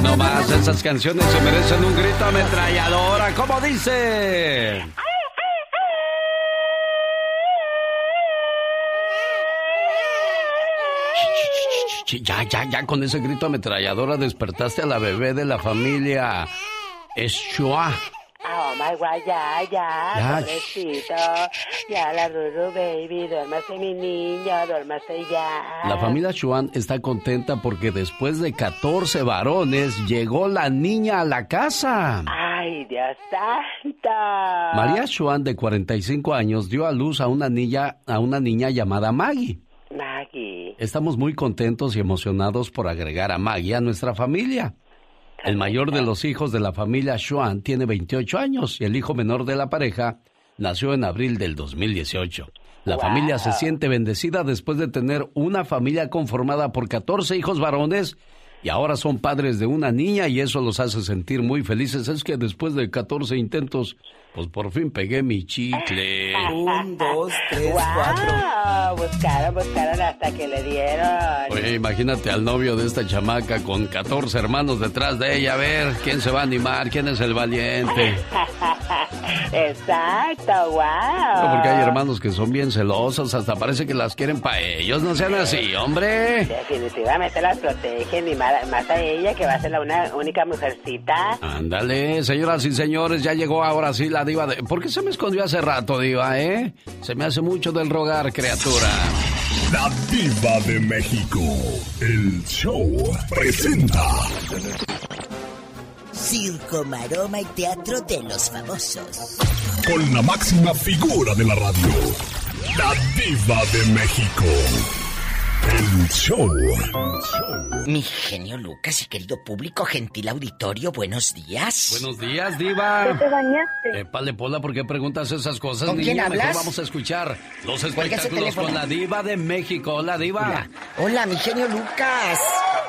Hoy no más, esas canciones se merecen un grito ametralladora, ¿cómo dice? Ya, ya, ya, con ese grito ametralladora despertaste a la bebé de la familia Eshua. Oh my God, ya, ya, ya. pobrecito. Ya, la Ruru baby, duérmase mi niño, duérmase ya. La familia Chuan está contenta porque después de 14 varones llegó la niña a la casa. Ay, Dios santo. María Chuan, de 45 años, dio a luz a una niña, a una niña llamada Maggie. Maggie. Estamos muy contentos y emocionados por agregar a Maggie a nuestra familia. El mayor de los hijos de la familia Xuan tiene 28 años y el hijo menor de la pareja nació en abril del 2018. La familia se siente bendecida después de tener una familia conformada por 14 hijos varones y ahora son padres de una niña y eso los hace sentir muy felices. Es que después de 14 intentos, pues por fin pegué mi chicle. Un, dos, tres, cuatro. Buscaron, buscaron hasta que le dieron. Oye, imagínate al novio de esta chamaca con 14 hermanos detrás de ella. A ver, ¿quién se va a animar? ¿Quién es el valiente? Exacto, wow. porque hay hermanos que son bien celosos, hasta parece que las quieren para ellos. No sean así, hombre. Definitivamente las protegen y más, a ella que va a ser la una, única mujercita. Ándale, señoras y señores, ya llegó ahora sí la diva de... ¿Por qué se me escondió hace rato, diva, eh? Se me hace mucho del rogar, criatura. La diva de México, el show presenta circo, maroma y teatro de los famosos. Con la máxima figura de la radio, la diva de México. El show. Mi genio Lucas y querido público, gentil auditorio, buenos días. Buenos días, diva. ¿Te bañaste? Epale, Pola, ¿por qué preguntas esas cosas, ¿Con quién hablas? vamos a escuchar los espectáculos con la diva de México. Hola, diva. Hola. Hola, mi genio Lucas.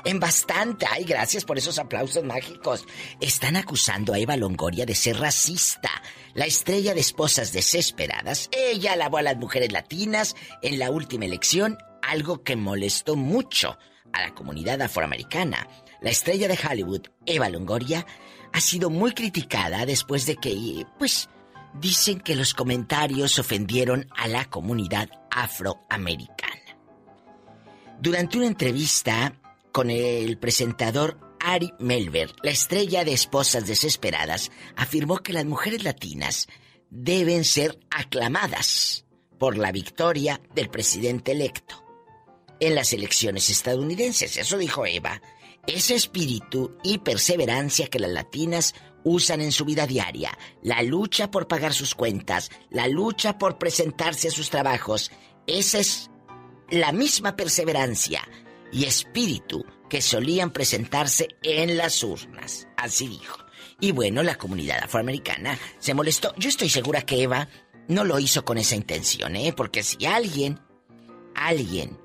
En bastante. Ay, gracias por esos aplausos mágicos. Están acusando a Eva Longoria de ser racista. La estrella de esposas desesperadas. Ella alabó a las mujeres latinas en la última elección algo que molestó mucho a la comunidad afroamericana. La estrella de Hollywood, Eva Longoria, ha sido muy criticada después de que, pues, dicen que los comentarios ofendieron a la comunidad afroamericana. Durante una entrevista con el presentador Ari Melber, la estrella de Esposas Desesperadas, afirmó que las mujeres latinas deben ser aclamadas por la victoria del presidente electo en las elecciones estadounidenses. Eso dijo Eva. Ese espíritu y perseverancia que las latinas usan en su vida diaria, la lucha por pagar sus cuentas, la lucha por presentarse a sus trabajos, esa es la misma perseverancia y espíritu que solían presentarse en las urnas. Así dijo. Y bueno, la comunidad afroamericana se molestó. Yo estoy segura que Eva no lo hizo con esa intención, ¿eh? Porque si alguien, alguien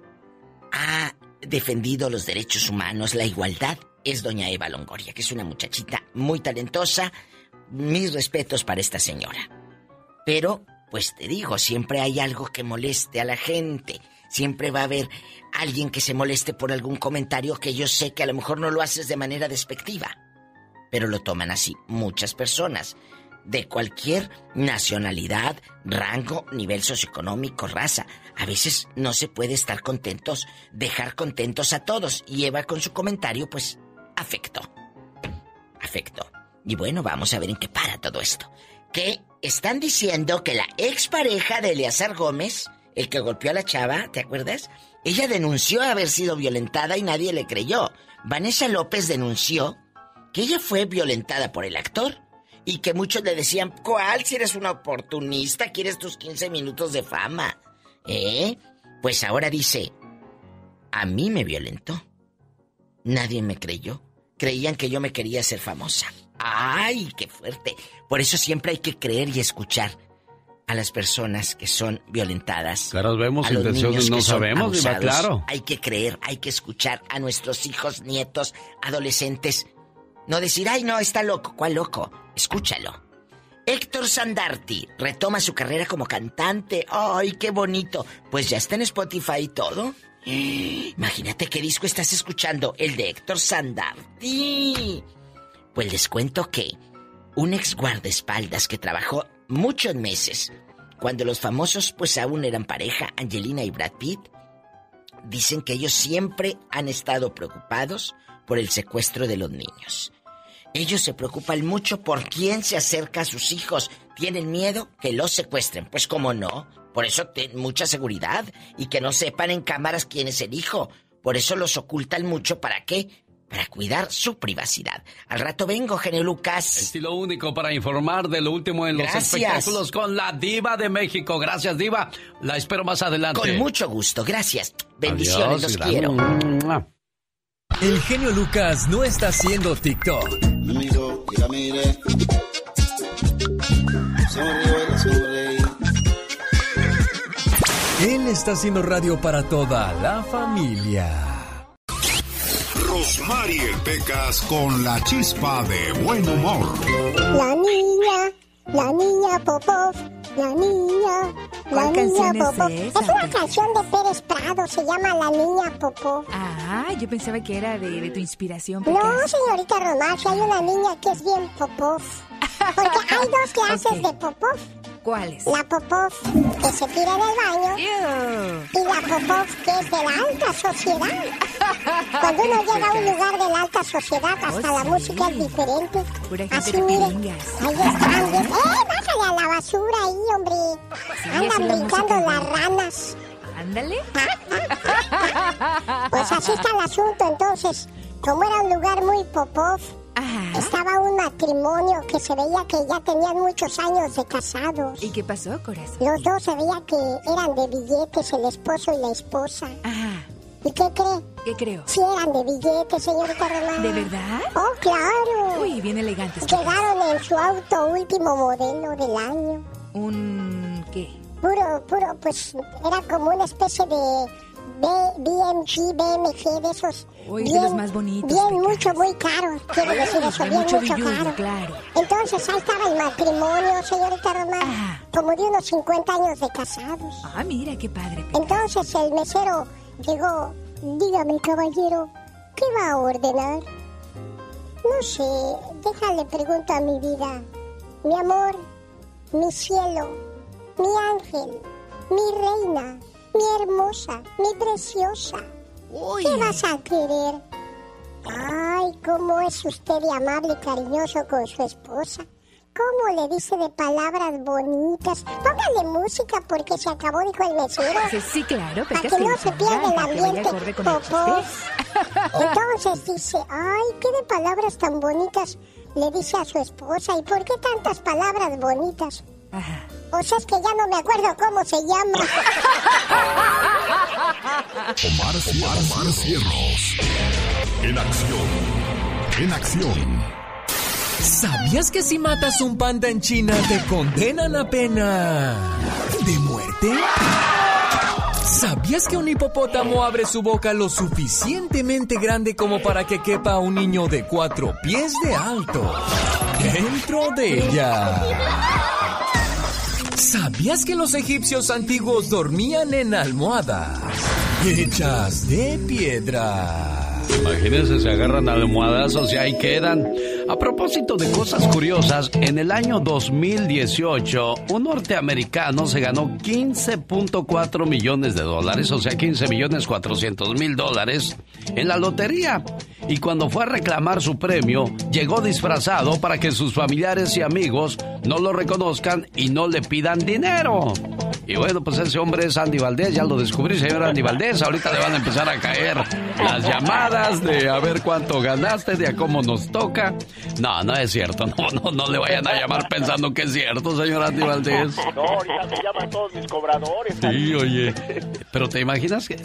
ha defendido los derechos humanos, la igualdad, es doña Eva Longoria, que es una muchachita muy talentosa. Mis respetos para esta señora. Pero, pues te digo, siempre hay algo que moleste a la gente. Siempre va a haber alguien que se moleste por algún comentario que yo sé que a lo mejor no lo haces de manera despectiva. Pero lo toman así muchas personas de cualquier nacionalidad, rango, nivel socioeconómico, raza. A veces no se puede estar contentos, dejar contentos a todos. Y Eva con su comentario, pues, afectó. Afectó. Y bueno, vamos a ver en qué para todo esto. Que están diciendo que la expareja de Eleazar Gómez, el que golpeó a la chava, ¿te acuerdas? Ella denunció haber sido violentada y nadie le creyó. Vanessa López denunció que ella fue violentada por el actor y que muchos le decían, ¿cuál si eres un oportunista? ¿Quieres tus 15 minutos de fama? ¿Eh? Pues ahora dice, a mí me violentó. Nadie me creyó. Creían que yo me quería ser famosa. ¡Ay, qué fuerte! Por eso siempre hay que creer y escuchar a las personas que son violentadas. Claro, vemos intenciones, no sabemos, claro. Hay que creer, hay que escuchar a nuestros hijos, nietos, adolescentes. No decir, ay, no, está loco. ¿Cuál loco? Escúchalo. Héctor Sandarti retoma su carrera como cantante. ¡Ay, qué bonito! Pues ya está en Spotify y todo. Imagínate qué disco estás escuchando, el de Héctor Sandarti. Pues les cuento que un ex guardaespaldas que trabajó muchos meses, cuando los famosos pues aún eran pareja, Angelina y Brad Pitt, dicen que ellos siempre han estado preocupados por el secuestro de los niños. Ellos se preocupan mucho por quién se acerca a sus hijos. Tienen miedo que los secuestren. Pues cómo no. Por eso ten mucha seguridad y que no sepan en cámaras quién es el hijo. Por eso los ocultan mucho. ¿Para qué? Para cuidar su privacidad. Al rato vengo, genio Lucas. Estilo único para informar de lo último en los espectáculos con la diva de México. Gracias, diva. La espero más adelante. Con mucho gusto. Gracias. Bendiciones, los quiero. El genio Lucas no está haciendo TikTok. Él está haciendo radio para toda la familia. Rosmarie Pecas con la chispa de buen humor. La niña, la niña Popov la niña, la niña Popó. Es, una canción de Pérez Prado, se llama La niña Popó. Ah, yo pensaba que era de, tu inspiración. No, señorita Román, hay una niña que es bien Popó. Porque hay dos clases de Popó. ¿Cuáles? La Popov que se tira en el baño y la Popov que es de la alta sociedad. Cuando uno llega a un lugar de la alta sociedad, hasta la música es diferente. Así mire, ahí están. ¡Eh, bájale a la basura ahí, hombre! Andan brincando las ranas. Ándale. pues así está el asunto, entonces. Como era un lugar muy Popov, estaba un matrimonio que se veía que ya tenían muchos años de casados. ¿Y qué pasó, corazón? Los dos se veía que eran de billetes, el esposo y la esposa. Ajá. ¿Y qué cree? ¿Qué creo? Sí eran de billetes, señorita Román. ¿De verdad? Oh, claro. Uy, bien elegantes. Llegaron en su auto último modelo del año. ¿Un qué? Puro, puro, pues era como una especie de BMG, BMG, de esos. Uy, bien, de los más bonitos. Bien, mucho, muy caro. Quiero decir eso, bien, mucho, caro. Claro. Entonces ahí estaba el matrimonio, señorita Román. Como de unos 50 años de casados. Ah, mira, qué padre. Entonces el mesero llegó. Dígame, caballero, ¿qué va a ordenar? No sé, déjale pregunto a mi vida. Mi amor, mi cielo, mi ángel, mi reina mi hermosa, mi preciosa. ¿Qué vas a querer? Ay, cómo es usted de amable y cariñoso con su esposa. ¿Cómo le dice de palabras bonitas? Póngale música porque se acabó, dijo el mesero. Sí, sí claro. Para que no se pierda el ambiente. Entonces dice, ay, qué de palabras tan bonitas le dice a su esposa. ¿Y por qué tantas palabras bonitas? Ajá. O sea, es que ya no me acuerdo cómo se llama. Omar, Omar, Omar Cierros. En acción. En acción. ¿Sabías que si matas un panda en China te condenan a pena de muerte? ¿Sabías que un hipopótamo abre su boca lo suficientemente grande como para que quepa un niño de cuatro pies de alto dentro de ella? ¿Sabías que los egipcios antiguos dormían en almohadas hechas de piedra? Imagínense, se agarran almohadazos y ahí quedan. A propósito de cosas curiosas, en el año 2018, un norteamericano se ganó 15.4 millones de dólares, o sea, 15 millones 400 mil dólares, en la lotería. Y cuando fue a reclamar su premio, llegó disfrazado para que sus familiares y amigos no lo reconozcan y no le pidan dinero. Y bueno, pues ese hombre es Andy Valdés, ya lo descubrí, señor Andy Valdés. Ahorita le van a empezar a caer las llamadas de a ver cuánto ganaste, de a cómo nos toca. No, no es cierto. No, no, no le vayan a llamar pensando que es cierto, señor Andy Valdés. No, ahorita me llaman todos mis cobradores. Sí, oye. Pero te imaginas que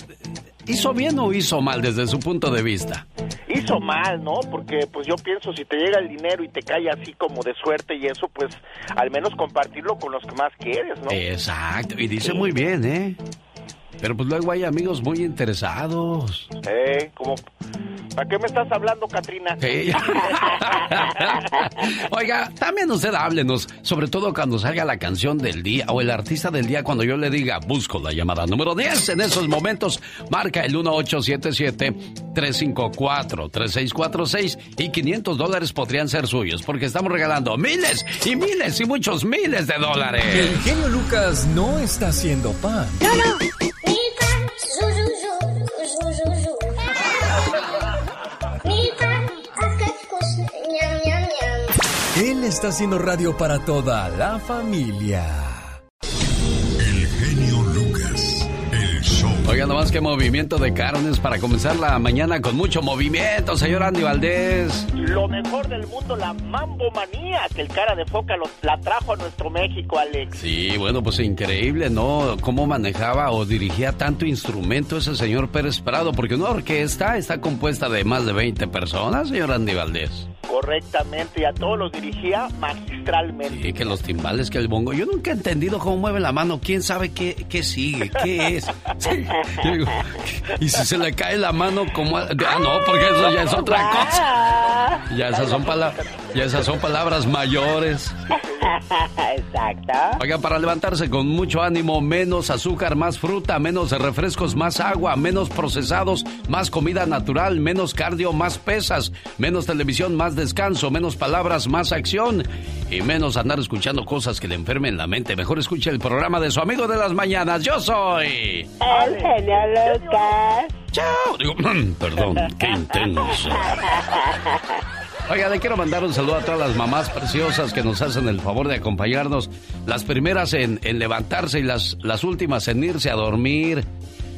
¿Hizo bien o hizo mal desde su punto de vista? Hizo mal, ¿no? Porque pues yo pienso si te llega el dinero y te cae así como de suerte y eso, pues al menos compartirlo con los que más quieres, ¿no? Exacto, y dice muy bien, ¿eh? Pero pues luego hay amigos muy interesados. Eh, como... ¿Para qué me estás hablando, Katrina? Oiga, también usted háblenos, sobre todo cuando salga la canción del día o el artista del día, cuando yo le diga, busco la llamada número 10. En esos momentos, marca el 1877-354-3646 y 500 dólares podrían ser suyos, porque estamos regalando miles y miles y muchos miles de dólares. El genio Lucas no está haciendo pan. No, no. Él está haciendo radio para toda la familia. Oiga, nomás que movimiento de carnes para comenzar la mañana con mucho movimiento, señor Andy Valdés. Lo mejor del mundo, la mambomanía, que el cara de foca lo- la trajo a nuestro México, Alex. Sí, bueno, pues increíble, ¿no? Cómo manejaba o dirigía tanto instrumento ese señor Pérez Prado, porque una orquesta está compuesta de más de 20 personas, señor Andy Valdés. Correctamente, y a todos los dirigía magistralmente. Y que los timbales, que el bongo. Yo nunca he entendido cómo mueve la mano. ¿Quién sabe qué, qué sigue? ¿Qué es? Sí, digo, y si se le cae la mano, como Ah, no, porque eso ya es otra cosa. Ya esas son, pala- ya esas son palabras mayores. Exacto. Oiga, para levantarse con mucho ánimo, menos azúcar, más fruta, menos refrescos, más agua, menos procesados, más comida natural, menos cardio, más pesas, menos televisión, más descanso, menos palabras, más acción y menos andar escuchando cosas que le enfermen la mente. Mejor escuche el programa de su amigo de las mañanas. Yo soy. El genio Lucas. Chao. Digo, perdón, qué intenso. Oiga, le quiero mandar un saludo a todas las mamás preciosas que nos hacen el favor de acompañarnos. Las primeras en, en levantarse y las, las últimas en irse a dormir.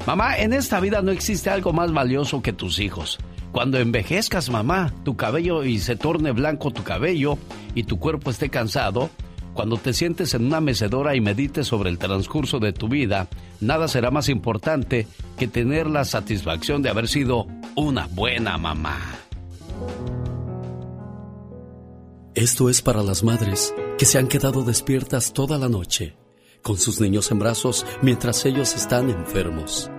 Mamá, en esta vida no existe algo más valioso que tus hijos. Cuando envejezcas, mamá, tu cabello y se torne blanco tu cabello y tu cuerpo esté cansado, cuando te sientes en una mecedora y medites sobre el transcurso de tu vida, nada será más importante que tener la satisfacción de haber sido una buena mamá. Esto es para las madres que se han quedado despiertas toda la noche, con sus niños en brazos mientras ellos están enfermos.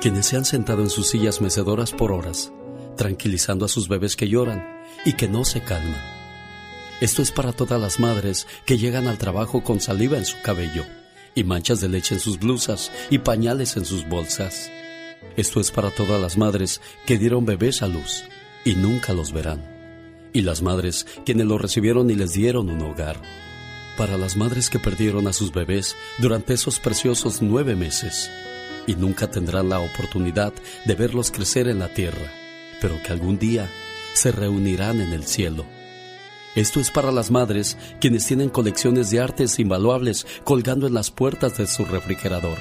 Quienes se han sentado en sus sillas mecedoras por horas, tranquilizando a sus bebés que lloran y que no se calman. Esto es para todas las madres que llegan al trabajo con saliva en su cabello y manchas de leche en sus blusas y pañales en sus bolsas. Esto es para todas las madres que dieron bebés a luz y nunca los verán. Y las madres quienes los recibieron y les dieron un hogar. Para las madres que perdieron a sus bebés durante esos preciosos nueve meses y nunca tendrán la oportunidad de verlos crecer en la tierra, pero que algún día se reunirán en el cielo. Esto es para las madres quienes tienen colecciones de artes invaluables colgando en las puertas de su refrigerador.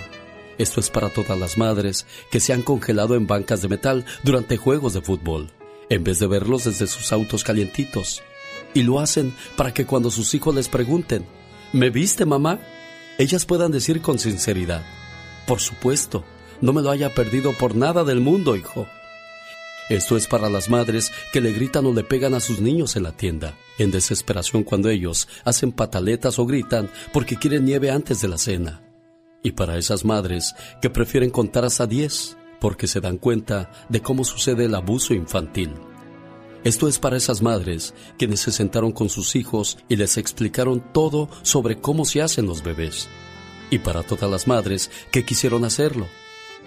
Esto es para todas las madres que se han congelado en bancas de metal durante juegos de fútbol, en vez de verlos desde sus autos calientitos. Y lo hacen para que cuando sus hijos les pregunten, ¿me viste mamá? Ellas puedan decir con sinceridad, por supuesto, no me lo haya perdido por nada del mundo, hijo. Esto es para las madres que le gritan o le pegan a sus niños en la tienda, en desesperación cuando ellos hacen pataletas o gritan porque quieren nieve antes de la cena. Y para esas madres que prefieren contar hasta 10 porque se dan cuenta de cómo sucede el abuso infantil. Esto es para esas madres quienes se sentaron con sus hijos y les explicaron todo sobre cómo se hacen los bebés. Y para todas las madres que quisieron hacerlo,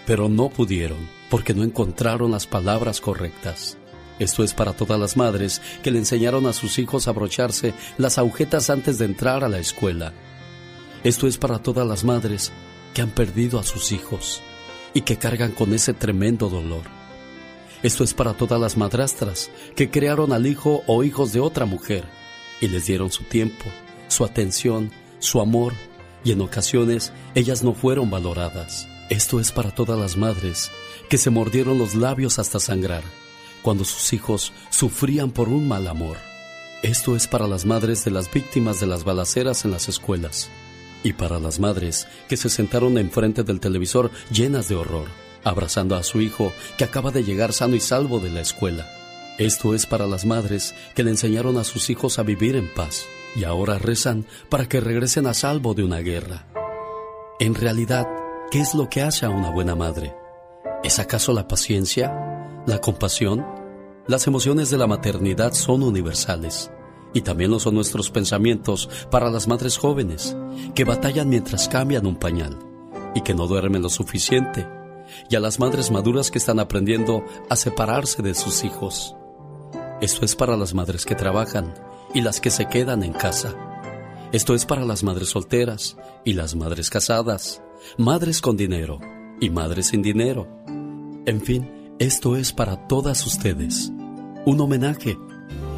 pero no pudieron porque no encontraron las palabras correctas. Esto es para todas las madres que le enseñaron a sus hijos a abrocharse las agujetas antes de entrar a la escuela. Esto es para todas las madres que han perdido a sus hijos y que cargan con ese tremendo dolor. Esto es para todas las madrastras que crearon al hijo o hijos de otra mujer y les dieron su tiempo, su atención, su amor y en ocasiones ellas no fueron valoradas. Esto es para todas las madres que se mordieron los labios hasta sangrar cuando sus hijos sufrían por un mal amor. Esto es para las madres de las víctimas de las balaceras en las escuelas y para las madres que se sentaron enfrente del televisor llenas de horror, abrazando a su hijo que acaba de llegar sano y salvo de la escuela. Esto es para las madres que le enseñaron a sus hijos a vivir en paz y ahora rezan para que regresen a salvo de una guerra. En realidad, ¿Qué es lo que hace a una buena madre? ¿Es acaso la paciencia? ¿La compasión? Las emociones de la maternidad son universales y también lo son nuestros pensamientos para las madres jóvenes que batallan mientras cambian un pañal y que no duermen lo suficiente y a las madres maduras que están aprendiendo a separarse de sus hijos. Esto es para las madres que trabajan y las que se quedan en casa. Esto es para las madres solteras y las madres casadas, madres con dinero y madres sin dinero. En fin, esto es para todas ustedes. Un homenaje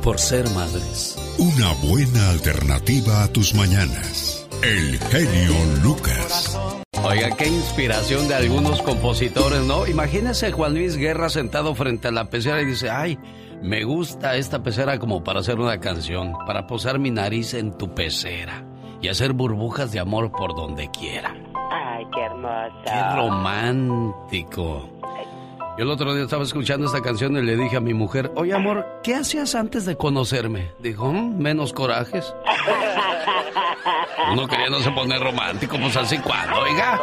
por ser madres. Una buena alternativa a tus mañanas. El genio Lucas. Oiga, qué inspiración de algunos compositores, ¿no? Imagínese Juan Luis Guerra sentado frente a la pecera y dice, ay, me gusta esta pecera como para hacer una canción, para posar mi nariz en tu pecera y hacer burbujas de amor por donde quiera. Ay, qué hermoso. Qué romántico. Yo el otro día estaba escuchando esta canción y le dije a mi mujer, oye amor, ¿qué hacías antes de conocerme? Dijo, "Mm, menos corajes. Uno queriéndose poner romántico, pues así cuando, oiga.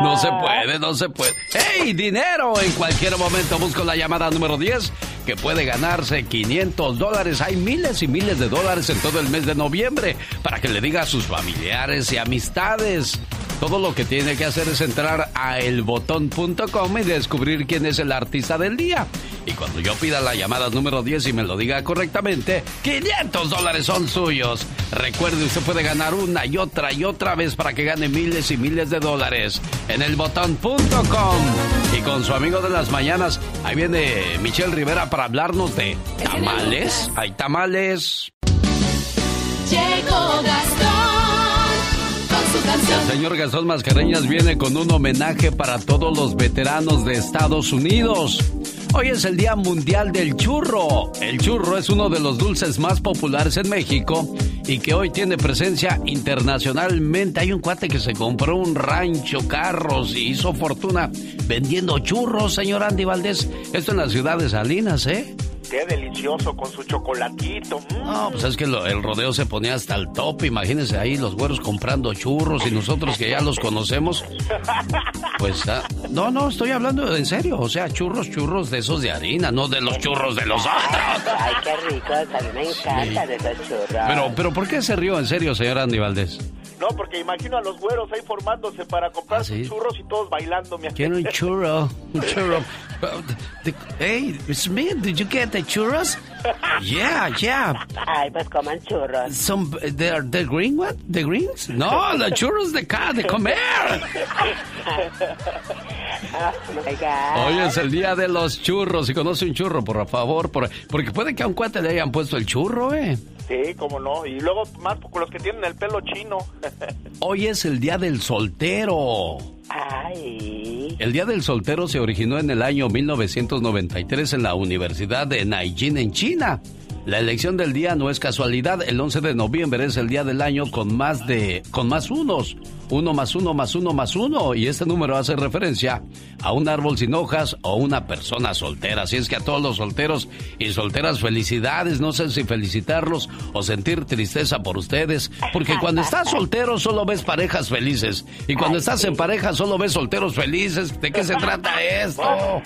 No se puede, no se puede. ¡Hey, dinero! En cualquier momento busco la llamada número 10 que puede ganarse 500 dólares. Hay miles y miles de dólares en todo el mes de noviembre para que le diga a sus familiares y amistades. Todo lo que tiene que hacer es entrar a elbotón.com y descubrir quién es el artista del día. Y cuando yo pida la llamada número 10 y me lo diga correctamente, 500 dólares son suyos. Recuerde, usted puede ganar una y otra y otra vez para que gane miles y miles de dólares en elbotón.com. Y con su amigo de las mañanas, ahí viene Michelle Rivera para hablarnos de tamales. Hay tamales. Llegó Gastón El señor Gastón Mascareñas viene con un homenaje para todos los veteranos de Estados Unidos. Hoy es el Día Mundial del Churro. El churro es uno de los dulces más populares en México y que hoy tiene presencia internacionalmente. Hay un cuate que se compró un rancho, carros y hizo fortuna vendiendo churros, señor Andy Valdés. Esto en la ciudad de Salinas, ¿eh? Qué delicioso con su chocolatito. Mm. No, pues es que lo- el rodeo se ponía hasta el top. Imagínense ahí los güeros comprando churros y nosotros que ya los conocemos. Pues, ah, no, no, estoy hablando en serio. O sea, churros, churros de esos de harina, no de los churros de los otros. Ay, qué rico. A mí me encantan esos churros. Pero, pero, ¿por qué se rió en serio, señor Andy Valdés? No, porque imagino a los güeros ahí formándose para comprar ¿Ah, sí? sus churros y todos bailando. mi Quiero un churro, un churro. Uh, the- hey, me. Did you get the churros? Yeah, yeah. Ay, pues coman churros. Some, the, the green what? The greens? No, the churros de acá, de comer. Oh my God. Hoy es el día de los churros. Si conoce un churro, por favor, por- porque puede que a un cuate le hayan puesto el churro, ¿eh? Sí, cómo no. Y luego más con los que tienen el pelo chino. Hoy es el día del soltero. El Día del Soltero se originó en el año 1993 en la Universidad de Nanjing, en China. La elección del día no es casualidad. El 11 de noviembre es el día del año con más de con más unos. Uno más uno más uno más uno. Y este número hace referencia a un árbol sin hojas o una persona soltera. Así es que a todos los solteros y solteras felicidades. No sé si felicitarlos o sentir tristeza por ustedes. Porque cuando estás soltero solo ves parejas felices. Y cuando estás en pareja solo ves solteros felices. ¿De qué se trata esto? Oh.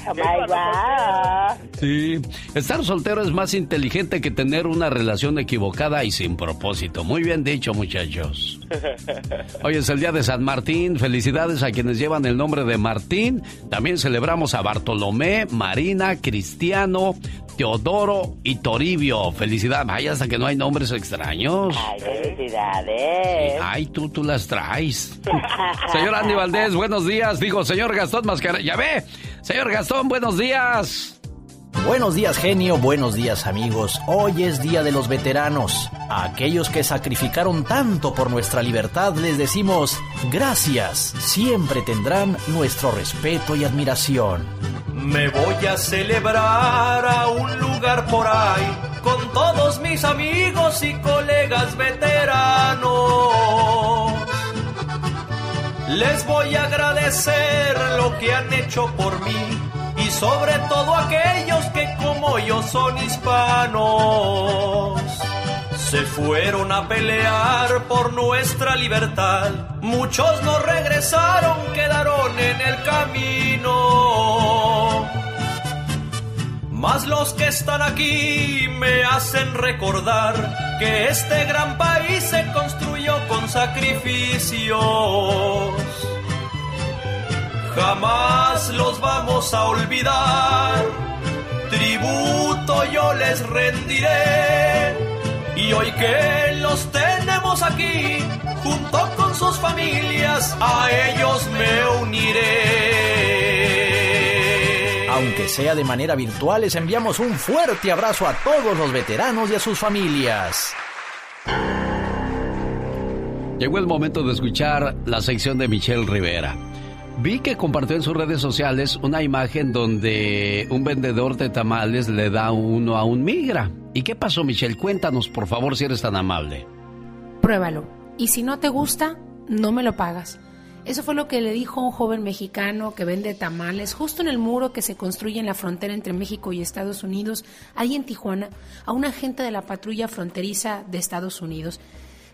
Sí, estar soltero es más inteligente que tener una relación equivocada y sin propósito. Muy bien dicho, muchachos. Hoy es el día de San Martín. Felicidades a quienes llevan el nombre de Martín. También celebramos a Bartolomé, Marina, Cristiano, Teodoro y Toribio. Felicidades. Vaya, hasta que no hay nombres extraños. Ay, felicidades. Ay, tú, tú las traes. Señor Andy Valdés, buenos días. Digo, señor Gastón Mascara. Ya ve. Señor Gastón, buenos días. Buenos días genio, buenos días amigos. Hoy es Día de los Veteranos. A aquellos que sacrificaron tanto por nuestra libertad les decimos gracias. Siempre tendrán nuestro respeto y admiración. Me voy a celebrar a un lugar por ahí con todos mis amigos y colegas veteranos. Les voy a agradecer lo que han hecho por mí y sobre todo aquellos que como yo son hispanos. se fueron a pelear por nuestra libertad. Muchos no regresaron, quedaron en el camino. Mas los que están aquí me hacen recordar que este gran país se construyó con sacrificios. Jamás los vamos a olvidar. Tributo yo les rendiré. Y hoy que los tenemos aquí, junto con sus familias, a ellos me uniré. Aunque sea de manera virtual, les enviamos un fuerte abrazo a todos los veteranos y a sus familias. Llegó el momento de escuchar la sección de Michelle Rivera. Vi que compartió en sus redes sociales una imagen donde un vendedor de tamales le da uno a un migra. ¿Y qué pasó, Michelle? Cuéntanos, por favor, si eres tan amable. Pruébalo. Y si no te gusta, no me lo pagas. Eso fue lo que le dijo un joven mexicano que vende tamales justo en el muro que se construye en la frontera entre México y Estados Unidos, ahí en Tijuana, a un agente de la patrulla fronteriza de Estados Unidos.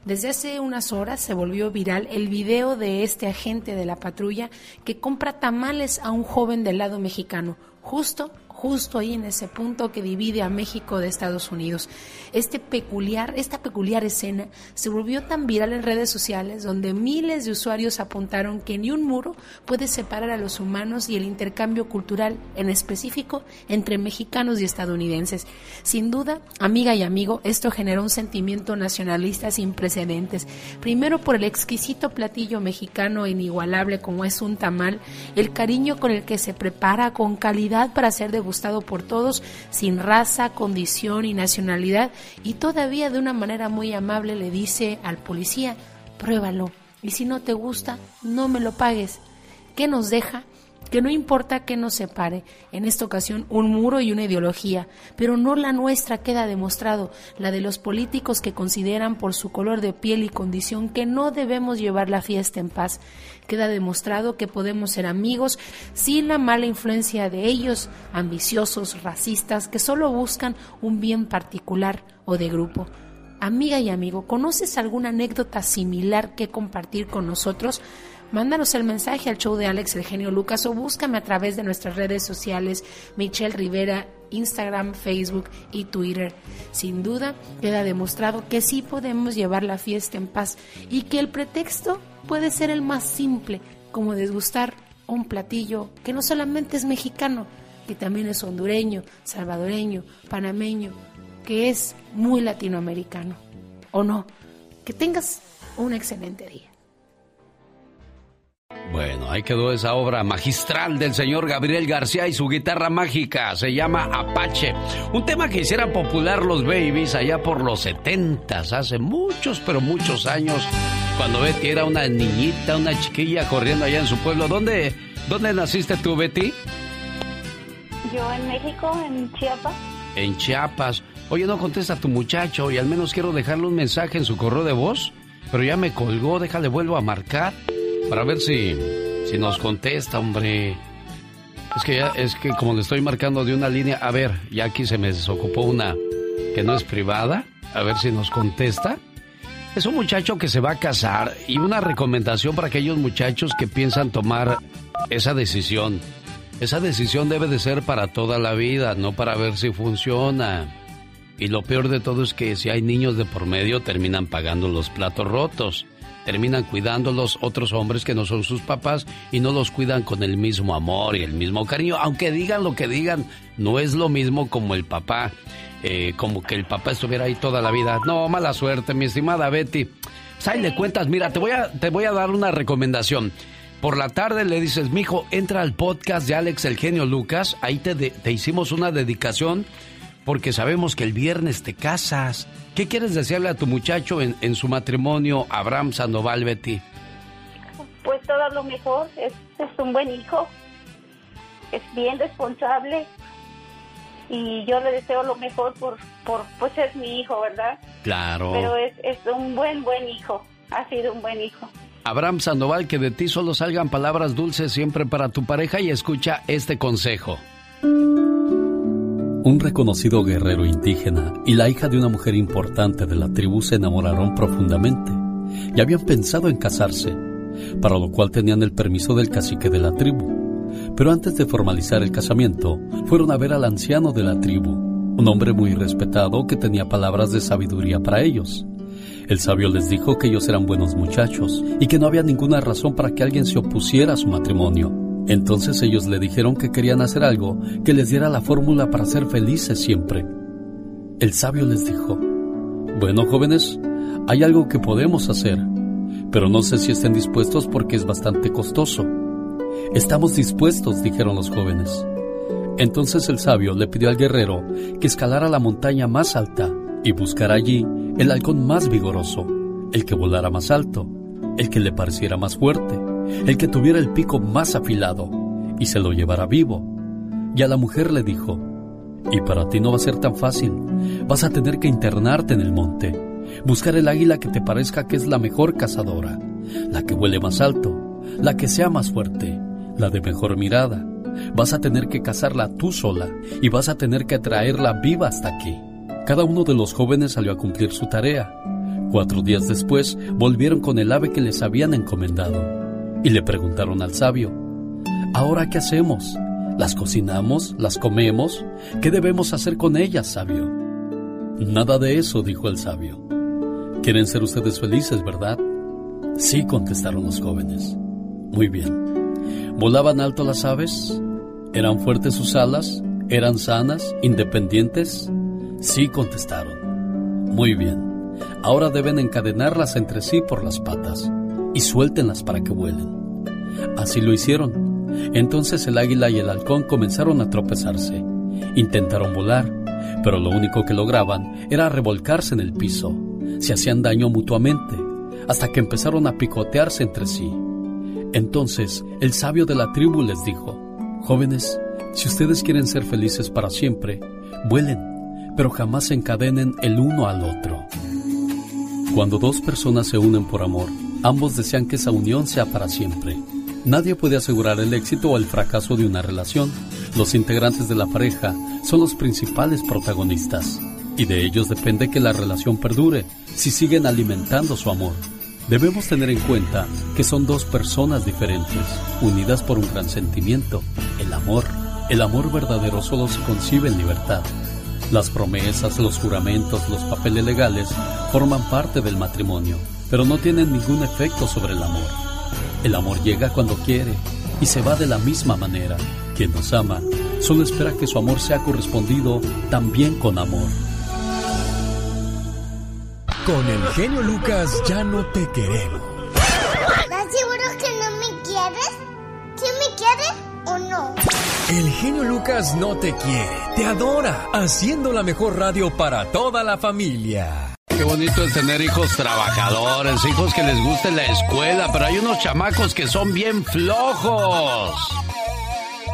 Desde hace unas horas se volvió viral el video de este agente de la patrulla que compra tamales a un joven del lado mexicano, justo justo ahí en ese punto que divide a México de Estados Unidos. Este peculiar, esta peculiar escena se volvió tan viral en redes sociales donde miles de usuarios apuntaron que ni un muro puede separar a los humanos y el intercambio cultural, en específico entre mexicanos y estadounidenses. Sin duda, amiga y amigo, esto generó un sentimiento nacionalista sin precedentes. Primero por el exquisito platillo mexicano inigualable como es un tamal, el cariño con el que se prepara con calidad para ser de gustado por todos, sin raza, condición y nacionalidad, y todavía de una manera muy amable le dice al policía, pruébalo, y si no te gusta, no me lo pagues. ¿Qué nos deja? Que no importa que nos separe, en esta ocasión un muro y una ideología, pero no la nuestra queda demostrado, la de los políticos que consideran por su color de piel y condición que no debemos llevar la fiesta en paz. Queda demostrado que podemos ser amigos sin la mala influencia de ellos, ambiciosos, racistas, que solo buscan un bien particular o de grupo. Amiga y amigo, ¿conoces alguna anécdota similar que compartir con nosotros? Mándanos el mensaje al show de Alex el genio Lucas o búscame a través de nuestras redes sociales Michelle Rivera, Instagram, Facebook y Twitter. Sin duda queda demostrado que sí podemos llevar la fiesta en paz y que el pretexto puede ser el más simple, como desgustar un platillo que no solamente es mexicano, que también es hondureño, salvadoreño, panameño, que es muy latinoamericano. ¿O no? Que tengas un excelente día. Bueno, ahí quedó esa obra magistral del señor Gabriel García y su guitarra mágica. Se llama Apache. Un tema que hicieran popular los babies allá por los setentas, hace muchos, pero muchos años, cuando Betty era una niñita, una chiquilla corriendo allá en su pueblo. ¿Dónde, dónde naciste tú, Betty? Yo en México, en Chiapas. En Chiapas. Oye, no contesta tu muchacho y al menos quiero dejarle un mensaje en su correo de voz, pero ya me colgó, déjale vuelvo a marcar para ver si, si nos contesta, hombre. Es que ya, es que como le estoy marcando de una línea, a ver, ya aquí se me desocupó una que no es privada, a ver si nos contesta. Es un muchacho que se va a casar y una recomendación para aquellos muchachos que piensan tomar esa decisión. Esa decisión debe de ser para toda la vida, no para ver si funciona. Y lo peor de todo es que si hay niños de por medio terminan pagando los platos rotos terminan cuidándolos otros hombres que no son sus papás y no los cuidan con el mismo amor y el mismo cariño. Aunque digan lo que digan, no es lo mismo como el papá, eh, como que el papá estuviera ahí toda la vida. No, mala suerte, mi estimada Betty. Ahí le cuentas, mira, te voy a, te voy a dar una recomendación. Por la tarde le dices, mijo, entra al podcast de Alex el genio Lucas, ahí te, te hicimos una dedicación porque sabemos que el viernes te casas. ¿Qué quieres decirle a tu muchacho en, su matrimonio, Abraham Sandoval Betty? Pues todo lo mejor, es, un buen hijo, es bien responsable y yo le deseo lo mejor por, por pues es mi hijo, ¿verdad? Claro. Pero es, es un buen, buen hijo, ha sido un buen hijo. Abraham Sandoval, que de ti solo salgan palabras dulces siempre para tu pareja y escucha este consejo. Un reconocido guerrero indígena y la hija de una mujer importante de la tribu se enamoraron profundamente y habían pensado en casarse, para lo cual tenían el permiso del cacique de la tribu. Pero antes de formalizar el casamiento, fueron a ver al anciano de la tribu, un hombre muy respetado que tenía palabras de sabiduría para ellos. El sabio les dijo que ellos eran buenos muchachos y que no había ninguna razón para que alguien se opusiera a su matrimonio. Entonces ellos le dijeron que querían hacer algo que les diera la fórmula para ser felices siempre. El sabio les dijo, bueno jóvenes, hay algo que podemos hacer, pero no sé si estén dispuestos porque es bastante costoso. Estamos dispuestos, dijeron los jóvenes. Entonces el sabio le pidió al guerrero que escalara la montaña más alta y buscara allí el halcón más vigoroso, el que volara más alto, el que le pareciera más fuerte, el que tuviera el pico más afilado, y se lo llevara vivo. Y a la mujer le dijo, y para ti no va a ser tan fácil, vas a tener que internarte en el monte, buscar el águila que te parezca que es la mejor cazadora, la que huele más alto, la que sea más fuerte, la de mejor mirada. Vas a tener que cazarla tú sola y vas a tener que traerla viva hasta aquí. Cada uno de los jóvenes salió a cumplir su tarea. Cuatro días después volvieron con el ave que les habían encomendado y le preguntaron al sabio, ¿ahora qué hacemos? ¿Las cocinamos? ¿Las comemos? ¿Qué debemos hacer con ellas, sabio? Nada de eso, dijo el sabio. Quieren ser ustedes felices, ¿verdad? Sí, contestaron los jóvenes. Muy bien. ¿Volaban alto las aves? ¿Eran fuertes sus alas? ¿Eran sanas? ¿Independientes? Sí, contestaron. Muy bien. Ahora deben encadenarlas entre sí por las patas y suéltenlas para que vuelen. Así lo hicieron. Entonces el águila y el halcón comenzaron a tropezarse. Intentaron volar, pero lo único que lograban era revolcarse en el piso. Se hacían daño mutuamente, hasta que empezaron a picotearse entre sí. Entonces el sabio de la tribu les dijo, Jóvenes, si ustedes quieren ser felices para siempre, vuelen pero jamás se encadenen el uno al otro. Cuando dos personas se unen por amor, ambos desean que esa unión sea para siempre. Nadie puede asegurar el éxito o el fracaso de una relación. Los integrantes de la pareja son los principales protagonistas y de ellos depende que la relación perdure si siguen alimentando su amor. Debemos tener en cuenta que son dos personas diferentes, unidas por un gran sentimiento, el amor. El amor verdadero solo se concibe en libertad las promesas, los juramentos, los papeles legales forman parte del matrimonio, pero no tienen ningún efecto sobre el amor. El amor llega cuando quiere y se va de la misma manera. Quien nos ama solo espera que su amor sea correspondido también con amor. Con el genio Lucas ya no te queremos. ¿Estás seguro que no me quieres? ¿Quién me quiere o no? El genio Lucas no te quiere, te adora, haciendo la mejor radio para toda la familia. Qué bonito es tener hijos trabajadores, hijos que les guste la escuela, pero hay unos chamacos que son bien flojos.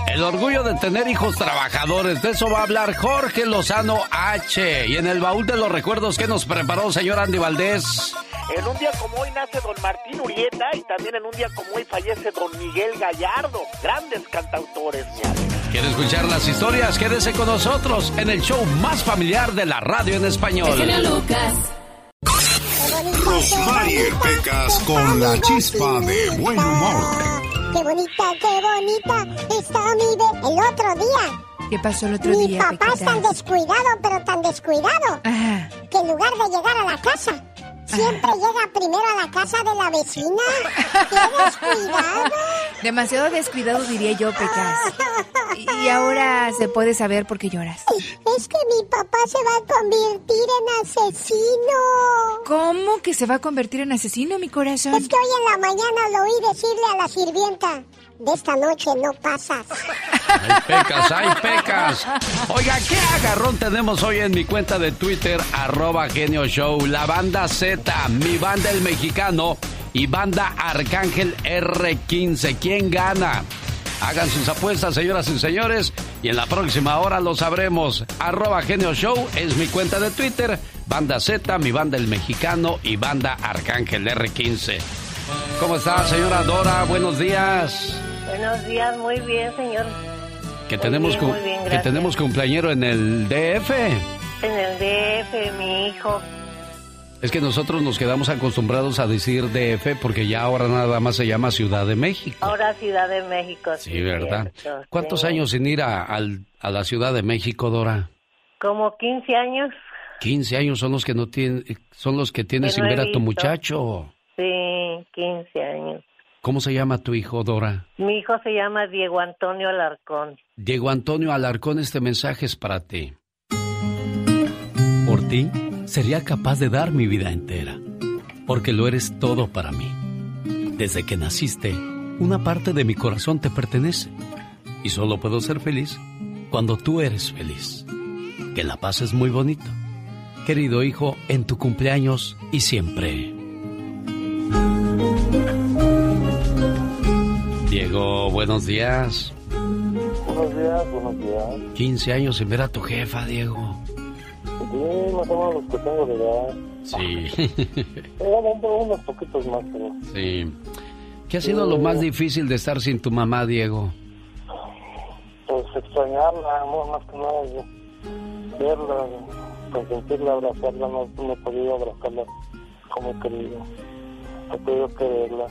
El orgullo de tener hijos trabajadores, de eso va a hablar Jorge Lozano H. Y en el baúl de los recuerdos que nos preparó señor Andy Valdés. En un día como hoy nace don Martín Urieta y también en un día como hoy fallece don Miguel Gallardo, grandes cantautores. ¿Quiere escuchar las historias? Quédese con nosotros en el show más familiar de la radio en español. Lucas. Rosmarie Pecas con la chispa de buen humor. Qué bonita, qué bonita está mi be- el otro día. ¿Qué pasó el otro Mi día, papá es tan descuidado, pero tan descuidado, Ajá. que en lugar de llegar a la casa, siempre llega primero a la casa de la vecina. ¡Qué descuidado! Demasiado descuidado diría yo, Pecas. Y ahora se puede saber por qué lloras. Es que mi papá se va a convertir en asesino. ¿Cómo que se va a convertir en asesino, mi corazón? Es que hoy en la mañana lo oí decirle a la sirvienta, de esta noche no pasas. Hay pecas, hay pecas. Oiga, ¿qué agarrón tenemos hoy en mi cuenta de Twitter, arroba genio show? La banda Z, mi banda el mexicano y banda Arcángel R15. ¿Quién gana? Hagan sus apuestas, señoras y señores, y en la próxima hora lo sabremos. Arroba genio show es mi cuenta de Twitter, banda Z, mi banda el mexicano y banda Arcángel R15. ¿Cómo está, señora Dora? Buenos días. Buenos días, muy bien, señor. Que tenemos, bien, que tenemos cumpleañero en el DF. En el DF, mi hijo. Es que nosotros nos quedamos acostumbrados a decir DF porque ya ahora nada más se llama Ciudad de México. Ahora Ciudad de México. Sí, ¿verdad? cierto, ¿Cuántos sí. años sin ir a, a la Ciudad de México, Dora? Como 15 años. 15 años son los que no tienen, son los que tienes Que sin no ver a tu muchacho. Sí, 15 años. ¿Cómo se llama tu hijo, Dora? Mi hijo se llama Diego Antonio Alarcón. Diego Antonio Alarcón, este mensaje es para ti. Por ti, sería capaz de dar mi vida entera, porque lo eres todo para mí. Desde que naciste, una parte de mi corazón te pertenece, y solo puedo ser feliz cuando tú eres feliz. Que la paz es muy bonito. Querido hijo, en tu cumpleaños y siempre. Diego, buenos días. Buenos días, buenos días. 15 años sin ver a tu jefa, Diego. Sí, más o menos los que tengo de edad. Sí. Un- unos poquitos más, pero... sí. ¿Qué ha sido lo más difícil de estar sin tu mamá, Diego? Pues extrañarla, amor, más que nada. yo- Verla, consentirla, abrazarla, no, no he podido abrazarla como he querido. He podido quererla.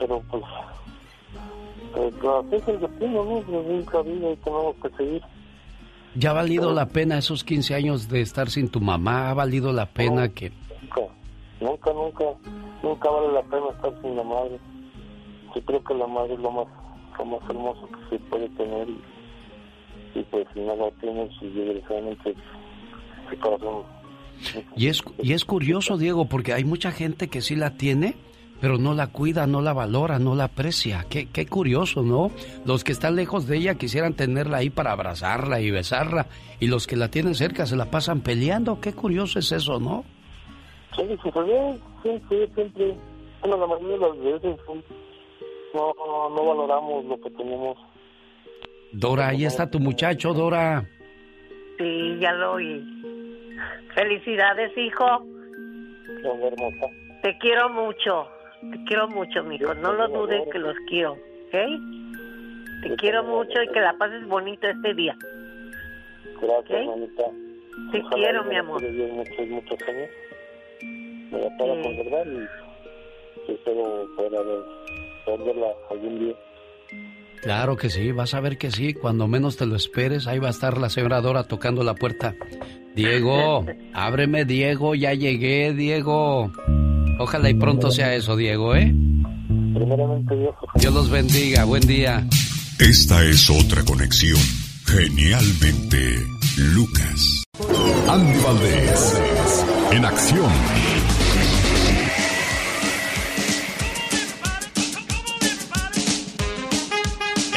Pero pues... así es el destino, ¿no? Nunca vida y tenemos que seguir. ¿Ya ha valido la pena esos 15 años de estar sin tu mamá? ¿Ha valido la pena que... Nunca, nunca, nunca, nunca vale la pena estar sin la madre. Yo creo que la madre es lo más, lo más hermoso que se puede tener y, y pues si no la tienes y desgraciadamente el corazón Y es, y es curioso, Diego, porque hay mucha gente que sí la tiene, pero no la cuida, no la valora, no la aprecia. Qué, qué curioso, ¿no? Los que están lejos de ella quisieran tenerla ahí para abrazarla y besarla, y los que la tienen cerca se la pasan peleando. Qué curioso es eso, ¿no? Sí, sí, siempre, bueno, la mayoría de las veces no, no valoramos lo que tenemos. Dora, ahí está tu muchacho, Dora. Sí, ya lo oí. Felicidades, hijo. Hermosa. Te quiero mucho. Te quiero mucho, mijo. No lo dudes que los quiero. ¿Ok? Te quiero mucho y que la pases bonito este día. Gracias, mamita. Te quiero, mi amor. muchos, muchos años. Me voy a para Sí. conservar y espero poder verla algún día. Claro que sí, vas a ver que sí. Cuando menos te lo esperes, ahí va a estar la señora Dora tocando la puerta. Diego, ábreme, Diego, ya llegué, Diego. Ojalá y pronto sea eso, Diego, ¿eh? Primeramente, Dios. Dios los bendiga, buen día. Esta es otra conexión. Genialmente, Lucas. Andy Valdés, en acción.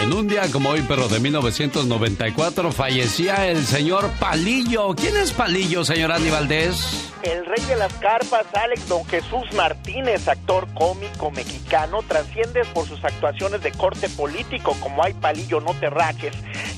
En un día como hoy, pero de 1994, fallecía el señor Palillo. ¿Quién es Palillo, señor Andy Valdés? El rey de las carpas, Alex Don Jesús Martínez, actor cómico mexicano, trasciende por sus actuaciones de corte político como Hay Palillo No Te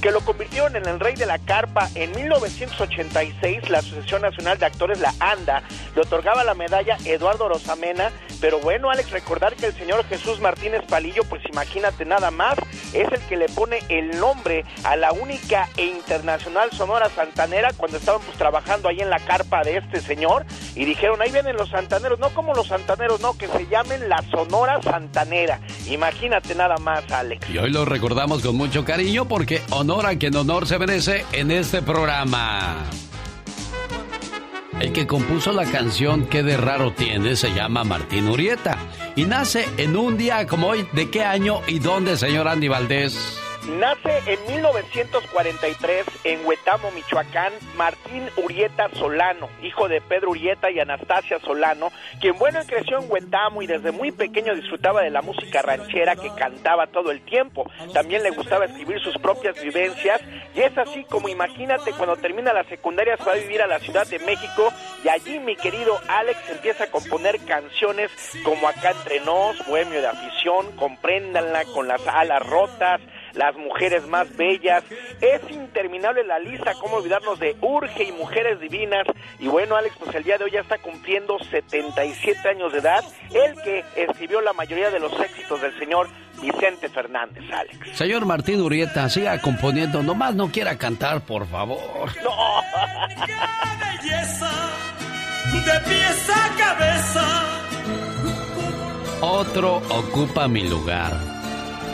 que lo convirtieron en el rey de la carpa. En 1986, la Asociación Nacional de Actores, la ANDA, le otorgaba la medalla Eduardo Rosamena. Pero bueno, Alex, recordar que el señor Jesús Martínez Palillo, pues imagínate nada más, es el que le pone el nombre a la única e internacional Sonora Santanera cuando estaban pues trabajando ahí en la carpa de este señor y dijeron, ahí vienen los santaneros, no como los santaneros, no, que se llamen la Sonora Santanera. Imagínate nada más, Alex. Y hoy lo recordamos con mucho cariño porque honor a quien honor se merece en este programa. El que compuso la canción Qué de raro tiene se llama Martín Urieta y nace en un día como hoy. ¿De qué año y dónde, señor Andy Valdés? Nace en 1943 en Huetamo, Michoacán, Martín Urieta Solano, hijo de Pedro Urieta y Anastasia Solano, quien bueno creció en Huetamo y desde muy pequeño disfrutaba de la música ranchera que cantaba todo el tiempo. También le gustaba escribir sus propias vivencias y es así como imagínate cuando termina la secundaria se va a vivir a la Ciudad de México y allí mi querido Alex empieza a componer canciones como Acá entre nos, Bohemio de afición, Compréndanla con las alas rotas, las mujeres más bellas. Es interminable la lista, cómo olvidarnos de Urge y Mujeres Divinas. Y bueno, Alex, pues el día de hoy ya está cumpliendo 77 años de edad. El que escribió la mayoría de los éxitos del señor Vicente Fernández, Alex. Señor Martín Urieta, siga componiendo, nomás no quiera cantar, por favor. No. de pies a cabeza. Otro ocupa mi lugar.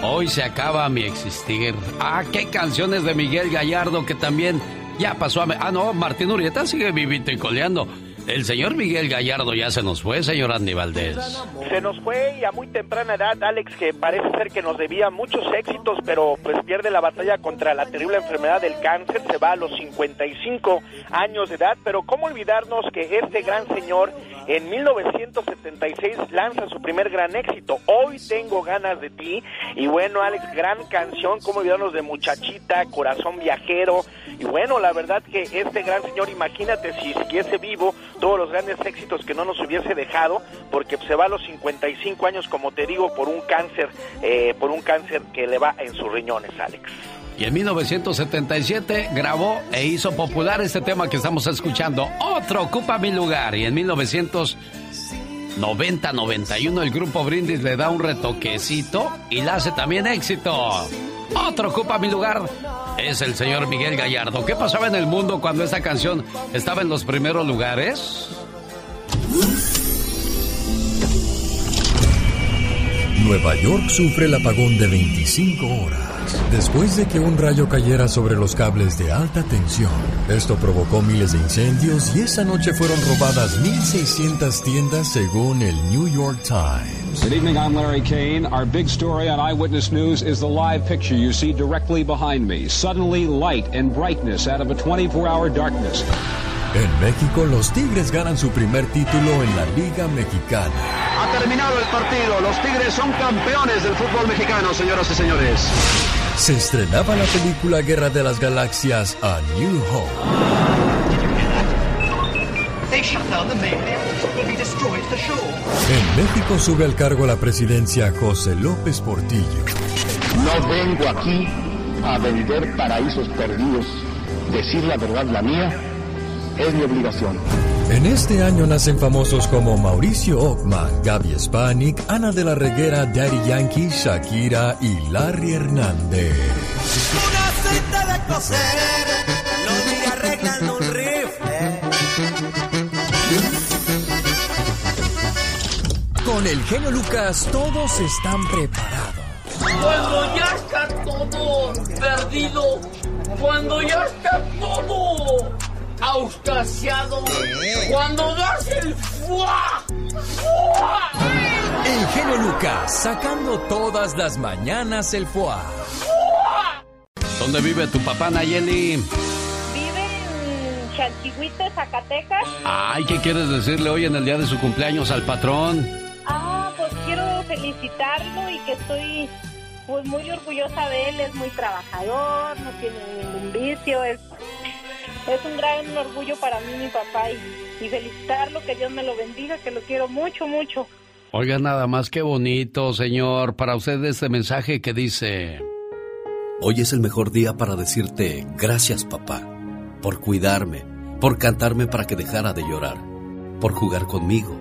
Hoy se acaba mi existir. Ah, qué canciones de Miguel Gallardo que también ya pasó a... Ah, no, Martín Urieta sigue vivito y coleando. El señor Miguel Gallardo ya se nos fue, señor Andy Valdés. Se nos fue y a muy temprana edad, Alex, que parece ser que nos debía muchos éxitos, pero pues pierde la batalla contra la terrible enfermedad del cáncer, se va a los 55 años de edad, pero cómo olvidarnos que este gran señor en 1976 lanza su primer gran éxito, Hoy tengo ganas de ti, y bueno, Alex, gran canción, cómo olvidarnos de Muchachita, Corazón Viajero, y bueno, la verdad que este gran señor, imagínate si siguiese vivo, todos los grandes éxitos que no nos hubiese dejado, porque se va a los 55 años, como te digo, por un cáncer, eh, por un cáncer que le va en sus riñones, Alex. Y en 1977 grabó e hizo popular este tema que estamos escuchando, Otro ocupa mi lugar. Y en 1990-91 el grupo Brindis le da un retoquecito y la hace también éxito. Otro ocupa mi lugar es el señor Miguel Gallardo. ¿Qué pasaba en el mundo cuando esta canción estaba en los primeros lugares? Nueva York sufre el apagón de 25 horas después de que un rayo cayera sobre los cables de alta tensión. Esto provocó miles de incendios y esa noche fueron robadas 1.600 tiendas según el New York Times. Good evening, I'm Larry Kane. Our big story on Eyewitness News is the live picture you see directly behind me. Suddenly light and brightness out of a 24-hour darkness. En México, los Tigres ganan su primer título en la Liga Mexicana. Ha terminado el partido. Los Tigres son campeones del fútbol mexicano, señoras y señores. Se estrenaba la película Guerra de las Galaxias a New Hope. En México sube al cargo la presidencia José López Portillo. No vengo aquí a vender paraísos perdidos. Decir la verdad, la mía, es mi obligación. En este año nacen famosos como Mauricio Ockman, Gaby Spanik, Ana de la Reguera, Daddy Yankee, Shakira y Larry Hernández. Una de coser, Con el genio Lucas todos están preparados. Cuando ya está todo perdido, cuando ya está todo auscasiado, cuando das el fuá, fuá. El genio Lucas sacando todas las mañanas el fuá. ¿Dónde vive tu papá, Nayeli? Vive en Chanchihuite, Zacatecas. Ay, ¿qué quieres decirle hoy en el día de su cumpleaños al patrón? Ah, pues quiero felicitarlo y que estoy pues muy orgullosa de él. Es muy trabajador, no tiene ningún vicio, es, es un gran orgullo para mí, mi papá, y, y felicitarlo, que Dios me lo bendiga, que lo quiero mucho, mucho. Oiga, nada más qué bonito, señor. Para usted este mensaje que dice... Hoy es el mejor día para decirte gracias papá, por cuidarme, por cantarme para que dejara de llorar, por jugar conmigo.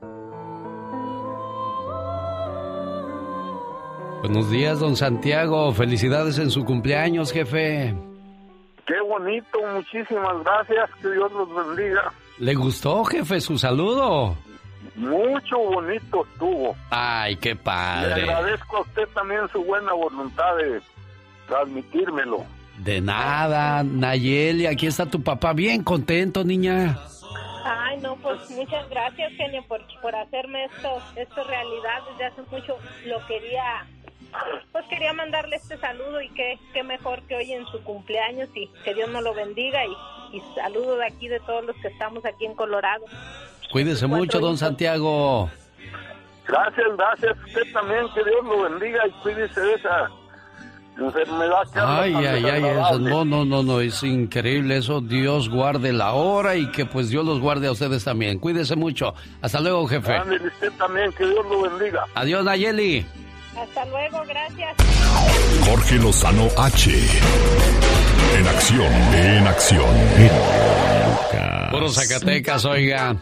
Buenos días, don Santiago. Felicidades en su cumpleaños, jefe. Qué bonito, muchísimas gracias, que Dios los bendiga. ¿Le gustó, jefe, su saludo? Mucho bonito estuvo. Ay, qué Le padre. agradezco a usted también su buena voluntad de transmitírmelo. De nada, Nayeli, aquí está tu papá bien contento, niña. Ay, no, pues muchas gracias, genio, por, por hacerme esto, esto realidad. Desde hace mucho lo quería, pues quería mandarle este saludo y qué, qué mejor que hoy en su cumpleaños y que Dios nos lo bendiga y, y saludo de aquí de todos los que estamos aquí en Colorado. Cuídese mucho, don Santiago. Gracias, gracias. Usted también, que Dios lo bendiga y cuídese de esa enfermedad que Ay, ay, ay, eso, no, no, no, no, es increíble eso. Dios guarde la hora y que pues Dios los guarde a ustedes también. Cuídese mucho. Hasta luego, jefe. Ándele usted también, que Dios lo bendiga. Adiós, Nayeli. Hasta luego, gracias. Jorge Lozano H. En acción, en acción. Puro Zacatecas, oiga.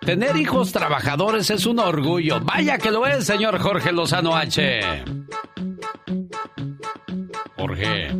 Tener hijos trabajadores es un orgullo. Vaya que lo es, señor Jorge Lozano H. Jorge.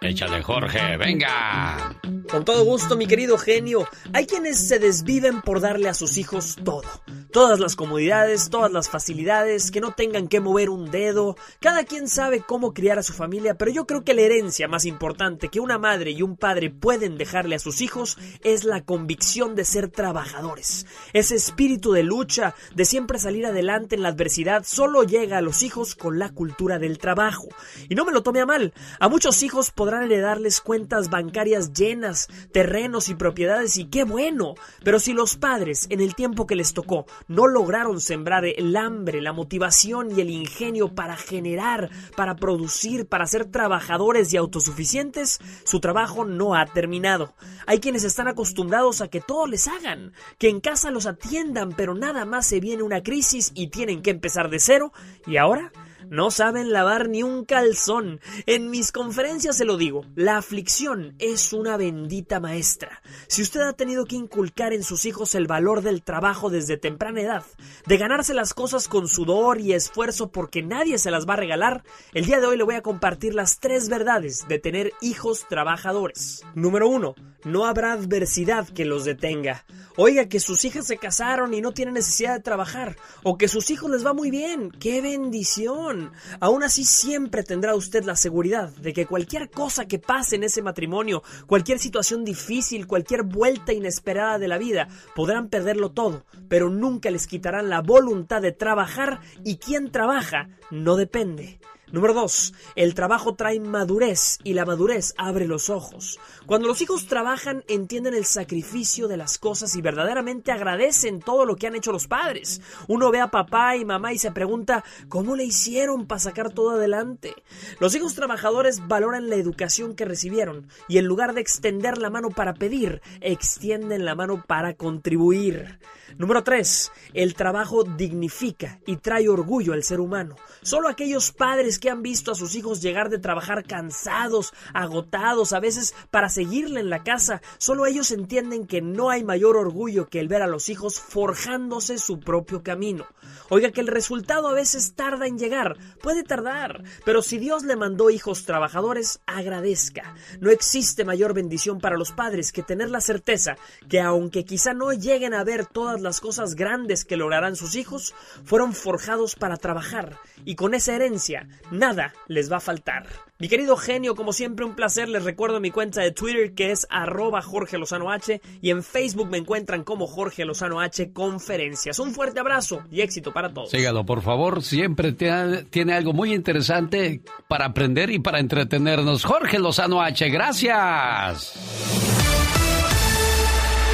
Échale, Jorge, venga. Con todo gusto, mi querido genio. Hay quienes se desviven por darle a sus hijos todo. Todas las comodidades, todas las facilidades, que no tengan que mover un dedo. Cada quien sabe cómo criar a su familia, pero yo creo que la herencia más importante que una madre y un padre pueden dejarle a sus hijos es la convicción de ser trabajadores. Ese espíritu de lucha, de siempre salir adelante en la adversidad, solo llega a los hijos con la cultura del trabajo. Y no me lo tome a mal, a muchos hijos podrán heredarles cuentas bancarias llenas, terrenos y propiedades y qué bueno. Pero si los padres, en el tiempo que les tocó, no lograron sembrar el hambre, la motivación y el ingenio para generar, para producir, para ser trabajadores y autosuficientes, su trabajo no ha terminado. Hay quienes están acostumbrados a que todo les hagan, que en casa los atiendan, pero nada más se viene una crisis y tienen que empezar de cero, y ahora no saben lavar ni un calzón. En mis conferencias se lo digo, la aflicción es una bendita maestra. Si usted ha tenido que inculcar en sus hijos el valor del trabajo desde temprana edad, de ganarse las cosas con sudor y esfuerzo porque nadie se las va a regalar, el día de hoy le voy a compartir las tres verdades de tener hijos trabajadores. Número uno, no habrá adversidad que los detenga. Oiga, que sus hijas se casaron y no tienen necesidad de trabajar, o que sus hijos les va muy bien. ¡Qué bendición! Aún así siempre tendrá usted la seguridad de que cualquier cosa que pase en ese matrimonio, cualquier situación difícil, cualquier vuelta inesperada de la vida, podrán perderlo todo, pero nunca les quitarán la voluntad de trabajar y quien trabaja no depende. Número 2. El trabajo trae madurez y la madurez abre los ojos. Cuando los hijos trabajan entienden el sacrificio de las cosas y verdaderamente agradecen todo lo que han hecho los padres. Uno ve a papá y mamá y se pregunta ¿cómo le hicieron para sacar todo adelante? Los hijos trabajadores valoran la educación que recibieron y en lugar de extender la mano para pedir, extienden la mano para contribuir. Número 3. El trabajo dignifica y trae orgullo al ser humano. Solo aquellos padres que han visto a sus hijos llegar de trabajar cansados, agotados, a veces para seguirle en la casa, solo ellos entienden que no hay mayor orgullo que el ver a los hijos forjándose su propio camino. Oiga que el resultado a veces tarda en llegar, puede tardar, pero si Dios le mandó hijos trabajadores, agradezca. No existe mayor bendición para los padres que tener la certeza que aunque quizá no lleguen a ver todas las cosas grandes que lograrán sus hijos, fueron forjados para trabajar y con esa herencia nada les va a faltar. Mi querido genio, como siempre un placer, les recuerdo mi cuenta de Twitter que es arroba Jorge Lozano H y en Facebook me encuentran como Jorge Lozano H Conferencias. Un fuerte abrazo y éxito para todos. Sígalo, por favor. Siempre tiene, tiene algo muy interesante para aprender y para entretenernos. Jorge Lozano H, gracias.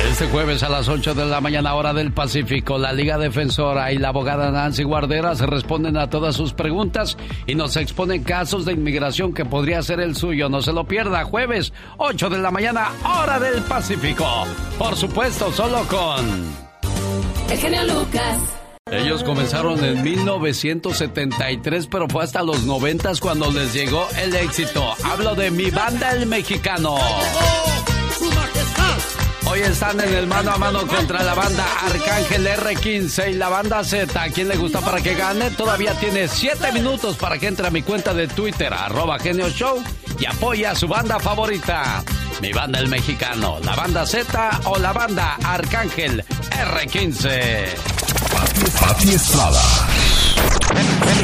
Este jueves a las 8 de la mañana hora del Pacífico, la Liga Defensora y la abogada Nancy Guarderas responden a todas sus preguntas y nos exponen casos de inmigración que podría ser el suyo. No se lo pierda, jueves 8 de la mañana hora del Pacífico. Por supuesto, solo con... El genio Lucas. Ellos comenzaron en 1973, pero fue hasta los 90 cuando les llegó el éxito. Hablo de mi banda El Mexicano. Hoy están en el mano a mano contra la banda Arcángel R15 y la banda Z. ¿A quién le gusta para que gane? Todavía tiene 7 minutos para que entre a mi cuenta de Twitter, arroba Genio Show, y apoye a su banda favorita. Mi banda El Mexicano, la banda Z o la banda Arcángel R15. Pati Estrada.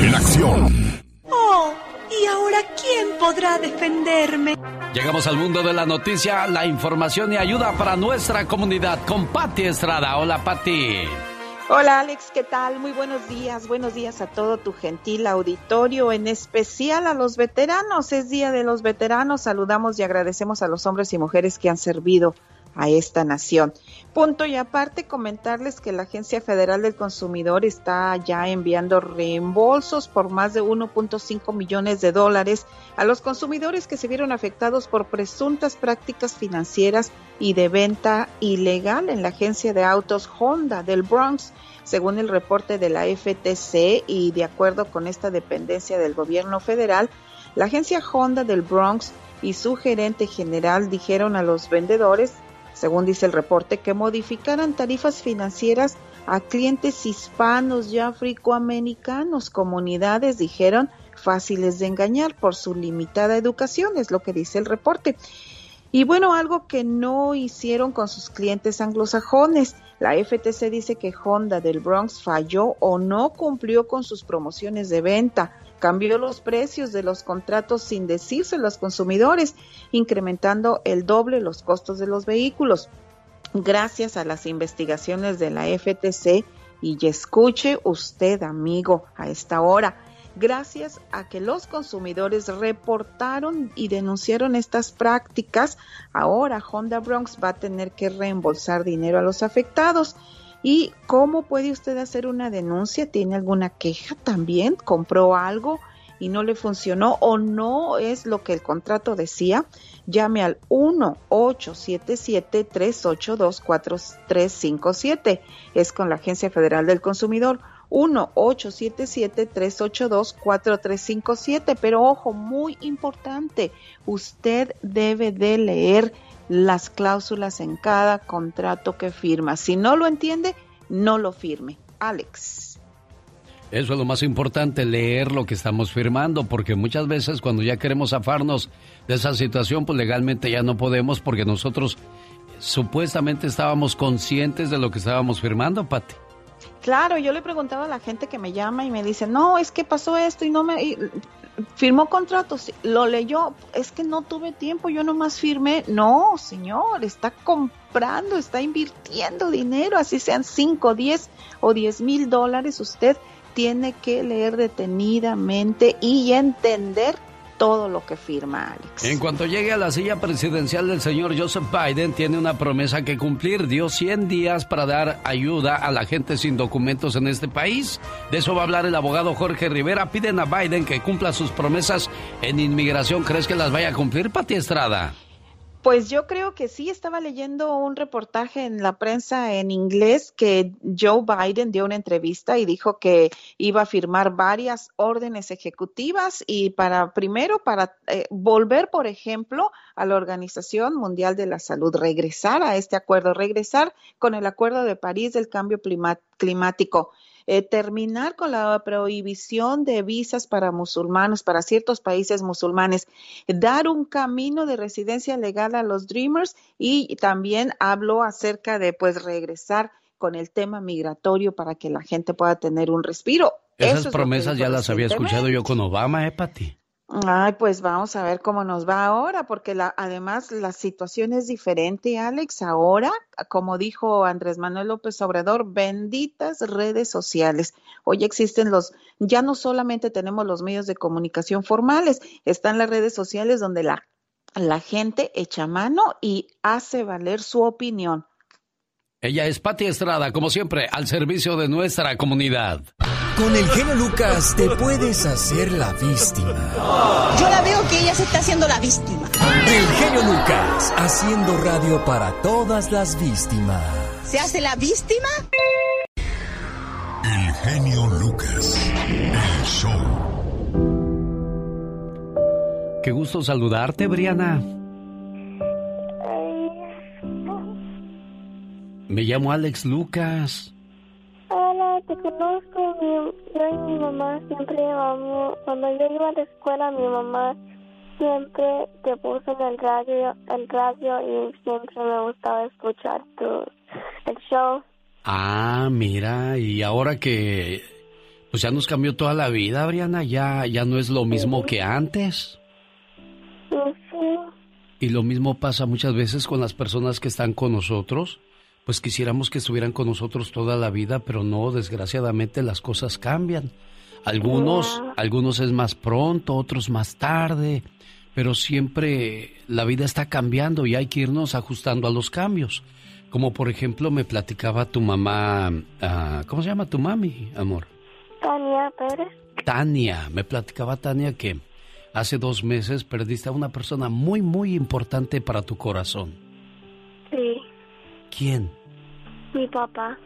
En acción. Oh, ¿y ahora quién podrá defenderme. Llegamos al mundo de la noticia, la información y ayuda para nuestra comunidad con Patti Estrada. Hola, Patti. Hola Alex, ¿qué tal? Muy buenos días, buenos días a todo tu gentil auditorio, en especial a los veteranos. Es Día de los Veteranos, saludamos y agradecemos a los hombres y mujeres que han servido a esta nación. Punto y aparte, comentarles que la Agencia Federal del Consumidor está ya enviando reembolsos por más de 1.5 millones de dólares a los consumidores que se vieron afectados por presuntas prácticas financieras y de venta ilegal en la agencia de autos Honda del Bronx. Según el reporte de la FTC y de acuerdo con esta dependencia del gobierno federal, la agencia Honda del Bronx y su gerente general dijeron a los vendedores según dice el reporte, que modificaran tarifas financieras a clientes hispanos y afroamericanos, comunidades, dijeron, fáciles de engañar por su limitada educación, es lo que dice el reporte. Y bueno, algo que no hicieron con sus clientes anglosajones. La FTC dice que Honda del Bronx falló o no cumplió con sus promociones de venta cambió los precios de los contratos sin decirse a los consumidores, incrementando el doble los costos de los vehículos. Gracias a las investigaciones de la FTC, y escuche usted, amigo, a esta hora, gracias a que los consumidores reportaron y denunciaron estas prácticas, ahora Honda Bronx va a tener que reembolsar dinero a los afectados. ¿Y cómo puede usted hacer una denuncia? ¿Tiene alguna queja también? ¿Compró algo y no le funcionó o no es lo que el contrato decía? Llame al 1-877-382-4357. Es con la Agencia Federal del Consumidor. 1-877-382-4357. Pero ojo, muy importante, usted debe de leer las cláusulas en cada contrato que firma. Si no lo entiende, no lo firme. Alex. Eso es lo más importante, leer lo que estamos firmando, porque muchas veces cuando ya queremos zafarnos de esa situación, pues legalmente ya no podemos porque nosotros supuestamente estábamos conscientes de lo que estábamos firmando, Pati. Claro, yo le preguntaba a la gente que me llama y me dice, no, es que pasó esto y no me firmó contratos, lo leyó, es que no tuve tiempo, yo nomás firmé. No, señor, está comprando, está invirtiendo dinero, así sean 5, 10 o 10 mil dólares, usted tiene que leer detenidamente y entender todo lo que firma Alex. En cuanto llegue a la silla presidencial del señor Joseph Biden, tiene una promesa que cumplir. Dio 100 días para dar ayuda a la gente sin documentos en este país. De eso va a hablar el abogado Jorge Rivera. Piden a Biden que cumpla sus promesas en inmigración. ¿Crees que las vaya a cumplir, Pati Estrada? Pues yo creo que sí, estaba leyendo un reportaje en la prensa en inglés que Joe Biden dio una entrevista y dijo que iba a firmar varias órdenes ejecutivas y para primero para eh, volver, por ejemplo, a la Organización Mundial de la Salud, regresar a este acuerdo, regresar con el Acuerdo de París del cambio climático. Eh, terminar con la prohibición de visas para musulmanes, para ciertos países musulmanes, dar un camino de residencia legal a los Dreamers y también habló acerca de pues regresar con el tema migratorio para que la gente pueda tener un respiro. Esas promesas ya las había escuchado yo con Obama, ¿eh, Pati? Ay, pues vamos a ver cómo nos va ahora, porque la, además la situación es diferente, Alex. Ahora, como dijo Andrés Manuel López Obrador, benditas redes sociales. Hoy existen los, ya no solamente tenemos los medios de comunicación formales, están las redes sociales donde la, la gente echa mano y hace valer su opinión. Ella es Pati Estrada, como siempre, al servicio de nuestra comunidad. Con el genio Lucas te puedes hacer la víctima. Yo la veo que ella se está haciendo la víctima. El genio Lucas, haciendo radio para todas las víctimas. ¿Se hace la víctima? El genio Lucas, el show. Qué gusto saludarte, Briana. Me llamo Alex Lucas. Hola, te conozco. yo y mi mamá siempre vamos. Cuando yo iba a la escuela, mi mamá siempre te puso en el radio, el radio y siempre me gustaba escuchar tu, el show. Ah, mira, y ahora que pues ya nos cambió toda la vida, Briana, ya, ya no es lo mismo que antes. Y lo mismo pasa muchas veces con las personas que están con nosotros. Pues quisiéramos que estuvieran con nosotros toda la vida, pero no, desgraciadamente las cosas cambian. Algunos, algunos es más pronto, otros más tarde, pero siempre la vida está cambiando y hay que irnos ajustando a los cambios. Como por ejemplo me platicaba tu mamá, ah, ¿cómo se llama tu mami, amor? Tania Pérez. Tania, me platicaba Tania que hace dos meses perdiste a una persona muy, muy importante para tu corazón. Sí, ¿Quién? mi papá.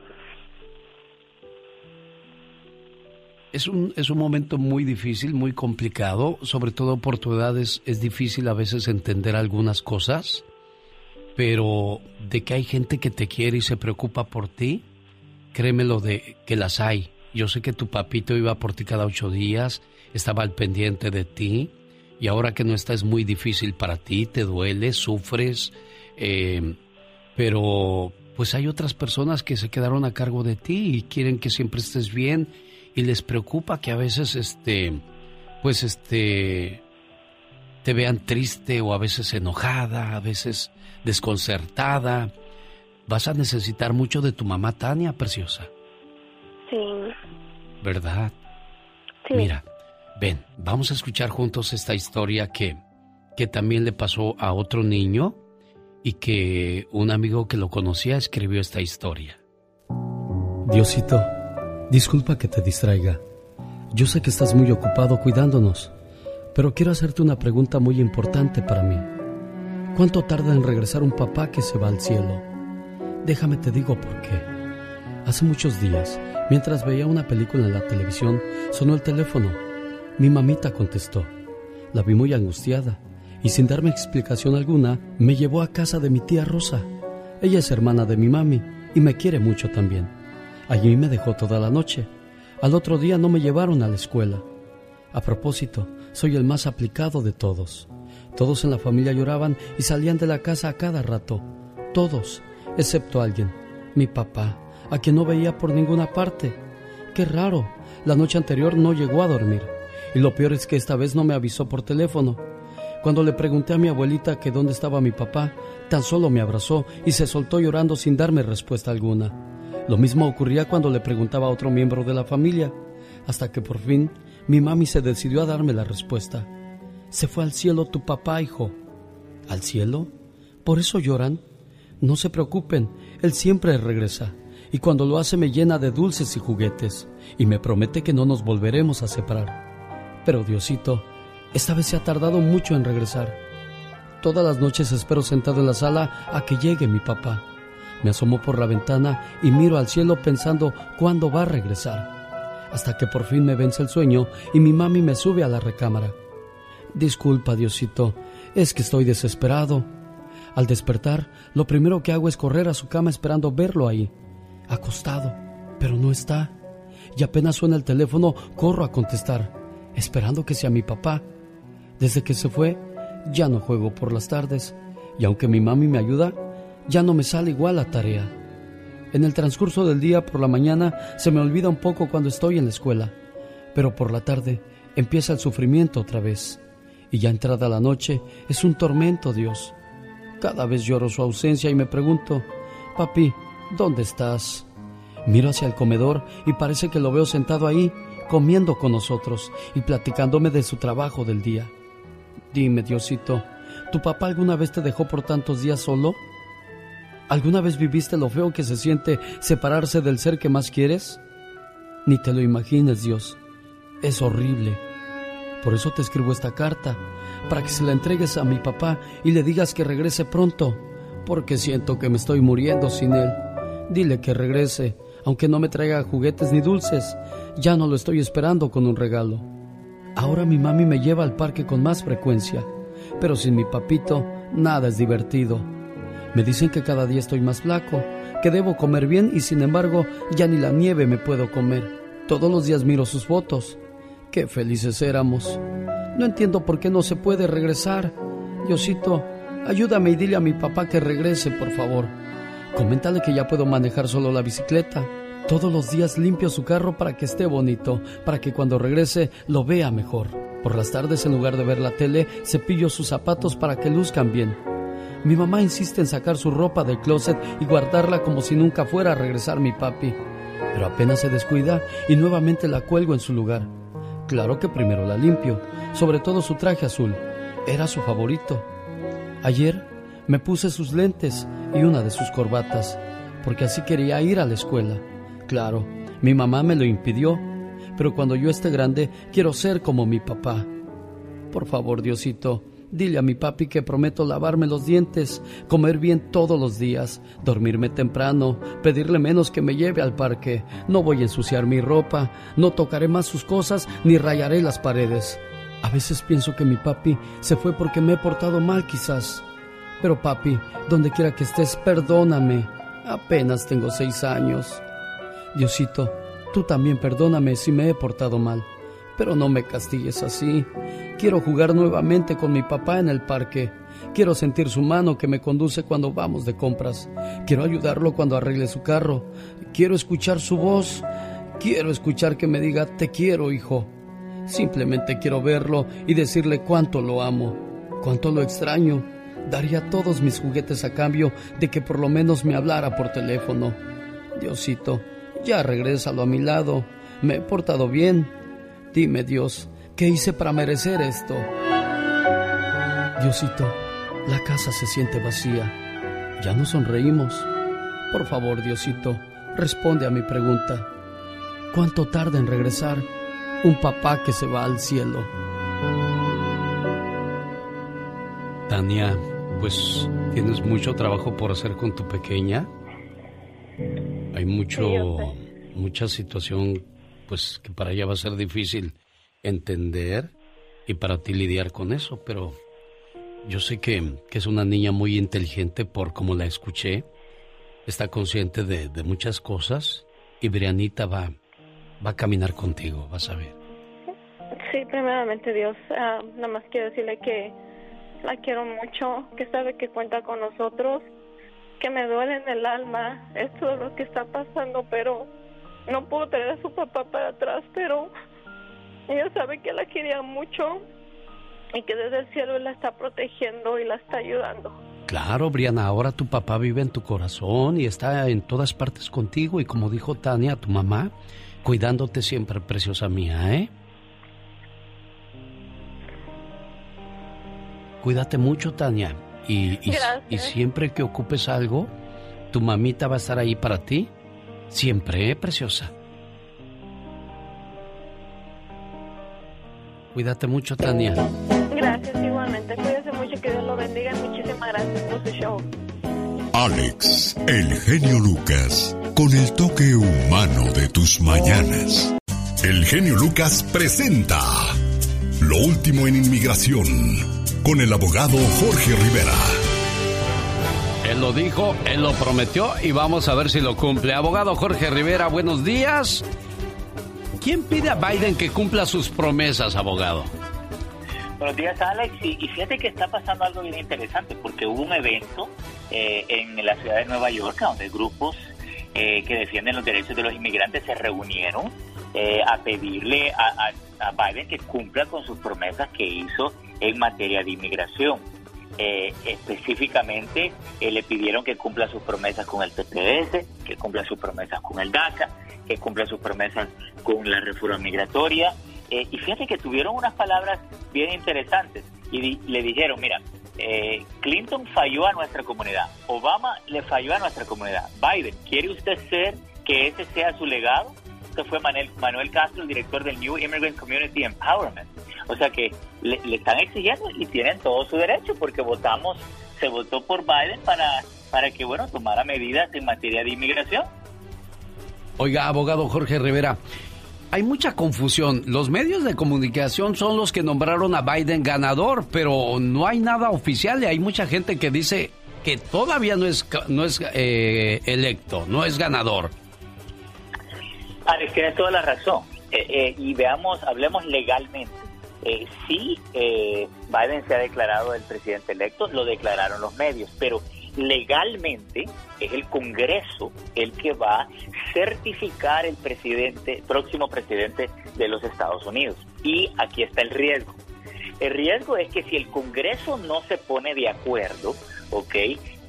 Es un, es un momento muy difícil, muy complicado, sobre todo por tu edad es, es difícil a veces entender algunas cosas, pero de que hay gente que te quiere y se preocupa por ti, créemelo de que las hay. Yo sé que tu papito iba por ti cada ocho días, estaba al pendiente de ti, y ahora que no está es muy difícil para ti, te duele, sufres, eh, pero pues hay otras personas que se quedaron a cargo de ti y quieren que siempre estés bien y les preocupa que a veces este pues este te vean triste o a veces enojada, a veces desconcertada. Vas a necesitar mucho de tu mamá Tania, preciosa, Sí. ¿verdad? Mira, ven, vamos a escuchar juntos esta historia que que también le pasó a otro niño y que un amigo que lo conocía escribió esta historia. Diosito, disculpa que te distraiga. Yo sé que estás muy ocupado cuidándonos, pero quiero hacerte una pregunta muy importante para mí. ¿Cuánto tarda en regresar un papá que se va al cielo? Déjame te digo por qué. Hace muchos días, mientras veía una película en la televisión, sonó el teléfono. Mi mamita contestó. La vi muy angustiada y sin darme explicación alguna, me llevó a casa de mi tía Rosa. Ella es hermana de mi mami y me quiere mucho también. Allí me dejó toda la noche. Al otro día no me llevaron a la escuela. A propósito, soy el más aplicado de todos. Todos en la familia lloraban y salían de la casa a cada rato. Todos, excepto alguien, mi papá, a quien no veía por ninguna parte. Qué raro, la noche anterior no llegó a dormir. Y lo peor es que esta vez no me avisó por teléfono. Cuando le pregunté a mi abuelita que dónde estaba mi papá, tan solo me abrazó y se soltó llorando sin darme respuesta alguna. Lo mismo ocurría cuando le preguntaba a otro miembro de la familia, hasta que por fin mi mami se decidió a darme la respuesta. Se fue al cielo tu papá, hijo. ¿Al cielo? ¿Por eso lloran? No se preocupen, él siempre regresa, y cuando lo hace me llena de dulces y juguetes, y me promete que no nos volveremos a separar. Pero Diosito, esta vez se ha tardado mucho en regresar. Todas las noches espero sentado en la sala a que llegue mi papá. Me asomo por la ventana y miro al cielo pensando cuándo va a regresar. Hasta que por fin me vence el sueño y mi mami me sube a la recámara. Disculpa, Diosito, es que estoy desesperado. Al despertar, lo primero que hago es correr a su cama esperando verlo ahí, acostado, pero no está. Y apenas suena el teléfono, corro a contestar, esperando que sea mi papá. Desde que se fue, ya no juego por las tardes, y aunque mi mami me ayuda, ya no me sale igual la tarea. En el transcurso del día por la mañana se me olvida un poco cuando estoy en la escuela, pero por la tarde empieza el sufrimiento otra vez. Y ya entrada la noche es un tormento, Dios. Cada vez lloro su ausencia y me pregunto, papi, ¿dónde estás? Miro hacia el comedor y parece que lo veo sentado ahí, comiendo con nosotros y platicándome de su trabajo del día. Dime, Diosito, ¿tu papá alguna vez te dejó por tantos días solo? ¿Alguna vez viviste lo feo que se siente separarse del ser que más quieres? Ni te lo imagines, Dios. Es horrible. Por eso te escribo esta carta, para que se la entregues a mi papá y le digas que regrese pronto, porque siento que me estoy muriendo sin él. Dile que regrese, aunque no me traiga juguetes ni dulces. Ya no lo estoy esperando con un regalo. Ahora mi mami me lleva al parque con más frecuencia, pero sin mi papito nada es divertido. Me dicen que cada día estoy más flaco, que debo comer bien y sin embargo ya ni la nieve me puedo comer. Todos los días miro sus fotos. Qué felices éramos. No entiendo por qué no se puede regresar. Diosito, ayúdame y dile a mi papá que regrese, por favor. Coméntale que ya puedo manejar solo la bicicleta. Todos los días limpio su carro para que esté bonito, para que cuando regrese lo vea mejor. Por las tardes, en lugar de ver la tele, cepillo sus zapatos para que luzcan bien. Mi mamá insiste en sacar su ropa del closet y guardarla como si nunca fuera a regresar mi papi. Pero apenas se descuida y nuevamente la cuelgo en su lugar. Claro que primero la limpio, sobre todo su traje azul. Era su favorito. Ayer me puse sus lentes y una de sus corbatas, porque así quería ir a la escuela. Claro, mi mamá me lo impidió, pero cuando yo esté grande quiero ser como mi papá. Por favor, Diosito, Dile a mi papi que prometo lavarme los dientes, comer bien todos los días, dormirme temprano, pedirle menos que me lleve al parque. No voy a ensuciar mi ropa, no tocaré más sus cosas ni rayaré las paredes. A veces pienso que mi papi se fue porque me he portado mal quizás. Pero papi, donde quiera que estés, perdóname. Apenas tengo seis años. Diosito, tú también perdóname si me he portado mal pero no me castigues así. Quiero jugar nuevamente con mi papá en el parque. Quiero sentir su mano que me conduce cuando vamos de compras. Quiero ayudarlo cuando arregle su carro. Quiero escuchar su voz. Quiero escuchar que me diga, te quiero, hijo. Simplemente quiero verlo y decirle cuánto lo amo, cuánto lo extraño. Daría todos mis juguetes a cambio de que por lo menos me hablara por teléfono. Diosito, ya regrésalo a mi lado. Me he portado bien. Dime, Dios, ¿qué hice para merecer esto? Diosito, la casa se siente vacía. Ya no sonreímos. Por favor, Diosito, responde a mi pregunta. ¿Cuánto tarda en regresar un papá que se va al cielo? Tania, pues tienes mucho trabajo por hacer con tu pequeña. Hay mucho, mucha situación pues que para ella va a ser difícil entender y para ti lidiar con eso, pero yo sé que, es una niña muy inteligente por como la escuché, está consciente de, muchas cosas y Brianita va, va a caminar contigo, vas a ver. Sí, primeramente Dios, ah, nada más quiero decirle que la quiero mucho, que sabe que cuenta con nosotros, que me duele en el alma esto lo que está pasando, pero no puedo traer a su papá para atrás, pero ella sabe que la quería mucho y que desde el cielo la está protegiendo y la está ayudando. Claro, Briana, ahora tu papá vive en tu corazón y está en todas partes contigo y como dijo Tania, tu mamá, cuidándote siempre, preciosa mía, ¿eh? Cuídate mucho, Tania. Y, y siempre que ocupes algo, tu mamita va a estar ahí para ti Siempre, ¿eh, preciosa. Cuídate mucho, Tania. Gracias, igualmente. Cuídese mucho, que Dios lo bendiga. Muchísimas gracias por su show. Alex, el genio Lucas, con el toque humano de tus mañanas. El genio Lucas presenta Lo último en inmigración, con el abogado Jorge Rivera. Él lo dijo, él lo prometió y vamos a ver si lo cumple. Abogado Jorge Rivera, buenos días. ¿Quién pide a Biden que cumpla sus promesas, abogado? Buenos días, Alex. Y, fíjate que está pasando algo bien interesante, porque hubo un evento eh, en la ciudad de Nueva York donde grupos eh, que defienden los derechos de los inmigrantes se reunieron eh, a pedirle a, Biden que cumpla con sus promesas que hizo en materia de inmigración. Eh, específicamente eh, le pidieron que cumpla sus promesas con el TPS, que cumpla sus promesas con el DACA, que cumpla sus promesas con la reforma migratoria. Eh, y fíjate que tuvieron unas palabras bien interesantes y le dijeron, mira, Clinton falló a nuestra comunidad, Obama le falló a nuestra comunidad, Biden, ¿quiere usted ser que ese sea su legado? Este fue Manuel, Manuel Castro, el director del New Immigrant Community Empowerment. O sea que le, están exigiendo y tienen todo su derecho porque votamos, se votó por Biden para, para que, bueno, tomara medidas en materia de inmigración. Oiga, abogado Jorge Rivera, hay mucha confusión. Los medios de comunicación son los que nombraron a Biden ganador, pero no hay nada oficial y hay mucha gente que dice que todavía no es, no es eh, electo, no es ganador. Alex, tienes toda la razón. Eh, eh, y veamos, hablemos legalmente. Eh, sí, eh, Biden se ha declarado el presidente electo, lo declararon los medios, pero legalmente es el Congreso el que va a certificar el presidente, próximo presidente de los Estados Unidos. Y aquí está el riesgo. El riesgo es que si el Congreso no se pone de acuerdo, ¿ok?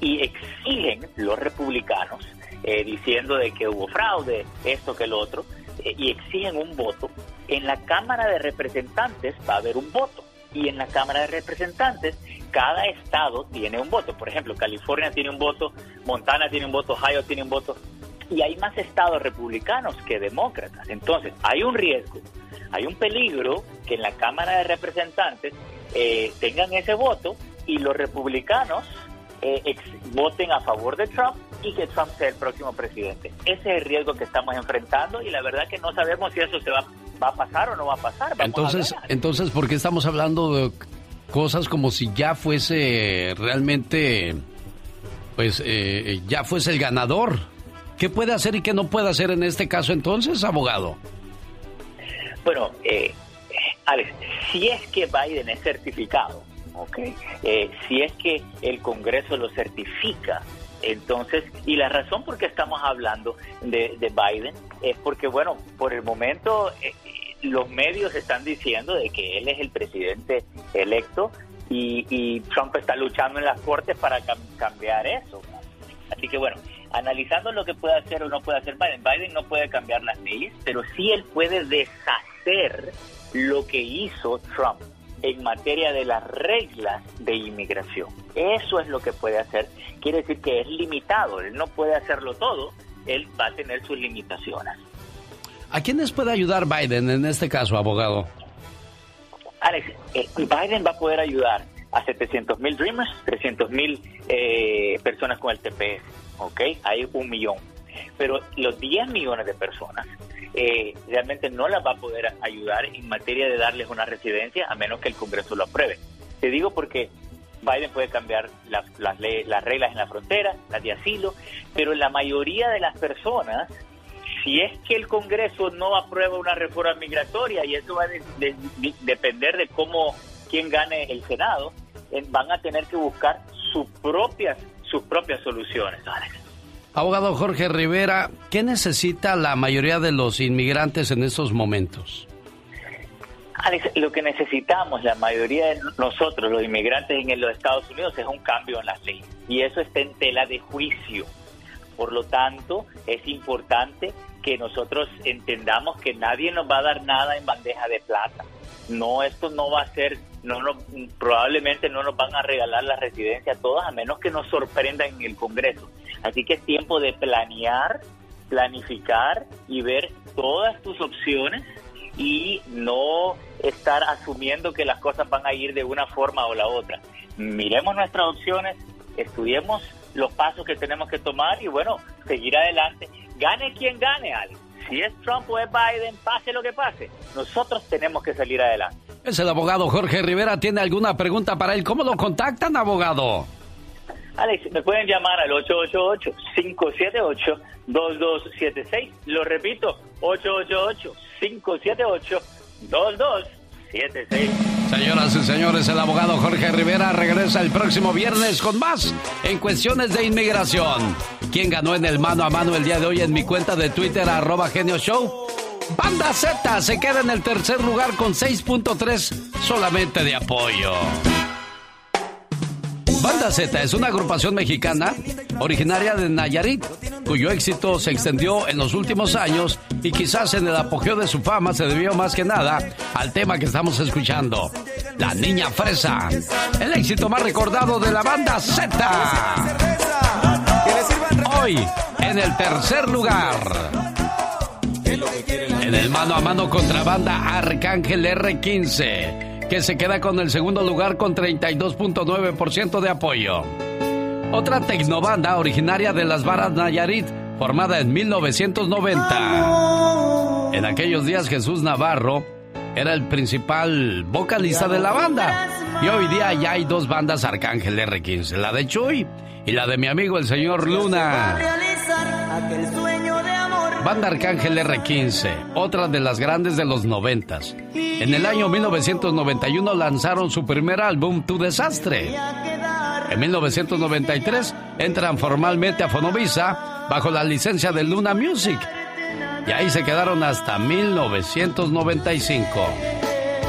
Y exigen los republicanos, eh, diciendo de que hubo fraude, esto que lo otro, y exigen un voto, en la Cámara de Representantes va a haber un voto. Y en la Cámara de Representantes, cada estado tiene un voto. Por ejemplo, California tiene un voto, Montana tiene un voto, Ohio tiene un voto. Y hay más estados republicanos que demócratas. Entonces, hay un riesgo, hay un peligro que en la Cámara de Representantes eh, tengan ese voto y los republicanos eh, voten a favor de Trump y que Trump sea el próximo presidente. Ese es el riesgo que estamos enfrentando y la verdad que no sabemos si eso se va, va a pasar o no va a pasar. entonces, entonces, ¿por qué estamos hablando de cosas como si ya fuese realmente, pues, eh, ya fuese el ganador? ¿Qué puede hacer y qué no puede hacer en este caso entonces, abogado? Bueno, eh, Alex, si es que Biden es certificado, ¿ok? Eh, si es que el Congreso lo certifica, entonces, y la razón por qué estamos hablando de, Biden es porque, bueno, por el momento eh, los medios están diciendo de que él es el presidente electo y, Trump está luchando en las cortes para cambiar eso. Así que bueno, analizando lo que puede hacer o no puede hacer Biden, Biden no puede cambiar las leyes, pero sí él puede deshacer lo que hizo Trump en materia de las reglas de inmigración. Eso es lo que puede hacer. Quiere decir que es limitado, él no puede hacerlo todo, él va a tener sus limitaciones. ¿A quiénes puede ayudar Biden en este caso, abogado? Alex, eh, Biden va a poder ayudar a 700 mil Dreamers, 300 mil eh, personas con el TPS, ¿ok? Hay un millón. Pero los 10 millones de personas eh, realmente no las va a poder ayudar en materia de darles una residencia a menos que el Congreso lo apruebe. Te digo porque Biden puede cambiar las, las, las reglas en la frontera, las de asilo, pero la mayoría de las personas, si es que el Congreso no aprueba una reforma migratoria, y eso va a depender de cómo, quién gane el Senado, van a tener que buscar sus propias, sus propias soluciones, Abogado Jorge Rivera, ¿qué necesita la mayoría de los inmigrantes en estos momentos? Alex, lo que necesitamos, la mayoría de nosotros, los inmigrantes en los Estados Unidos, es un cambio en las leyes. Y eso está en tela de juicio. Por lo tanto, es importante que nosotros entendamos que nadie nos va a dar nada en bandeja de plata. No, esto no va a ser, no, probablemente no nos van a regalar la residencia a todos, a menos que nos sorprendan en el Congreso. Así que es tiempo de planear, planificar y ver todas tus opciones y no estar asumiendo que las cosas van a ir de una forma o la otra. Miremos nuestras opciones, estudiemos los pasos que tenemos que tomar y bueno, seguir adelante. Gane quien gane, algo. Si es Trump o es Biden, pase lo que pase, nosotros tenemos que salir adelante. Es el abogado Jorge Rivera. ¿Tiene alguna pregunta para él? ¿Cómo lo contactan, abogado? Alex, me pueden llamar al 888-578-2276. Lo repito, 888-578-2276. Señoras y señores, el abogado Jorge Rivera regresa el próximo viernes con más en cuestiones de inmigración. ¿Quién ganó en el mano a mano el día de hoy en mi cuenta de Twitter, arroba Genio Show? Banda Z se queda en el tercer lugar con 6.3 solamente de apoyo. Banda Z es una agrupación mexicana originaria de Nayarit, cuyo éxito se extendió en los últimos años y quizás en el apogeo de su fama se debió más que nada al tema que estamos escuchando, La Niña Fresa, el éxito más recordado de la banda Z. Hoy, en el tercer lugar. En el mano a mano contra banda Arcángel R15 que se queda con el segundo lugar con 32.9% de apoyo. Otra tecnobanda originaria de las Varas Nayarit, formada en 1990. En aquellos días Jesús Navarro era el principal vocalista de la banda. Y hoy día ya hay dos bandas Arcángel R15, la de Chuy y la de mi amigo el señor Luna. Banda Arcángel R15, otra de las grandes de los noventas. En el año 1991 lanzaron su primer álbum, Tu Desastre. En 1993 entran formalmente a Fonovisa bajo la licencia de Luna Music. Y ahí se quedaron hasta 1995.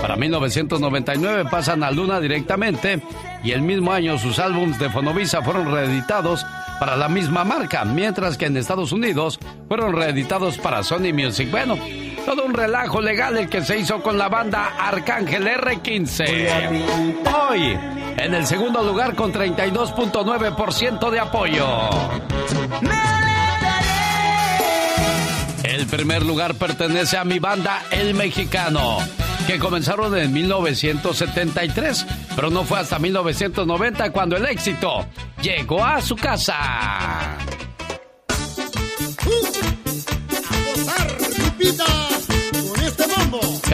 Para 1999 pasan a Luna directamente y el mismo año sus álbumes de Fonovisa fueron reeditados para la misma marca, mientras que en Estados Unidos fueron reeditados para Sony Music. Bueno, todo un relajo legal el que se hizo con la banda Arcángel R15. Hoy, en el segundo lugar con 32.9% de apoyo. El primer lugar pertenece a mi banda El Mexicano, que comenzaron en 1973, pero no fue hasta 1990 cuando el éxito llegó a su casa.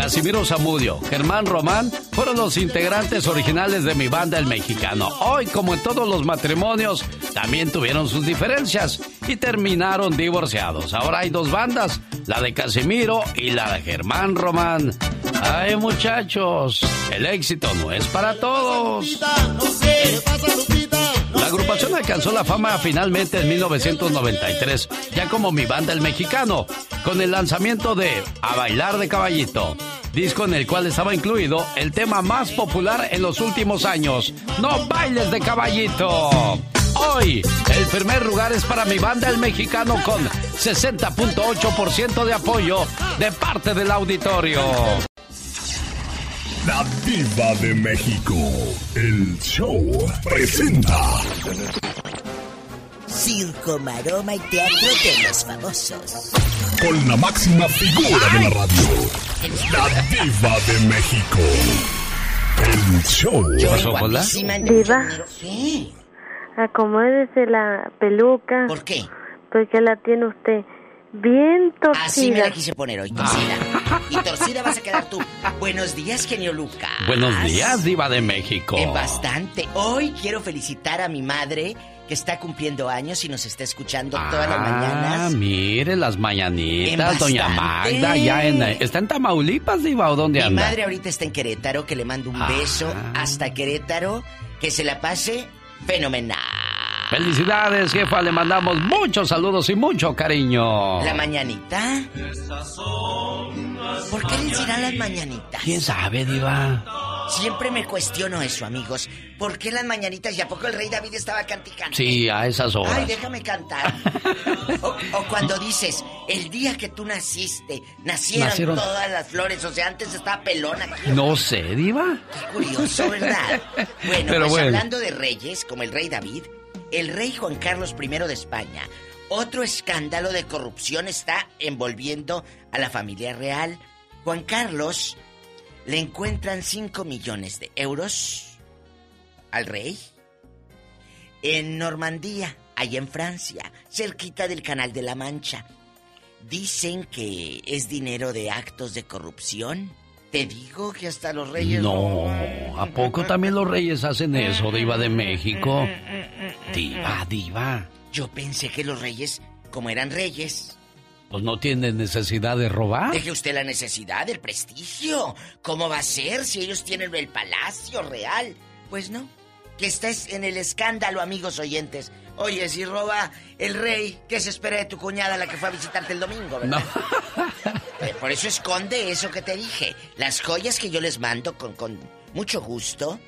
Casimiro Zamudio, Germán Román fueron los integrantes originales de mi banda El Mexicano. Hoy, como en todos los matrimonios, también tuvieron sus diferencias y terminaron divorciados. Ahora hay dos bandas, la de Casimiro y la de Germán Román. Ay, muchachos, el éxito no es para todos. La agrupación alcanzó la fama finalmente en 1993, ya como mi banda El Mexicano, con el lanzamiento de A Bailar de Caballito, disco en el cual estaba incluido el tema más popular en los últimos años, No Bailes de Caballito. Hoy, el primer lugar es para mi banda El Mexicano con 60.8% de apoyo de parte del auditorio. La Diva de México. El show presenta. Circo, maroma y teatro de los famosos. Con la máxima figura de la radio. La Diva de México. El show. ¿Qué pasó, Pola? Diva. ¿Qué? Acomódese la peluca. ¿Por qué? Porque la tiene usted bien torcida. Así me la quise poner hoy, torcida. Y torcida vas a quedar tú. Buenos días, genio Lucas. Buenos días, Diva de México. Eh, bastante. Hoy quiero felicitar a mi madre que está cumpliendo años y nos está escuchando todas las Ah, mañanas. mire las En mañanitas, doña. Magda, ya en... ¿Está en Tamaulipas, Diva, o dónde Mi anda? madre ahorita está en Querétaro, que le mando un Ah. beso hasta Querétaro, que se la pase fenomenal. Felicidades, jefa, le mandamos muchos saludos y mucho cariño. La mañanita. ¿Por qué les dirán las mañanitas? ¿Quién sabe, Diva? Siempre me cuestiono eso, amigos. ¿Por qué las mañanitas? ¿Y a poco el rey David estaba canticando? Sí, a esas Ay, horas. déjame cantar. O, o cuando dices, el día que tú naciste, nacieron, Nacieron- todas las flores. O sea, antes estaba pelona. aquí. No sé, Diva. Curioso, ¿verdad? Bueno, Pero pues bueno. hablando de reyes, como el rey David, el rey Juan Carlos I de España, otro escándalo de corrupción está envolviendo a la familia real. Juan Carlos le encuentran 5 millones de euros al rey en Normandía, allá en Francia, cerquita del Canal de la Mancha. Dicen que es dinero de actos de corrupción. Te digo que hasta los reyes... No, ¿a poco también los reyes hacen eso, Diva de México? Diva, Diva. Yo pensé que los reyes, como eran reyes, Pues no tienen necesidad de robar. deje usted la necesidad, el prestigio. ¿Cómo va a ser si ellos tienen el palacio real? Pues no. Que estés en el escándalo, amigos oyentes. Oye, si roba el rey, ¿qué se espera de tu cuñada la que fue a visitarte el domingo, verdad? Eh, Por eso esconde eso que te dije. Las joyas que yo les mando con, con mucho gusto,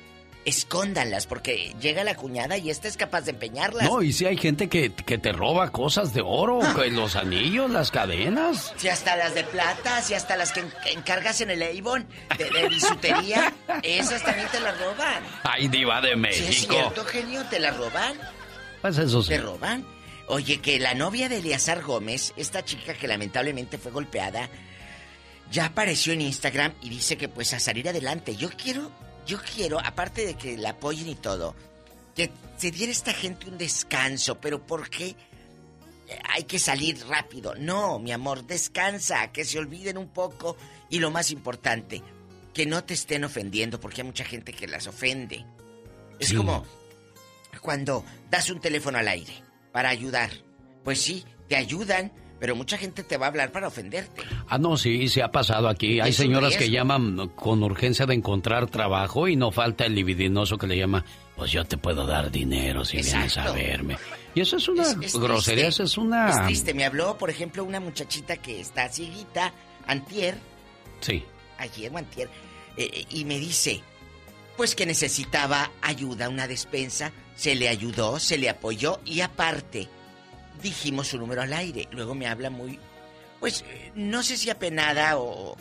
escóndanlas porque llega la cuñada y esta es capaz de empeñarlas. No, y si hay gente que, que te roba cosas de oro, Ah. que los anillos, las cadenas. Si hasta las de plata, si hasta las que en- que encargas en el Avon de, de bisutería, esas también te las roban. Ay, Diva de Si es México. cierto, genio, te las roban. Pues eso sí. Te roban. Oye, que la novia de Eleazar Gómez, esta chica que lamentablemente fue golpeada, ya apareció en Instagram y dice que pues a salir adelante. Yo quiero, yo quiero, aparte de que la apoyen y todo, que se diera a esta gente un descanso, pero ¿por qué? eh, Hay que salir rápido. No, mi amor, descansa, que se olviden un poco. Y lo más importante, que no te estén ofendiendo, porque hay mucha gente que las ofende. Es Sí. como cuando das un teléfono al aire para ayudar. Pues sí, te ayudan, pero mucha gente te va a hablar para ofenderte. Ah, no, sí, se ha pasado aquí. Hay señoras que llaman con urgencia de encontrar trabajo y no falta el libidinoso que le llama, pues yo te puedo dar dinero si vienes a Exacto. verme. Y eso es una Es- es grosería, eso es una... Es triste, me habló, por ejemplo, una muchachita que está cieguita, antier, Sí. ayer o antier, Eh, y me dice, pues que necesitaba ayuda, una despensa. Se le ayudó, se le apoyó y aparte dijimos su número al aire. Luego me habla muy, pues eh, no sé si apenada o,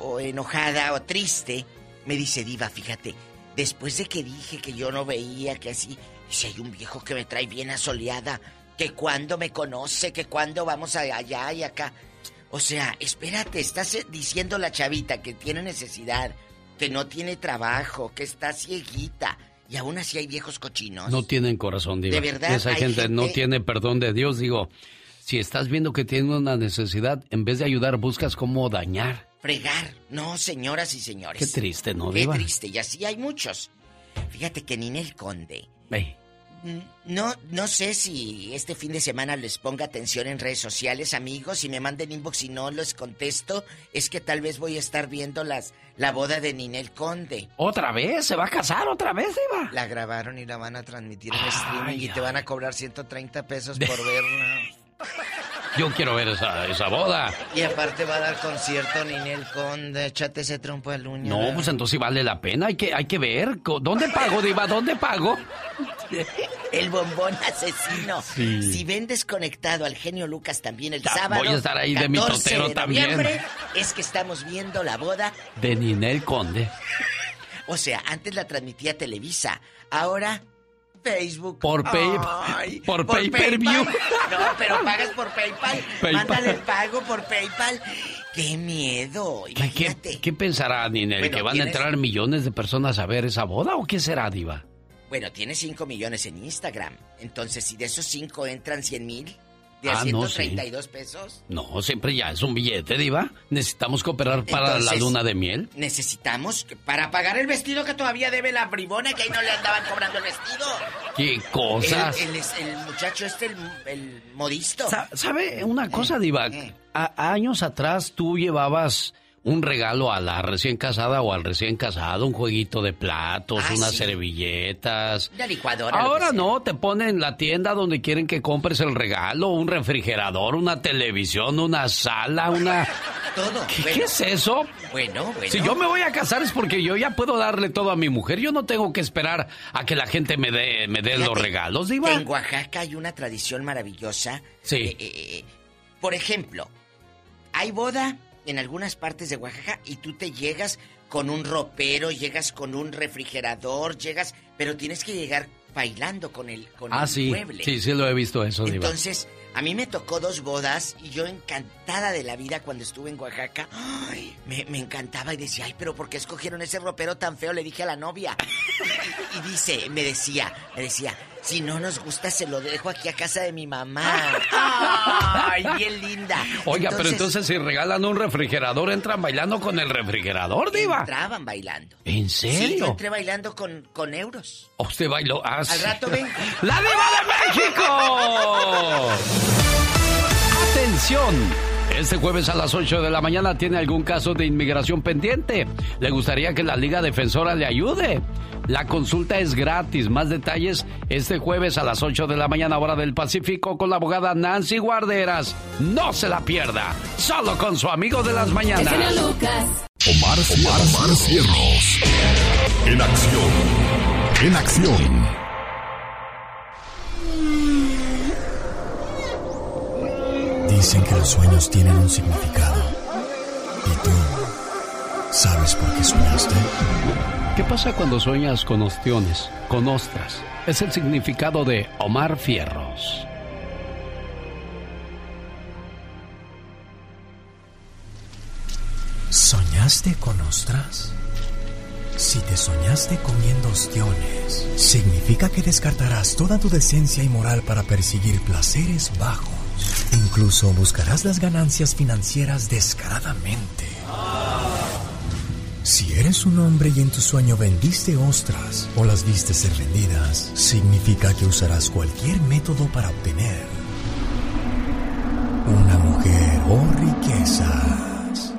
o enojada o triste. Me dice, Diva, fíjate, después de que dije que yo no veía que así, si hay un viejo que me trae bien asoleada, que cuando me conoce, que cuando vamos allá y acá. O sea, espérate, estás eh, diciendo la chavita que tiene necesidad, que no tiene trabajo, que está cieguita. Y aún así hay viejos cochinos. No tienen corazón, Diva. De verdad, Esa gente, no tiene perdón de Dios. Digo, si estás viendo que tiene una necesidad, en vez de ayudar, buscas cómo dañar. Fregar. No, señoras y señores. Qué triste, ¿no, Qué Diva? triste. Y así hay muchos. Fíjate que Ninel Conde. Ey. No, no sé si este fin de semana les ponga atención en redes sociales, amigos, y me manden inbox y no les contesto, es que tal vez voy a estar viendo las la boda de Ninel Conde. ¿Otra vez? ¿Se va a casar otra vez, Diva? La grabaron y la van a transmitir en streaming y te van a cobrar 130 pesos por verla. Yo quiero ver esa, esa boda. Y aparte va a dar concierto Ninel Conde, échate ese trompo al uña. No, pues entonces sí vale la pena. Hay que, hay que ver. ¿Dónde pago, Diva? ¿Dónde pago? El bombón asesino. Sí. Si ven desconectado al genio Lucas también el Ya, sábado. voy a estar ahí de 14 mitotero de también. Es que estamos viendo la boda. De Ninel Conde. O sea, antes la transmitía Televisa. Ahora, Facebook. Por pay- Ay, por. PayPal. No, pero pagas por PayPal. PayPal. Mándale el pago por PayPal. ¡Qué miedo! ¿Qué, qué, qué pensará Ninel? Bueno, ¿Que van tienes- a entrar millones de personas a ver esa boda o qué será, Diva? Bueno, tiene 5 millones en Instagram. Entonces, si de esos 5 entran 100 mil, de Ah, a no, sí. 132 pesos, No, siempre ya es un billete, Diva. Necesitamos cooperar para la luna de miel. necesitamos para pagar el vestido que todavía debe la bribona, que ahí no le andaban cobrando el vestido. ¿Qué cosas? El, el- el muchacho este, el, el modisto. Sa- ¿Sabe una cosa, Diva? A- años atrás tú llevabas un regalo a la recién casada o al recién casado, un jueguito de platos, Ah, unas sí. Servilletas. licuadora. lo Ahora no, te ponen la tienda donde quieren que compres el regalo, un refrigerador, una televisión, una sala, una... Todo. ¿Qué, bueno. qué es eso? Bueno, bueno. Si yo me voy a casar es porque yo ya puedo darle todo a mi mujer. Yo no tengo que esperar a que la gente me dé, me dé los regalos, Diva. En Oaxaca hay una tradición maravillosa. Sí. Eh, eh, eh, por ejemplo, hay boda en algunas partes de Oaxaca y tú te llegas con un ropero, llegas con un refrigerador, llegas, pero tienes que llegar bailando con el, con Ah, el sí. mueble. Sí, sí lo he visto eso, Diva. Entonces, a mí me tocó dos bodas y yo encantada de la vida cuando estuve en Oaxaca. Ay, me, me encantaba y decía, ay, pero ¿por qué escogieron ese ropero tan feo? Le dije a la novia. Y, y dice, me decía, me decía, si no nos gusta se lo dejo aquí a casa de mi mamá. Ay, bien linda. Oiga, pero entonces si regalan un refrigerador, entran bailando con el refrigerador, Diva. Entraban bailando. ¿En Sí, yo serio? entré bailando con, con euros. ¿O ¿Usted bailó? Ah, Al sí. rato ven. ¡La Diva de México! ¡Atención! Este jueves a las 8 de la mañana tiene algún caso de inmigración pendiente. ¿Le gustaría que la Liga Defensora le ayude? La consulta es gratis. Más detalles este jueves a las 8 de la mañana hora del Pacífico con la abogada Nancy Guarderas. No se la pierda. Solo con su amigo de las mañanas. Omar, Omar, Omar Cierros. En acción. En acción. Dicen que los sueños tienen un significado. ¿Y tú sabes por qué soñaste? ¿Qué pasa cuando sueñas con ostiones, con ostras? Es el significado de Omar Fierros. ¿Soñaste con ostras? Si te soñaste comiendo ostiones, significa que descartarás toda tu decencia y moral para perseguir placeres bajos. Incluso buscarás las ganancias financieras descaradamente. Si eres un hombre y en tu sueño vendiste ostras o las viste ser vendidas, significa que usarás cualquier método para obtener una mujer o riquezas.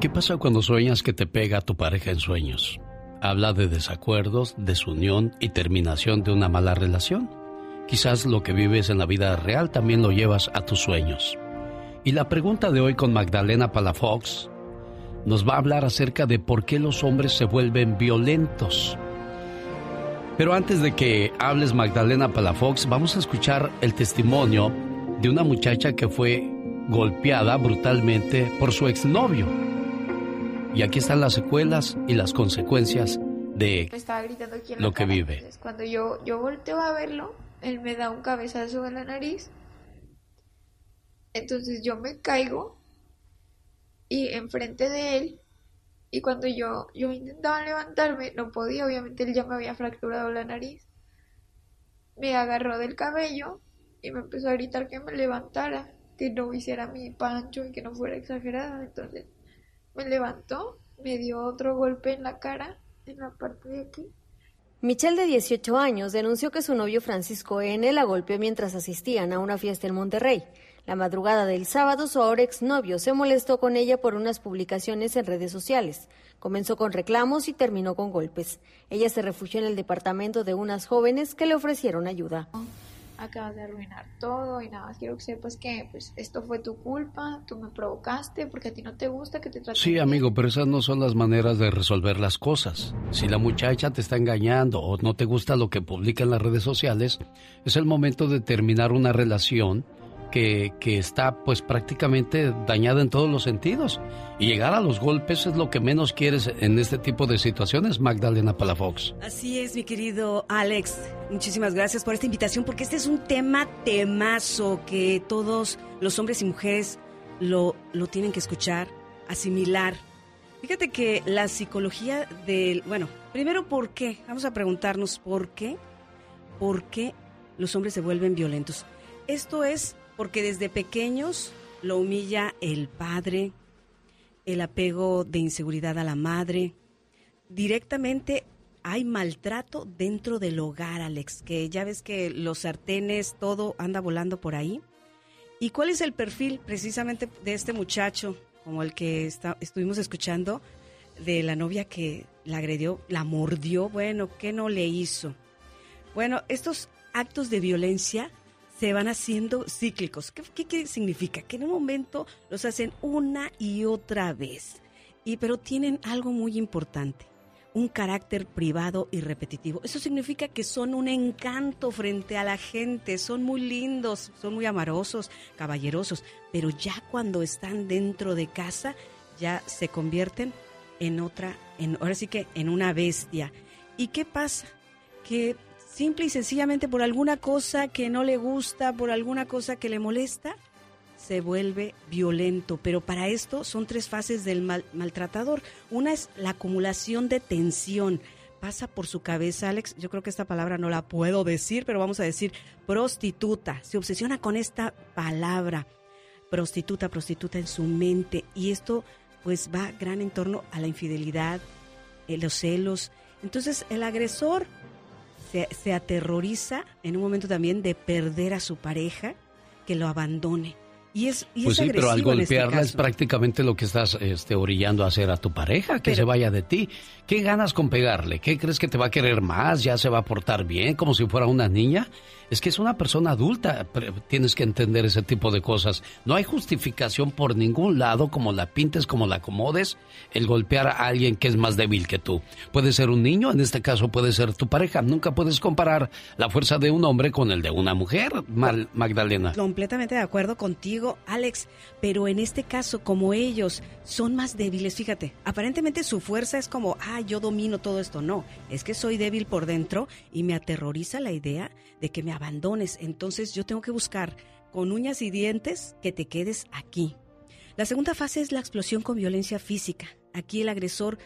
¿Qué pasa cuando sueñas que te pega tu pareja en sueños? Habla de desacuerdos, desunión y terminación de una mala relación. Quizás lo que vives en la vida real también lo llevas a tus sueños. Y la pregunta de hoy con Magdalena Palafox, nos va a hablar acerca de por qué los hombres se vuelven violentos. Pero antes de que hables Magdalena Palafox, vamos a escuchar el testimonio de una muchacha que fue golpeada brutalmente por su exnovio. Y aquí están las secuelas y las consecuencias de lo que vive. cuando yo, yo volteo a verlo, él me da un cabezazo en la nariz. Entonces yo me caigo y enfrente de él y cuando yo, yo intentaba levantarme, no podía, obviamente él ya me había fracturado la nariz. Me agarró del cabello y me empezó a gritar que me levantara, que no hiciera mi pancho y que no fuera exagerada. Entonces me levantó, me dio otro golpe en la cara, en la parte de aquí. Michelle, de 18 años, denunció que su novio Francisco N. la golpeó mientras asistían a una fiesta en Monterrey. La madrugada del sábado, su ahora exnovio se molestó con ella por unas publicaciones en redes sociales. Comenzó con reclamos y terminó con golpes. Ella se refugió en el departamento de unas jóvenes que le ofrecieron ayuda. Acabas de arruinar todo y nada más quiero que sepas que pues esto fue tu culpa, tú me provocaste porque a ti no te gusta que te traten Sí, amigo, pero esas no son las maneras de resolver las cosas. Si la muchacha te está engañando o no te gusta lo que publica en las redes sociales, es el momento de terminar una relación que, está pues prácticamente dañada en todos los sentidos. Y llegar a los golpes es lo que menos quieres en este tipo de situaciones, Magdalena Palafox. Así es, mi querido Alex. Muchísimas gracias por esta invitación, porque este es un tema temazo que todos los hombres y mujeres lo, lo tienen que escuchar, asimilar. Fíjate que la psicología del... Bueno, primero, ¿por qué? Vamos a preguntarnos por qué. ¿Por qué los hombres se vuelven violentos? Esto es porque desde pequeños lo humilla el padre, el apego de inseguridad a la madre. Directamente hay maltrato dentro del hogar, Alex, que ya ves que los sartenes, todo anda volando por ahí. ¿Y cuál es el perfil precisamente de este muchacho, como el que estuvimos escuchando, de la novia que la agredió, la mordió? Bueno, ¿qué no le hizo? Bueno, estos actos de violencia se van haciendo cíclicos. ¿Qué, significa? Que en un momento los hacen una y otra vez. Y pero tienen algo muy importante, un carácter privado y repetitivo. Eso significa que son un encanto frente a la gente, son muy lindos, son muy amorosos, caballerosos, pero ya cuando están dentro de casa ya se convierten en otra, en ahora sí que en una bestia. ¿Y qué pasa? Que simple y sencillamente por alguna cosa que no le gusta, por alguna cosa que le molesta, se vuelve violento. Pero para esto son tres fases del maltratador. Una es la acumulación de tensión. Pasa por su cabeza, Alex, yo creo que esta palabra no la puedo decir, pero vamos a decir prostituta. Se obsesiona con esta palabra, prostituta, prostituta en su mente. Y esto pues va gran en torno a la infidelidad, eh, los celos. Entonces el agresor se, aterroriza en un momento también de perder a su pareja, que lo abandone. Y es, y pues sí, pero al este golpearla es prácticamente lo que estás este, orillando a hacer a tu pareja, que se vaya de ti. ¿Qué ganas con pegarle? ¿Qué crees que te va a querer más? ¿Ya se va a portar bien como si fuera una niña? Es que es una persona adulta, tienes que entender ese tipo de cosas. No hay justificación por ningún lado, como la pintes, como la acomodes, el golpear a alguien que es más débil que tú. Puede ser un niño, en este caso puede ser tu pareja. Nunca puedes comparar la fuerza de un hombre con el de una mujer, Magdalena. Completamente de acuerdo contigo, Alex, pero en este caso, como ellos son más débiles, fíjate, aparentemente su fuerza es como, ah, yo domino todo esto. No, es que soy débil por dentro y me aterroriza la idea de que me abandones. Entonces yo tengo que buscar con uñas y dientes que te quedes aquí. La segunda fase es la explosión con violencia física. Aquí el agresor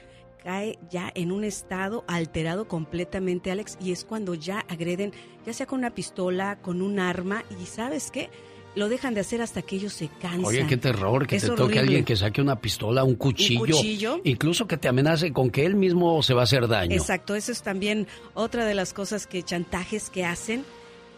cae ya en un estado alterado completamente, Alex, y es cuando ya agreden, ya sea con una pistola, con un arma, y sabes qué, lo dejan de hacer hasta que ellos se cansan. Oye, qué terror que te toque alguien que saque una pistola, un cuchillo, ¿Un cuchillo, incluso que te amenace con que él mismo se va a hacer daño. Exacto, eso es también otra de las cosas que chantajes que hacen.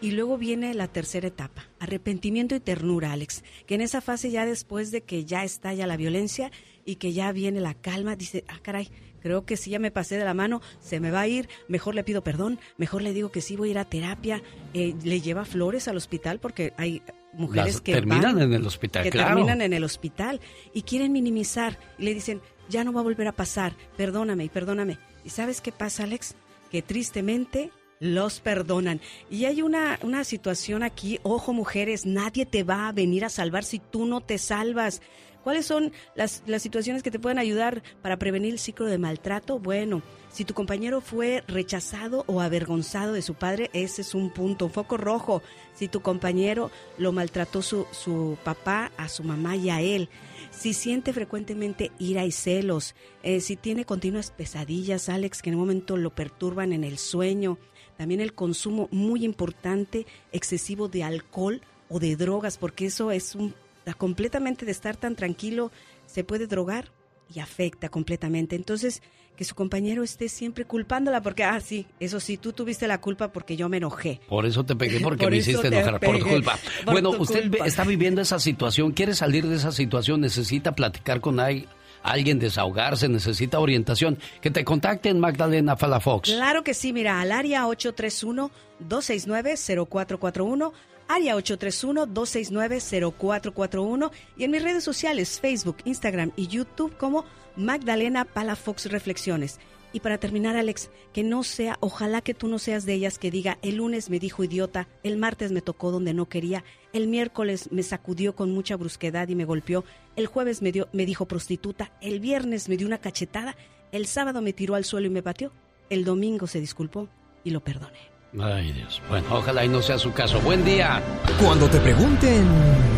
Y luego viene la tercera etapa, arrepentimiento y ternura, Alex, que en esa fase ya después de que ya estalla la violencia y que ya viene la calma, dice, ah, caray, creo que si ya me pasé de la mano, se me va a ir, mejor le pido perdón, mejor le digo que sí voy a ir a terapia, eh, le lleva flores al hospital porque hay mujeres que terminan en el hospital, que terminan en el hospital y quieren minimizar y le dicen ya no va a volver a pasar, perdóname y perdóname. ¿Y sabes qué pasa, Alex? Que tristemente los perdonan. Y hay una, una situación aquí, ojo mujeres, nadie te va a venir a salvar si tú no te salvas. ¿Cuáles son las, las situaciones que te pueden ayudar para prevenir el ciclo de maltrato? Bueno, si tu compañero fue rechazado o avergonzado de su padre, ese es un punto, un foco rojo. Si tu compañero lo maltrató su, su papá, a su mamá y a él. Si siente frecuentemente ira y celos. Eh, si tiene continuas pesadillas, Alex, que en un momento lo perturban en el sueño. También el consumo muy importante, excesivo de alcohol o de drogas, porque eso es un completamente de estar tan tranquilo, se puede drogar y afecta completamente. Entonces, que su compañero esté siempre culpándola porque, ah, sí, eso sí, tú tuviste la culpa porque yo me enojé. Por eso te pegué, porque me hiciste enojar por culpa. bueno, usted está viviendo esa situación, quiere salir de esa situación, necesita platicar con alguien, desahogarse, necesita orientación. Que te contacten Magdalena Falafox. Claro que sí, mira, al área 831-269-0441 área 831-269-0441 y en mis redes sociales, Facebook, Instagram y YouTube como Magdalena Palafox Reflexiones. Y para terminar, Alex, que no sea, ojalá que tú no seas de ellas que diga, el lunes me dijo idiota, el martes me tocó donde no quería, el miércoles me sacudió con mucha brusquedad y me golpeó, el jueves me, dio, me dijo prostituta, el viernes me dio una cachetada, el sábado me tiró al suelo y me pateó, el domingo se disculpó y lo perdoné. Ay, Dios. Bueno, ojalá y no sea su caso. Buen día. Cuando te pregunten...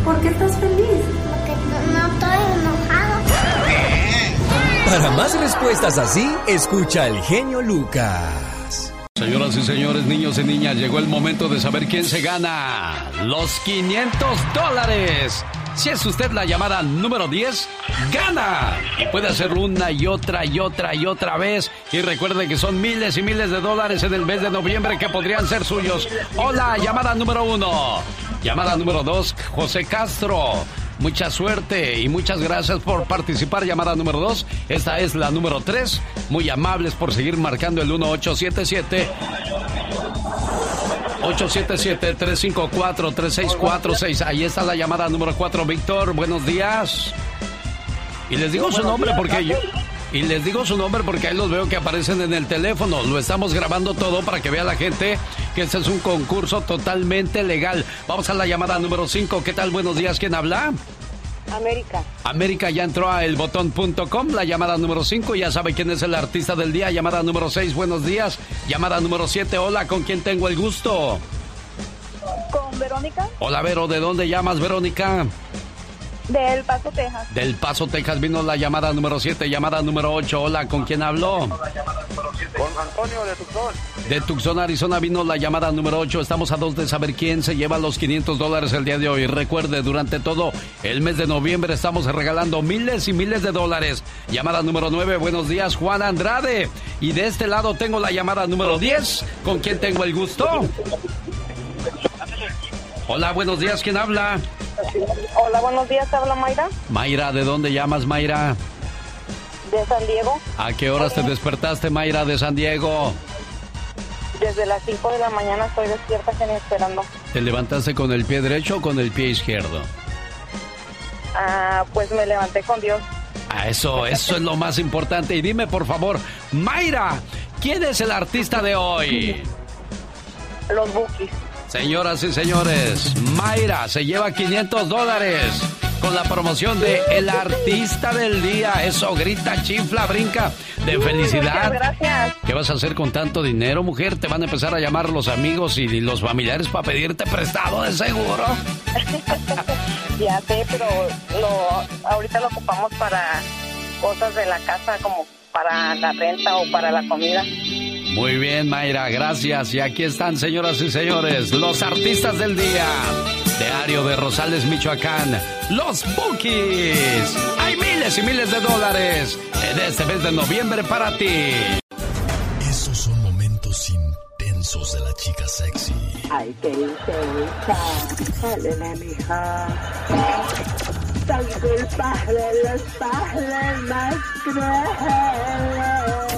¿Por qué estás feliz? Porque no, estoy enojado. Para más respuestas así, escucha el genio Lucas. Señoras y señores, niños y niñas, llegó el momento de saber quién se gana los 500 dólares. Si es usted la llamada número 10, gana. Puede hacerlo una y otra y otra y otra vez. Y recuerde que son miles y miles de dólares en el mes de noviembre que podrían ser suyos. Hola, llamada número 1. Llamada número 2, José Castro. Mucha suerte y muchas gracias por participar. Llamada número 2. Esta es la número 3. Muy amables por seguir marcando el 1877. 877-354-3646. Ahí está la llamada número 4, Víctor. Buenos días. Y les digo su nombre porque yo... Y les digo su nombre porque ahí los veo que aparecen en el teléfono. Lo estamos grabando todo para que vea la gente que este es un concurso totalmente legal. Vamos a la llamada número 5. ¿Qué tal? Buenos días. ¿Quién habla? América. América ya entró a elbotón.com, la llamada número 5, ya sabe quién es el artista del día, llamada número 6, buenos días, llamada número 7, hola, ¿con quién tengo el gusto? Con Verónica. Hola, Vero, ¿de dónde llamas, Verónica? Del Paso, Texas. Del Paso, Texas vino la llamada número 7, llamada número 8. Hola, ¿con quién habló? Con Antonio de Tucson. De Tucson, Arizona vino la llamada número 8. Estamos a dos de saber quién se lleva los 500 dólares el día de hoy. Recuerde, durante todo el mes de noviembre estamos regalando miles y miles de dólares. Llamada número 9, buenos días, Juan Andrade. Y de este lado tengo la llamada número 10. ¿Con quién tengo el gusto? Hola, buenos días, ¿quién habla? Hola, buenos días, habla Mayra. Mayra, ¿de dónde llamas, Mayra? De San Diego. ¿A qué horas te despertaste, Mayra, de San Diego? Desde las 5 de la mañana estoy despierta, que esperando. ¿Te levantaste con el pie derecho o con el pie izquierdo? Ah, pues me levanté con Dios. Ah, eso, eso es lo más importante. Y dime, por favor, Mayra, ¿quién es el artista de hoy? Los Bookies. Señoras y señores, Mayra se lleva 500 dólares con la promoción de El Artista del Día. Eso grita, chifla, brinca de felicidad. gracias. ¿Qué vas a hacer con tanto dinero, mujer? Te van a empezar a llamar los amigos y los familiares para pedirte prestado de seguro. ya sé, pero lo, ahorita lo ocupamos para cosas de la casa como para la renta o para la comida. Muy bien, Mayra, gracias. Y aquí están, señoras y señores, los artistas del día. Diario de Rosales, Michoacán, los Bookies. Hay miles y miles de dólares en este mes de noviembre para ti. Esos son momentos intensos de la chica sexy. Ay, qué intensa. Dale, mija. Tan culpable los padres más crueles.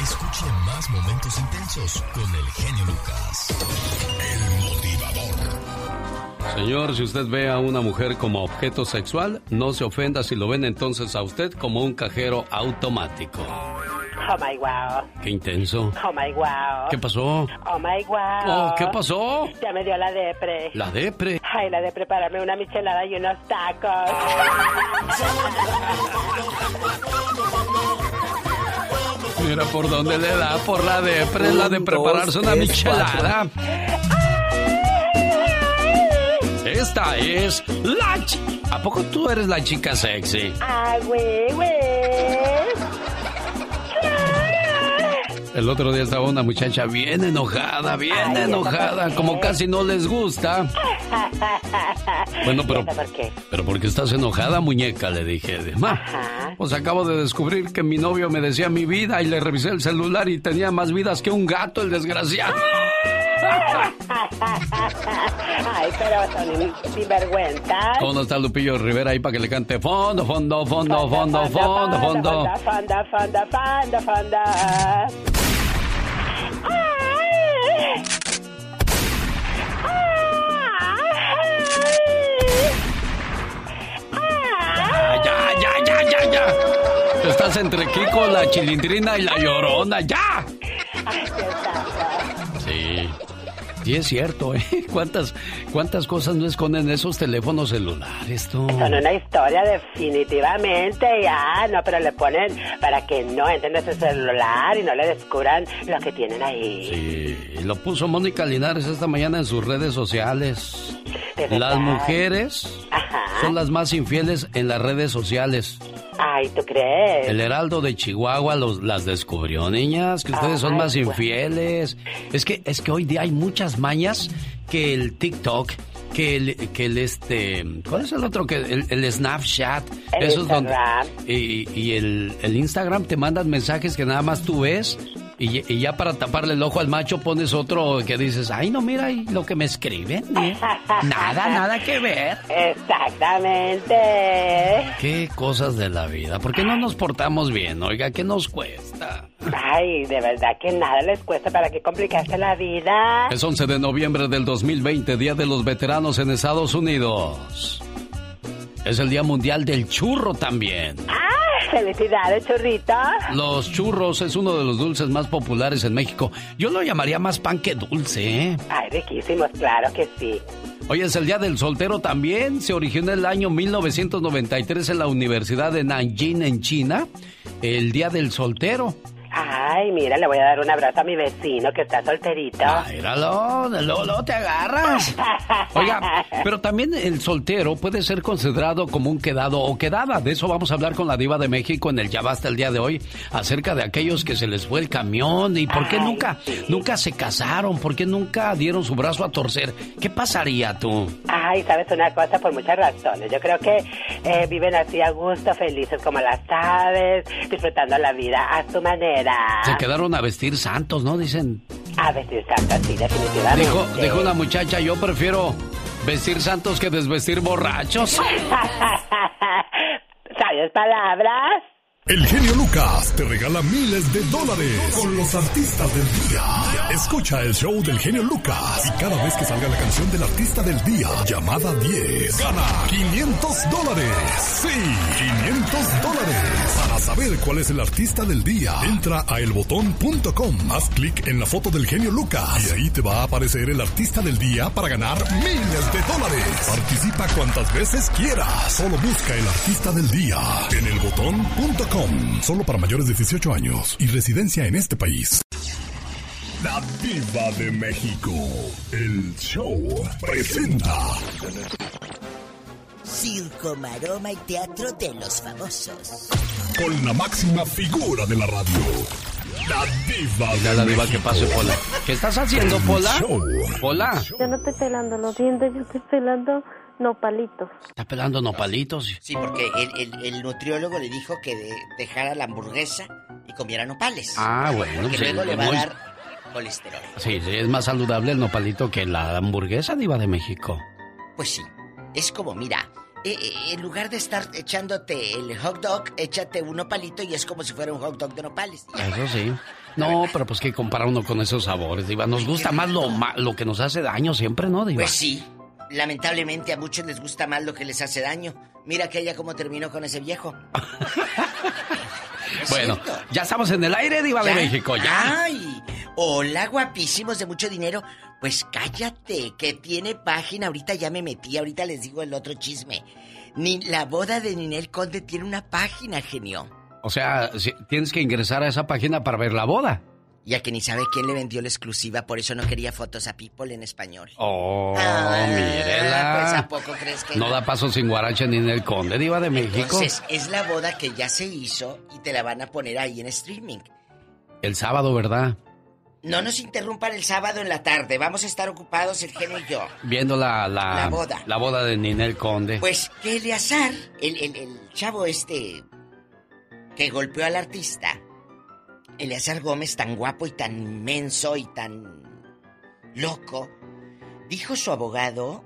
Escuche más momentos intensos con el genio Lucas. Señor, si usted ve a una mujer como objeto sexual, no se ofenda si lo ven entonces a usted como un cajero automático. Oh my wow. Qué intenso. Oh my wow. ¿Qué pasó? Oh my wow. Oh, ¿qué pasó? Ya me dio la depre. La depre. Ay, la de prepararme una michelada y unos tacos. Mira por dónde le da, por la depre, la de prepararse una michelada. Esta es la ¿A poco tú eres la chica sexy? Ah, güey, güey. El otro día estaba una muchacha bien enojada, bien Ay, ¿eso enojada, como casi no les gusta. Bueno, pero, ¿Eso por qué? pero ¿por qué estás enojada, muñeca? Le dije. Ma, pues acabo de descubrir que mi novio me decía mi vida y le revisé el celular y tenía más vidas que un gato, el desgraciado. Ay, pero son. ¿Cómo no está Lupillo Rivera ahí para que le cante fondo, fondo, fondo, fondo, fondo, fondo? Fonda, fonda, fonda, fonda, ya, ya, ya, ya, ya. Estás entre Kiko, la chilindrina y la llorona, ya. Sí, es cierto, ¿eh? ¿Cuántas, ¿Cuántas cosas no esconden esos teléfonos celulares, tú? Son una historia definitivamente, ya, no, pero le ponen para que no entren en ese celular y no le descubran lo que tienen ahí. Sí, lo puso Mónica Linares esta mañana en sus redes sociales. Las mujeres son las más infieles en las redes sociales. Ay, ¿tú crees? El Heraldo de Chihuahua los, las descubrió, niñas, que ustedes son más infieles. Es que, es que hoy día hay muchas mañas que el TikTok, que el, que el este, ¿cuál es el otro? Que el, el Snapchat, El donde- Instagram. y, y el, el Instagram te mandan mensajes que nada más tú ves y, y ya para taparle el ojo al macho pones otro que dices, ay no mira lo que me escriben, ¿eh? nada, nada que ver. Exactamente. Qué cosas de la vida, ¿por qué no nos portamos bien? Oiga, ¿qué nos cuesta? Ay, de verdad que nada les cuesta para que complicarse la vida. Es 11 de noviembre del 2020, Día de los Veteranos en Estados Unidos. Es el Día Mundial del Churro también. ¡Ah! ¡Felicidades, churrita! Los churros es uno de los dulces más populares en México. Yo lo llamaría más pan que dulce, ¿eh? Ay, riquísimos, claro que sí. Hoy es el Día del Soltero también. Se originó en el año 1993 en la Universidad de Nanjing, en China. El Día del Soltero. Ay, mira, le voy a dar un abrazo a mi vecino que está solterito. Míralo, de luego, luego te agarras. Oiga, pero también el soltero puede ser considerado como un quedado o quedada. De eso vamos a hablar con la diva de México en el Ya Basta el día de hoy, acerca de aquellos que se les fue el camión y por qué nunca, nunca se casaron, por qué nunca dieron su brazo a torcer. ¿Qué pasaría tú? Ay, sabes una cosa, por muchas razones. Yo creo que eh, viven así a gusto, felices como las aves, disfrutando la vida a su manera. Se quedaron a vestir santos, ¿no? Dicen. A vestir santos, sí, definitivamente. Dijo, dijo una muchacha, yo prefiero vestir santos que desvestir borrachos. ¿Sabes palabras? El genio Lucas te regala miles de dólares con los artistas del día. Escucha el show del genio Lucas y cada vez que salga la canción del artista del día, llamada 10, gana 500 dólares. Sí, 500 dólares. Para saber cuál es el artista del día, entra a elbotón.com, haz clic en la foto del genio Lucas y ahí te va a aparecer el artista del día para ganar miles de dólares. Participa cuantas veces quieras. Solo busca el artista del día en elbotón.com. Solo para mayores de 18 años y residencia en este país. La Diva de México. El show presenta. Circo, maroma y teatro de los famosos. Con la máxima figura de la radio. La Diva Ya de la diva México. que pase, Pola. ¿Qué estás haciendo, Pola? Pola. Yo no estoy pelando los dientes, yo estoy pelando nopalitos. Está pelando nopalitos. Sí, porque el, el- el nutriólogo le dijo que de- dejara la hamburguesa y comiera nopales. Ah, bueno, Porque sí, luego le va muy- a dar colesterol. Sí, sí, es más saludable el nopalito que la hamburguesa diva de México. Pues sí, es como, mira, eh, eh, en lugar de estar echándote el hot dog, échate un nopalito y es como si fuera un hot dog de nopales. Eso sí. No, pero pues que compara uno con esos sabores, diva. Nos gusta más lo, ma- lo que nos hace daño siempre, ¿no, diva? Pues sí, lamentablemente a muchos les gusta más lo que les hace daño. Mira que ella cómo terminó con ese viejo. Bueno, ya estamos en el aire, Diva de. México, ya. Ay, hola, guapísimos de mucho dinero. Pues cállate, que tiene página. Ahorita ya me metí, ahorita les digo el otro chisme. Ni la boda de Ninel Conde tiene una página, genio. O sea, tienes que ingresar a esa página para ver la boda. Ya que ni sabe quién le vendió la exclusiva, por eso no quería fotos a People en español. Oh, Ah, mírela. Pues a poco crees que No da paso sin guaracha ni en el conde, Diva de México. Entonces, es la boda que ya se hizo y te la van a poner ahí en streaming. El sábado, ¿verdad? No nos interrumpan el sábado en la tarde, vamos a estar ocupados el genio y yo. Viendo la, la, La boda. la boda de Ninel Conde. Pues que Eleazar, el, el, el chavo este que golpeó al artista, Eleazar Gómez, tan guapo y tan inmenso y tan loco, dijo su abogado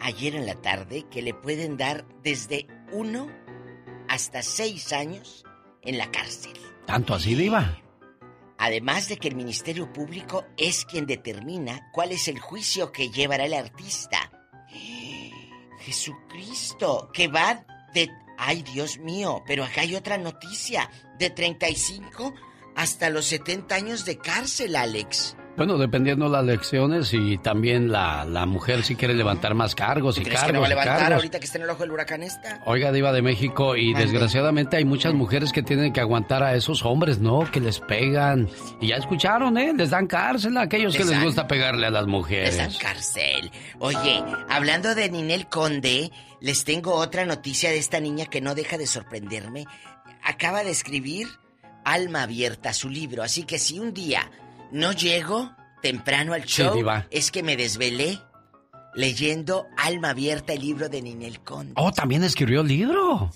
ayer en la tarde que le pueden dar desde uno hasta seis años en la cárcel. ¿Tanto así, Diva? Además de que el Ministerio Público es quien determina cuál es el juicio que llevará el artista. Jesucristo, que va de... Ay, Dios mío, pero acá hay otra noticia. De 35 hasta los 70 años de cárcel, Alex. Bueno, dependiendo las lecciones y también la, la mujer si quiere levantar más cargos y ¿Crees cargos que no va a levantar cargos. ahorita que está en el ojo del huracán esta? Oiga, Diva de México, y Mande. desgraciadamente hay muchas mujeres que tienen que aguantar a esos hombres, ¿no? Que les pegan. Y ya escucharon, ¿eh? Les dan cárcel a aquellos Les que les gusta pegarle a las Les mujeres. dan cárcel. Oye, hablando de Ninel Conde, les tengo otra noticia de esta niña que no deja de sorprenderme. Acaba de escribir Alma Abierta, su libro. Así que si un día no llego temprano al Sí, show, diva. es que me desvelé leyendo Alma Abierta, el libro de Ninel Conde. Oh, también escribió el libro.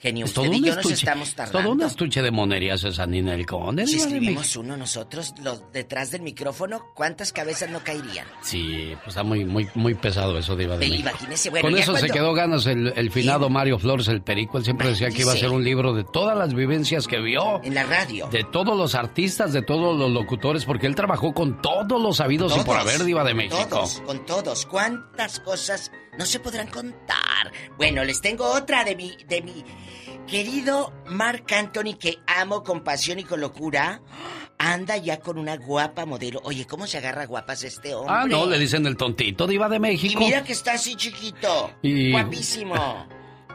Genio, Es usted todo y yo nos estuche, estamos tardando. todo un estuche de monerías esa Nina el Conde. Si de escribimos uno nosotros, los detrás del micrófono, ¿cuántas cabezas no caerían? Sí, pues está muy, muy, muy pesado eso, Diva de Ve, México. imagínese, bueno, Con eso se quedó ganas el, el finado Mario Flores, el perico. Él siempre decía que iba a ser un libro de todas las vivencias que vio. En la radio. De todos los artistas, de todos los locutores, porque él trabajó con todos los habidos y por haber Diva de México. Todos, con todos. ¿Cuántas cosas no se podrán contar? Bueno, les tengo otra de mi, de mi querido Mark Anthony que amo con pasión y con locura. Anda ya con una guapa modelo. Oye, ¿cómo se agarra guapas este hombre? Ah, no, le dicen el tontito Diva de Y México. mira que está así chiquito. Y- Guapísimo.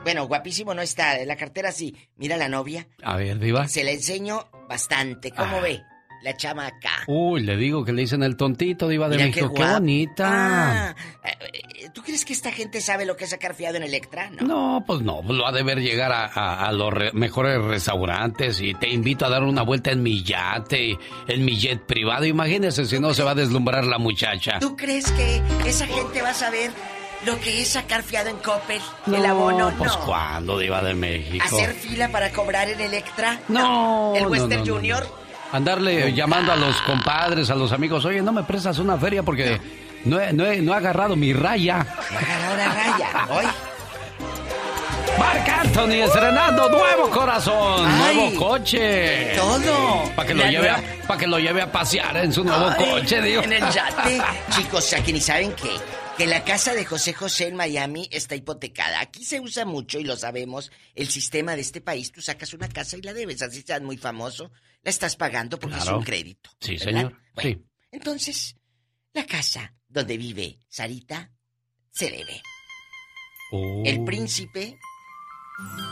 Bueno, guapísimo no está. De la cartera sí. Mira la novia. A ver, Diva. Se la enseño bastante. ¿Cómo Ah. ve? La chamaca. Uy, le digo que le dicen el tontito Diva de Mira México. Qué, bonita. Ah, eh, ¿Tú crees que esta gente sabe lo que es sacar fiado en Electra? No. No, pues no, pues lo ha de ver llegar a, a- a los re- mejores restaurantes y te invito a dar una vuelta en mi yate, en mi jet privado. Imagínese si no se va a deslumbrar la muchacha. ¿Tú crees que esa gente va a saber lo que es sacar fiado en Coppel? el abono, pues no. cuándo, Diva de México. ¿Hacer fila para cobrar en Electra? No, ¿El no, Western no, no, Junior? Andarle llamando a los compadres, a los amigos, oye, no me prestas una feria porque no he, no he- no he agarrado mi raya. No ha agarrado la raya. Hoy. Marc Anthony estrenando nuevo corazón, Ay, nuevo coche. todo. Para que, lo lleve a- que lo lleve a pasear en su nuevo Ay, coche, digo. En el yate. Chicos, aquí ni saben qué. Que la casa de José José en Miami está hipotecada. Aquí se usa mucho, y lo sabemos, el sistema de este país. Tú sacas una casa y la debes, así seas muy famoso. La estás pagando porque es un crédito. Sí, ¿verdad? señor. Bueno, Sí. Entonces, la casa donde vive Sarita se debe. Oh. El príncipe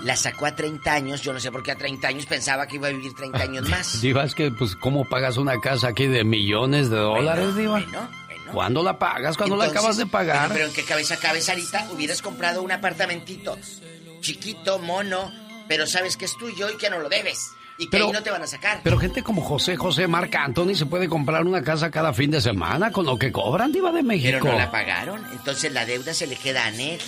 la sacó a 30 años. Yo no sé por qué a 30 años pensaba que iba a vivir 30 años más. Diva, es que, pues, ¿cómo pagas una casa aquí de millones de dólares, Diva? Bueno, ¿Cuándo la pagas? ¿Cuándo la acabas de pagar? pero en qué cabeza cabe, Sarita, hubieras comprado un apartamentito chiquito, mono, pero sabes que es tuyo y que no lo debes. Y que Pero- ahí no te van a sacar. Pero gente como José José Marc Anthony se puede comprar una casa cada fin de semana con lo que cobran, Diva de México. Pero no la pagaron, entonces la deuda se le queda a Nel.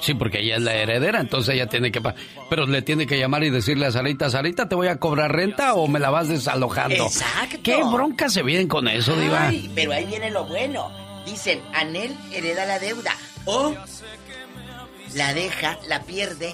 Sí, porque ella es la heredera, entonces ella tiene que. Pero le tiene que llamar y decirle a Sarita, Sarita, ¿te voy a cobrar renta o me la vas desalojando? Exacto. ¿Qué broncas se vienen con eso, Diva? Ay, pero ahí viene lo bueno. Dicen, Anel hereda la deuda. O la deja, la pierde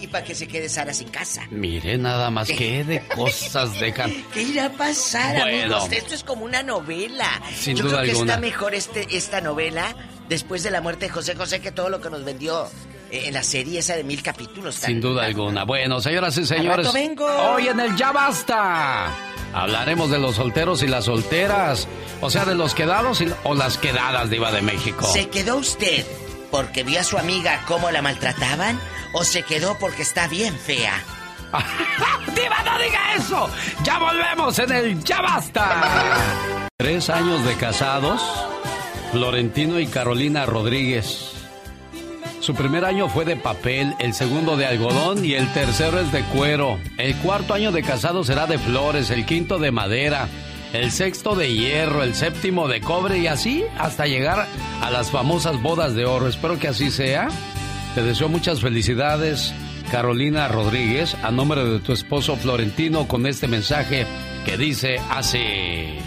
y para que se quede Sara sin casa. Mire nada más que de cosas dejan. ¿Qué irá a pasar, Bueno. amigos? Esto es como una novela. Sin Yo duda creo que alguna. está mejor este, esta novela después de la muerte de José José que todo lo que nos vendió eh, en la serie esa de mil capítulos. Sin duda alguna. Bueno, señoras y señores, vengo. hoy en el Ya Basta hablaremos de los solteros y las solteras. O sea, de los quedados y- o las quedadas, Diva de México. ¿Se quedó usted porque vio a su amiga cómo la maltrataban? ¿O se quedó porque está bien fea? ¡Diva, no diga eso! ¡Ya volvemos en el Ya Basta! Tres años de casados, Florentino y Carolina Rodríguez. Su primer año fue de papel, el segundo de algodón y el tercero es de cuero. El cuarto año de casado será de flores, el quinto de madera, el sexto de hierro, el séptimo de cobre y así hasta llegar a las famosas bodas de oro. Espero que así sea. Te deseo muchas felicidades, Carolina Rodríguez, a nombre de tu esposo Florentino con este mensaje que dice así.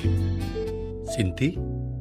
Sin ti,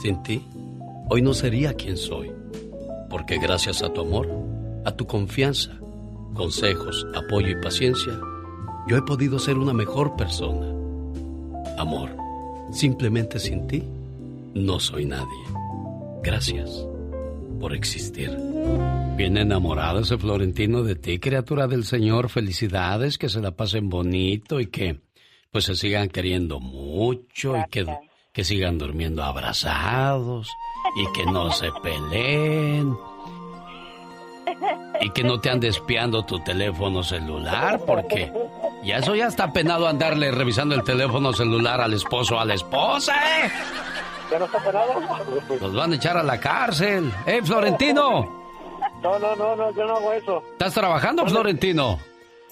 Sin ti, hoy no sería quien soy, porque gracias a tu amor, a tu confianza, consejos, apoyo y paciencia, yo he podido ser una mejor persona. Amor, simplemente sin ti, no soy nadie. Gracias por existir. Bien enamorado ese Florentino de ti, criatura del Señor. Felicidades, que se la pasen bonito y que pues se sigan queriendo mucho y que, que sigan durmiendo abrazados y que no se peleen y que no te andes espiando tu teléfono celular porque ya eso ya está penado andarle revisando el teléfono celular al esposo o a la esposa, ¿eh? ¿Ya no está penado? Los van a echar a la cárcel. ¡Eh, Florentino! No, no, no, no, yo no hago eso. ¿Estás trabajando, Florentino?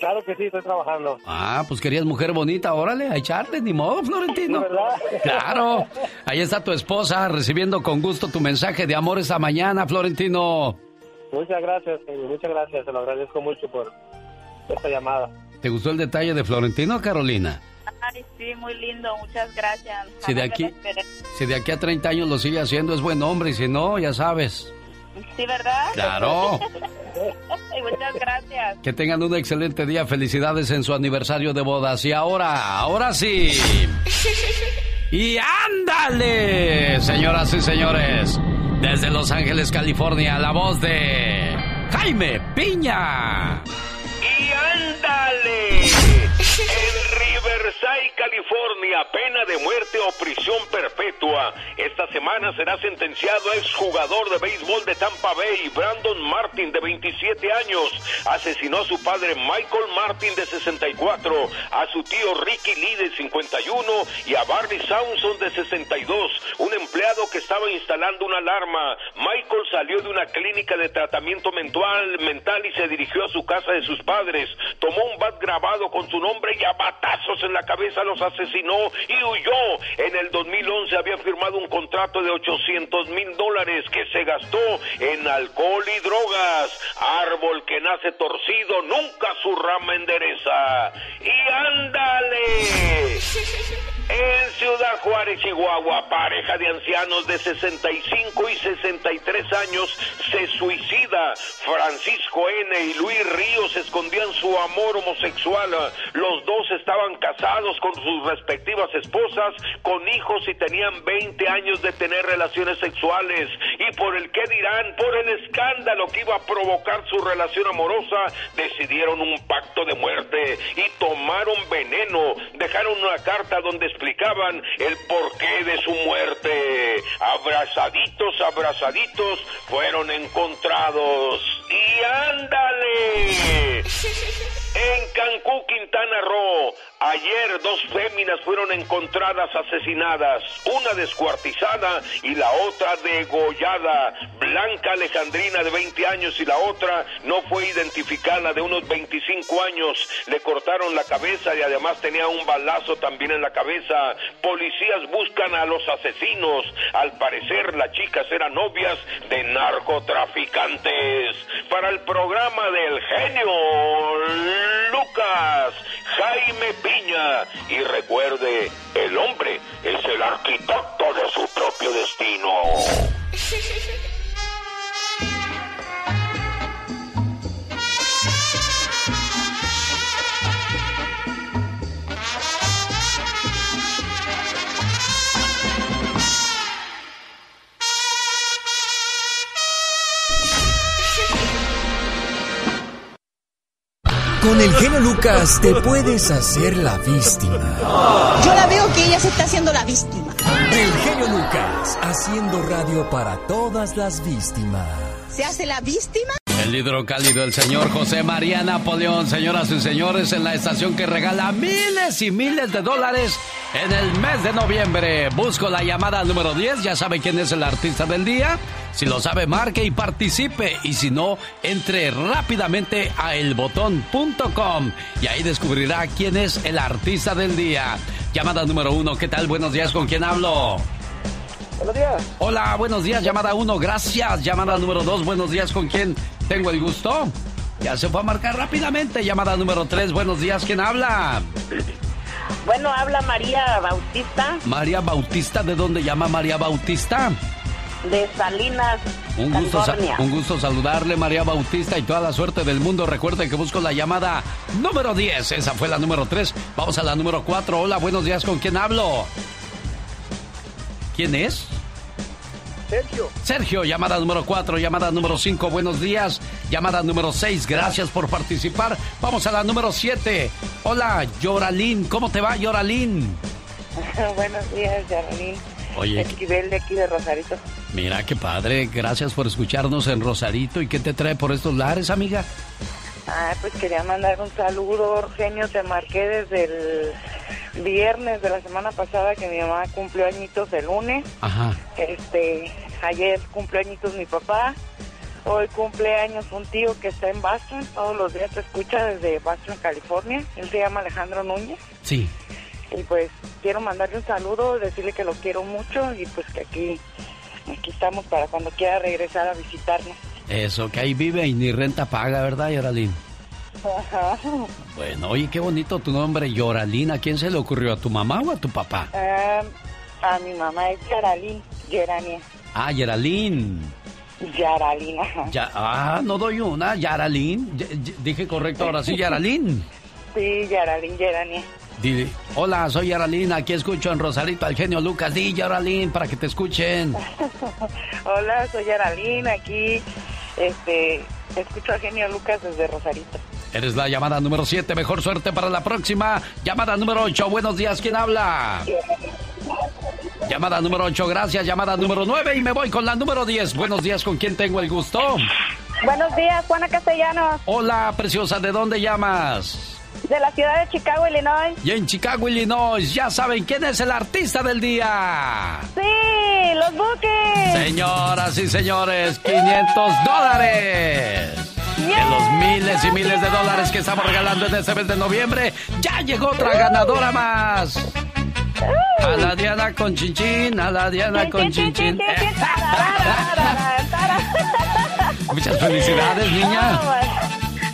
Claro que sí, estoy trabajando. Ah, pues querías mujer bonita, órale, a echarle, ni modo, Florentino. ¿Verdad? Claro. Ahí está tu esposa recibiendo con gusto tu mensaje de amor esta mañana, Florentino. Muchas gracias, señor, muchas gracias. Se lo agradezco mucho por esta llamada. ¿Te gustó el detalle de Florentino, Carolina? Ay, sí, muy lindo, muchas gracias. Si de aquí-. Si de aquí a 30 años lo sigue haciendo, es buen hombre, y si no, ya sabes. Sí, ¿verdad? Claro. Muchas gracias. Que tengan un excelente día. Felicidades en su aniversario de bodas. Y ahora, ahora sí. Y ándale, señoras y señores. Desde Los Ángeles, California, la voz de Jaime Piña. Y ándale. En Riverside, California, pena de muerte o prisión perpetua. Esta semana será sentenciado exjugador de béisbol de Tampa Bay, Brandon Martin, de 27 años. Asesinó a su padre Michael Martin, de 64, a su tío Ricky Lee, de 51, y a Barney Saunson, de 62, un empleado que estaba instalando una alarma. Michael salió de una clínica de tratamiento mental, mental y se dirigió a su casa de sus padres. Tomó un bat grabado con su nombre y a batazos en la cabeza los asesinó y huyó. En el 2011 había firmado un contrato de 800 mil dólares que se gastó en alcohol y drogas. Árbol que nace torcido, nunca su rama endereza. Y ándale. En Ciudad Juárez, Chihuahua, pareja de ancianos de 65 y 63 años se suicida. Francisco N. y Luis Ríos escondían su amor homosexual. Los dos estaban casados con sus respectivas esposas, con hijos y tenían 20 años de tener relaciones sexuales. Y por el que dirán, por el escándalo que iba a provocar su relación amorosa, decidieron un pacto de muerte y tomaron veneno. Dejaron una carta donde explicaban el porqué de su muerte. Abrazaditos, abrazaditos, fueron encontrados. Y ándale. En Cancún, Quintana Roo, Ayer dos féminas fueron encontradas asesinadas, una descuartizada y la otra degollada. Blanca Alejandrina de 20 años y la otra no fue identificada de unos 25 años. Le cortaron la cabeza y además tenía un balazo también en la cabeza. Policías buscan a los asesinos. Al parecer las chicas eran novias de narcotraficantes. Para el programa del genio Lucas, Jaime Y recuerde, el hombre es el arquitecto de su propio destino. Con el genio Lucas te puedes hacer la víctima. Yo la veo que ella se está haciendo la víctima. El genio Lucas, haciendo radio para todas las víctimas. ¿Se hace la víctima? El hidrocálido, el señor José María Napoleón, señoras y señores, en la estación que regala miles y miles de dólares en el mes de noviembre. Busco la llamada número 10, ya sabe quién es el artista del día. Si lo sabe, marque y participe. Y si no, entre rápidamente a elbotón.com y ahí descubrirá quién es el artista del día. Llamada número uno, ¿qué tal? Buenos días, ¿con quién hablo? Buenos días. Hola, buenos días, llamada uno, gracias. Llamada número dos, buenos días, ¿con quién tengo el gusto? Ya se fue a marcar rápidamente. Llamada número tres, buenos días, ¿quién habla? Bueno, habla María Bautista. María Bautista, ¿de dónde llama María Bautista? De Salinas, Un gusto, California. un gusto saludarle, María Bautista, y toda la suerte del mundo. Recuerde que busco la llamada número 10. Esa fue la número 3. Vamos a la número 4. Hola, buenos días. ¿Con quién hablo? ¿Quién es? Sergio. Sergio, llamada número 4, llamada número 5, buenos días. Llamada número 6, gracias por participar. Vamos a la número 7. Hola, Yoralín, ¿cómo te va, Yoralín? Buenos días, Yarlín. Oye, Esquivel de aquí de Rosarito. mira qué padre, gracias por escucharnos en Rosarito. ¿Y qué te trae por estos lares, amiga? Ah, pues quería mandar un saludo, Eugenio. Te marqué desde el viernes de la semana pasada que mi mamá cumplió añitos el lunes. Ajá. Este, ayer cumplió añitos mi papá. Hoy cumple años un tío que está en Boston. Todos los días te escucha desde Boston, California. Él se llama Alejandro Núñez. Sí. Y pues quiero mandarle un saludo, decirle que lo quiero mucho y pues que aquí, aquí estamos para cuando quiera regresar a visitarnos. Eso, que ahí vive y ni renta paga, ¿verdad, Yoralín? Ajá. Bueno, oye, qué bonito tu nombre, Yoralín. ¿A quién se le ocurrió? ¿A tu mamá o a tu papá? Ah, a mi mamá es Yaralín, Gerania. Ah, Yoralín. Yaralín, ajá. Ya, ah, no doy una, Yaralín. Dije correcto ahora sí, Yaralín. Sí, Yaralín, Gerania. Dile, hola, soy Yaralín, aquí escucho en Rosarito al genio Lucas. Di, Yaralín, para que te escuchen. Hola, soy Yaralín, aquí este, escucho a Genio Lucas desde Rosarito. Eres la llamada número 7, mejor suerte para la próxima. Llamada número 8, buenos días, ¿quién habla? Llamada número 8, gracias. Llamada número 9 y me voy con la número 10. Buenos días, ¿con quién tengo el gusto? Buenos días, Juana Castellanos, Hola, preciosa, ¿de dónde llamas? De la ciudad de Chicago, Illinois. Y en Chicago, Illinois, ya saben quién es el artista del día. Sí, los buques. Señoras y señores, 500 dólares. De los miles y miles de dólares que estamos regalando en este mes de noviembre, ya llegó otra ganadora más. A la Diana con chinchín, a la Diana con chinchín. Muchas felicidades, niña.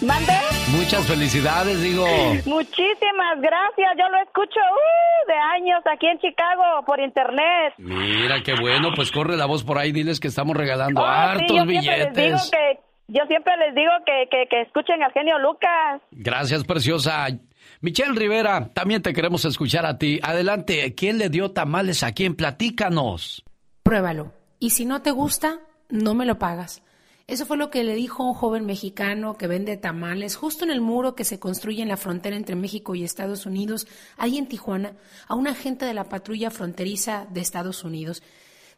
¿Mande? Muchas felicidades, digo. Muchísimas gracias. Yo lo escucho uh, de años aquí en Chicago por internet. Mira, qué bueno, pues corre la voz por ahí, diles que estamos regalando Oh, sí, hartos yo les digo billetes. que yo siempre les digo que, que, que escuchen al genio Lucas. Gracias, preciosa. Michelle Rivera, también te queremos escuchar a ti. Adelante, ¿quién le dio tamales a quién? Platícanos. Pruébalo. Y si no te gusta, no me lo pagas. Eso fue lo que le dijo un joven mexicano que vende tamales justo en el muro que se construye en la frontera entre México y Estados Unidos, ahí en Tijuana, a un agente de la patrulla fronteriza de Estados Unidos.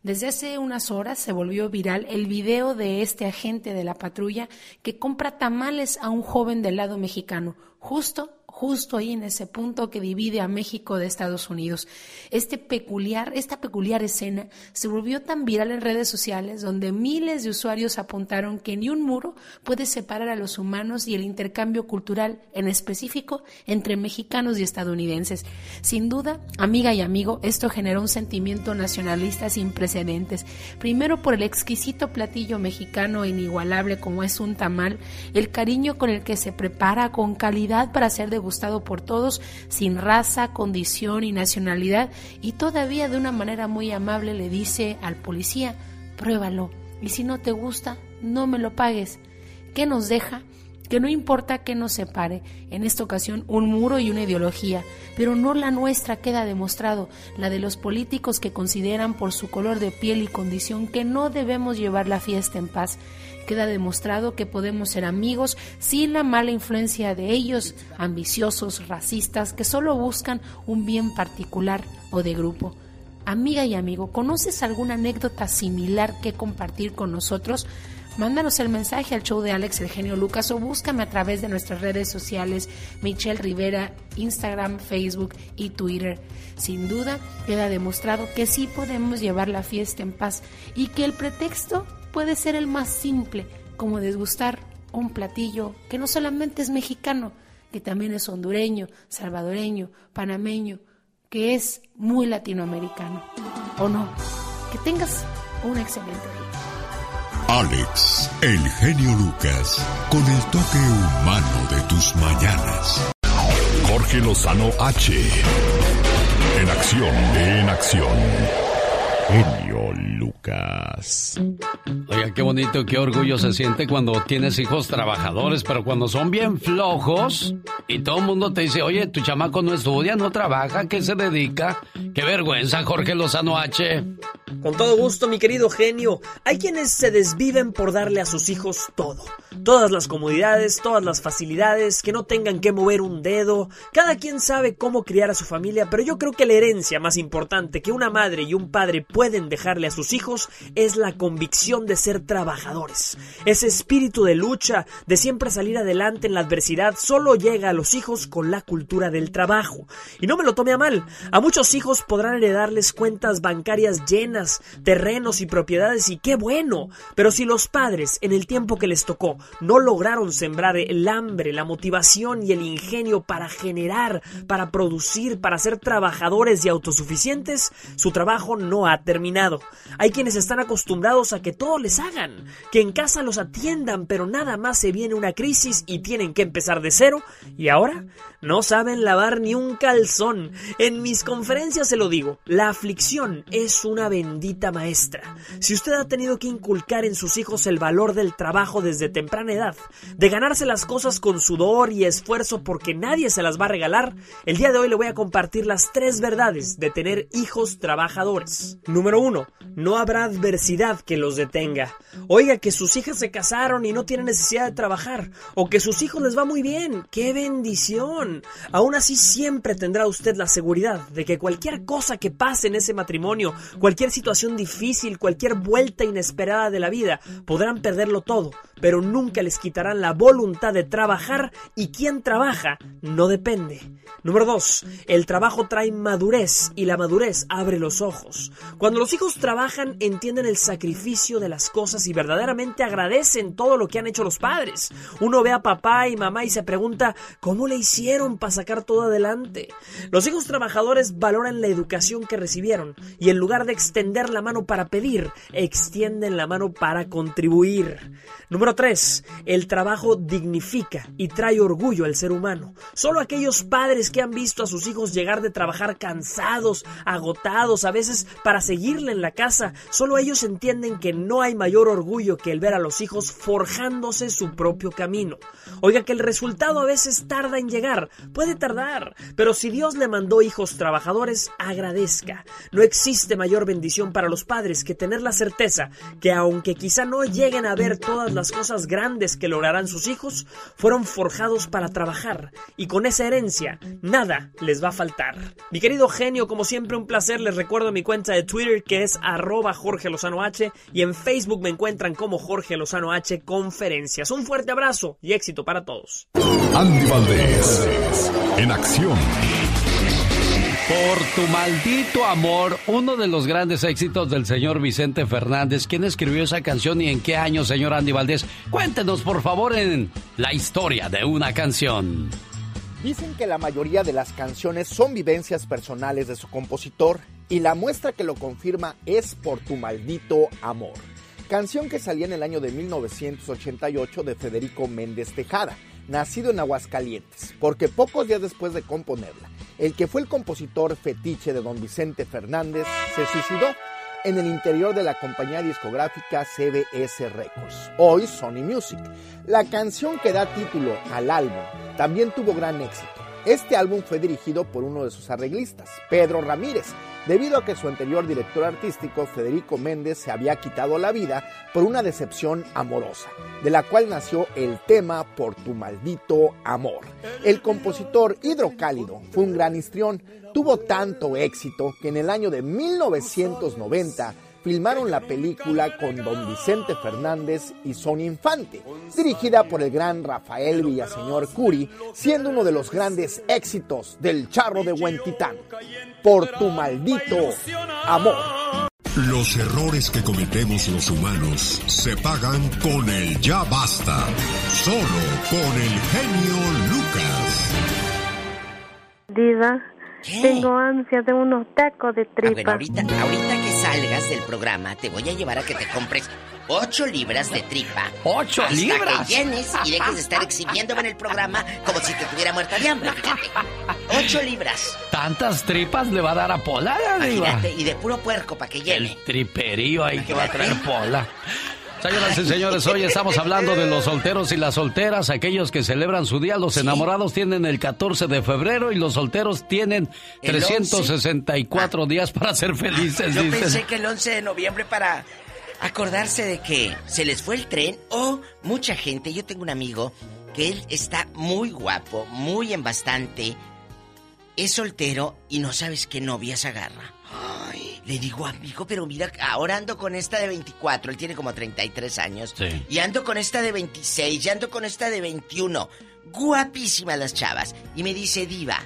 Desde hace unas horas se volvió viral el video de este agente de la patrulla que compra tamales a un joven del lado mexicano, justo justo ahí en ese punto que divide a México de Estados Unidos. Este peculiar, esta peculiar escena se volvió tan viral en redes sociales donde miles de usuarios apuntaron que ni un muro puede separar a los humanos y el intercambio cultural, en específico entre mexicanos y estadounidenses. Sin duda, amiga y amigo, esto generó un sentimiento nacionalista sin precedentes. Primero por el exquisito platillo mexicano inigualable como es un tamal, el cariño con el que se prepara con calidad para ser de gustado por todos, sin raza, condición y nacionalidad, y todavía de una manera muy amable le dice al policía, pruébalo, y si no te gusta, no me lo pagues. ¿Qué nos deja? que no importa que nos separe, en esta ocasión un muro y una ideología, pero no la nuestra queda demostrado, la de los políticos que consideran por su color de piel y condición que no debemos llevar la fiesta en paz. Queda demostrado que podemos ser amigos sin la mala influencia de ellos, ambiciosos, racistas, que solo buscan un bien particular o de grupo. Amiga y amigo, ¿conoces alguna anécdota similar que compartir con nosotros? Mándanos el mensaje al show de Alex el genio Lucas o búscame a través de nuestras redes sociales Michelle Rivera, Instagram, Facebook y Twitter. Sin duda queda demostrado que sí podemos llevar la fiesta en paz y que el pretexto puede ser el más simple, como desgustar un platillo que no solamente es mexicano, que también es hondureño, salvadoreño, panameño, que es muy latinoamericano. ¿O no? Que tengas un excelente día. Alex, el genio Lucas, con el toque humano de tus mañanas. Jorge Lozano H. En acción, en acción. Genio Lucas. Oiga, qué bonito, qué orgullo se siente cuando tienes hijos trabajadores, pero cuando son bien flojos y todo el mundo te dice, oye, tu chamaco no estudia, no trabaja, ¿qué se dedica? Qué vergüenza, Jorge Lozano H. Con todo gusto, mi querido genio. Hay quienes se desviven por darle a sus hijos todo. Todas las comodidades, todas las facilidades, que no tengan que mover un dedo. Cada quien sabe cómo criar a su familia, pero yo creo que la herencia más importante que una madre y un padre pueden dejarle a sus hijos es la convicción de ser trabajadores. Ese espíritu de lucha, de siempre salir adelante en la adversidad, solo llega a los hijos con la cultura del trabajo. Y no me lo tome a mal, a muchos hijos podrán heredarles cuentas bancarias llenas, terrenos y propiedades y qué bueno. Pero si los padres, en el tiempo que les tocó, no lograron sembrar el hambre, la motivación y el ingenio para generar, para producir, para ser trabajadores y autosuficientes, su trabajo no ha terminado. Hay quienes están acostumbrados a que todo les hagan, que en casa los atiendan, pero nada más se viene una crisis y tienen que empezar de cero. Y ahora no saben lavar ni un calzón. En mis conferencias se lo digo, la aflicción es una bendita maestra. Si usted ha tenido que inculcar en sus hijos el valor del trabajo desde temprana edad, de ganarse las cosas con sudor y esfuerzo porque nadie se las va a regalar, el día de hoy le voy a compartir las tres verdades de tener hijos trabajadores. Número uno, no habrá adversidad que los detenga. Oiga que sus hijas se casaron y no tienen necesidad de trabajar, o que sus hijos les va muy bien. ¡Qué bendición! Aún así siempre tendrá usted la seguridad de que cualquier cosa que pase en ese matrimonio, cualquier situación difícil, cualquier vuelta inesperada de la vida, podrán perderlo todo, pero nunca les quitarán la voluntad de trabajar y quien trabaja no depende. Número 2. El trabajo trae madurez y la madurez abre los ojos. Cuando los hijos trabajan entienden el sacrificio de las cosas y verdaderamente agradecen todo lo que han hecho los padres. Uno ve a papá y mamá y se pregunta ¿cómo le hicieron para sacar todo adelante? Los hijos trabajadores valoran la educación que recibieron y en lugar de extender la mano para pedir, extienden la mano para contribuir. Número 3. El trabajo dignifica y trae orgullo al ser humano. Solo aquellos padres que han visto a sus hijos llegar de trabajar cansados, agotados, a veces para seguirle en la casa, solo ellos entienden que no hay mayor orgullo que el ver a los hijos forjándose su propio camino. Oiga que el resultado a veces tarda en llegar, puede tardar, pero si Dios le mandó hijos trabajadores, agradezca. No existe mayor bendición para los padres que tener la certeza que aunque quizá no lleguen a ver todas las cosas grandes que lograrán sus hijos, fueron forjados para trabajar y con esa herencia nada les va a faltar. Mi querido genio, como siempre un placer, les recuerdo mi cuenta de Twitter que es arroba Jorge Lozano H y en Facebook me encuentran como Jorge Lozano H Conferencias. Un fuerte abrazo y éxito para todos. Andy Valdés, en acción. Por tu maldito amor, uno de los grandes éxitos del señor Vicente Fernández. ¿Quién escribió esa canción y en qué año, señor Andy Valdés? Cuéntenos, por favor, en la historia de una canción. Dicen que la mayoría de las canciones son vivencias personales de su compositor y la muestra que lo confirma es Por tu maldito amor, canción que salía en el año de 1988 de Federico Méndez Tejada, nacido en Aguascalientes, porque pocos días después de componerla, el que fue el compositor fetiche de don Vicente Fernández se suicidó en el interior de la compañía discográfica CBS Records, hoy Sony Music. La canción que da título al álbum también tuvo gran éxito. Este álbum fue dirigido por uno de sus arreglistas, Pedro Ramírez, debido a que su anterior director artístico, Federico Méndez, se había quitado la vida por una decepción amorosa, de la cual nació el tema Por tu maldito amor. El compositor Hidrocálido fue un gran histrión, tuvo tanto éxito que en el año de 1990 filmaron la película con don Vicente Fernández y Son Infante, dirigida por el gran Rafael Villaseñor Curi, siendo uno de los grandes éxitos del charro de Huentitán. Por tu maldito amor. Los errores que cometemos los humanos se pagan con el ya basta. Solo con el genio Lucas. Diva, tengo ansia de unos tacos de Ah, tripa. bueno, ahorita, ahorita que salgas del programa, te voy a llevar a que te compres 8 libras de tripa. ¿Ocho Hasta libras? que llenes y dejes de estar exhibiéndome en el programa como si te tuviera muerta de hambre, fíjate. 8 libras. ¿Tantas tripas le va a dar a Pola? Imagínate, y de puro puerco para que llene. El triperío ahí que va a traer Pola. Señoras y señores, hoy estamos hablando de los solteros y las solteras, aquellos que celebran su día. Los enamorados tienen el 14 de febrero y los solteros tienen El 364 días para ser felices, Yo dicen. pensé que el 11 de noviembre para acordarse de que se les fue el tren o mucha gente. Yo tengo un amigo que él está muy guapo, muy en bastante. Es soltero y no sabes qué novias agarra. Ay, le digo, amigo, pero mira, ahora ando con esta de 24, él tiene como 33 años. Sí. Y ando con esta de 26, y ando con esta de 21. Guapísimas las chavas. Y me dice, Diva,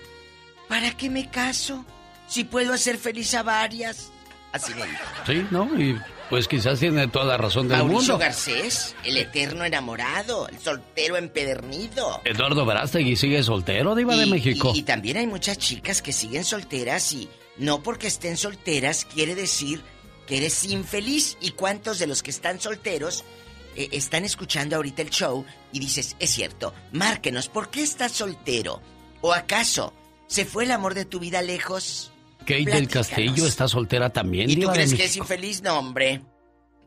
¿para qué me caso? Si puedo hacer feliz a varias. Así me dijo. Sí, ¿no? Y pues quizás tiene toda la razón del Mauricio mundo. Garcés, el eterno enamorado, el soltero empedernido. Eduardo Verástegui sigue soltero, Diva de Y- México. Y, y también hay muchas chicas que siguen solteras y no porque estén solteras quiere decir que eres infeliz. ¿Y cuántos de los que están solteros eh, están escuchando ahorita el show y dices, es cierto, márquenos, ¿por qué estás soltero? ¿O acaso se fue el amor de tu vida lejos? Kate del. Castillo está soltera también, ¿Y tú crees que es infeliz? No, hombre.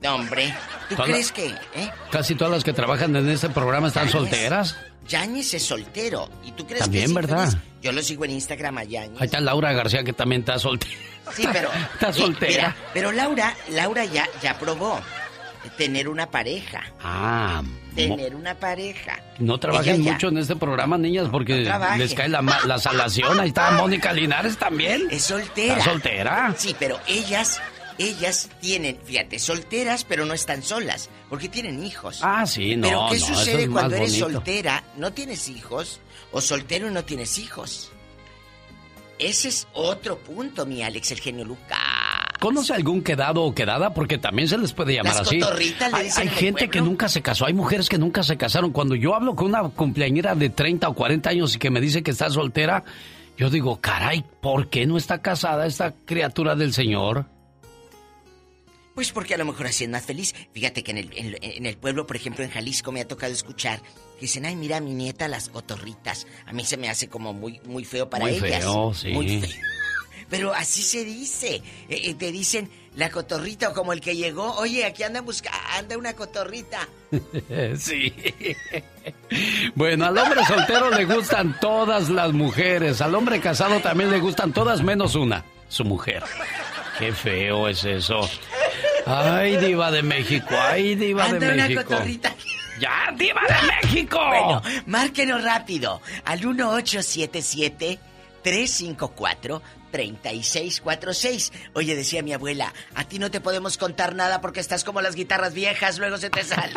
No, hombre. ¿Tú Toda- crees que, eh? Casi todas las que trabajan en este programa están solteras. Yañez es soltero. ¿Y tú crees También, que es ¿verdad? infeliz? Yo lo sigo en Instagram a Yañez. Ahí está Laura García que también está soltera. Sí, pero. Está eh, soltera. mira, pero Laura, Laura ya, ya probó tener una pareja. Ah, Tener una pareja. no trabajen mucho en este programa, niñas, porque no les cae la, salación. Ahí está Mónica Linares también. Es soltera. Está soltera. Sí, pero ellas, ellas tienen, fíjate, solteras, pero no están solas, porque tienen hijos. Ah, sí, no, Pero ¿qué no, sucede es cuando eres bonito. soltera, no tienes hijos, o soltero y no tienes hijos? Ese es otro punto, mi Alex, el genio Lucas. ¿Conoce algún quedado o quedada? Porque también se les puede llamar Las así. le hay hay gente que nunca se casó, hay mujeres que nunca se casaron. Cuando yo hablo con una cumpleañera de 30 o 40 años y que me dice que está soltera, yo digo, caray, ¿por qué no está casada esta criatura del Señor? Pues porque a lo mejor así es más feliz. Fíjate que en el, en, en el pueblo, por ejemplo, en Jalisco, me ha tocado escuchar que dicen, ay, mira a mi nieta las cotorritas. A mí se me hace como muy, muy feo para Muy ellas. feo, sí. Muy feo. Pero así se dice. Eh, eh, te dicen la cotorrita o como el que llegó, oye, aquí anda busca, anda una cotorrita. sí. Bueno, al hombre soltero le gustan todas las mujeres. Al hombre casado también le gustan todas menos una, su mujer. Qué feo es eso. Ay, diva de México, ay, diva anda de una México. cotorrita. ¡Ya, diva de México! Bueno, márquenos rápido al 1877 354-3646. Oye, decía mi abuela, a ti no te podemos contar nada porque estás como las guitarras viejas, luego se te sale.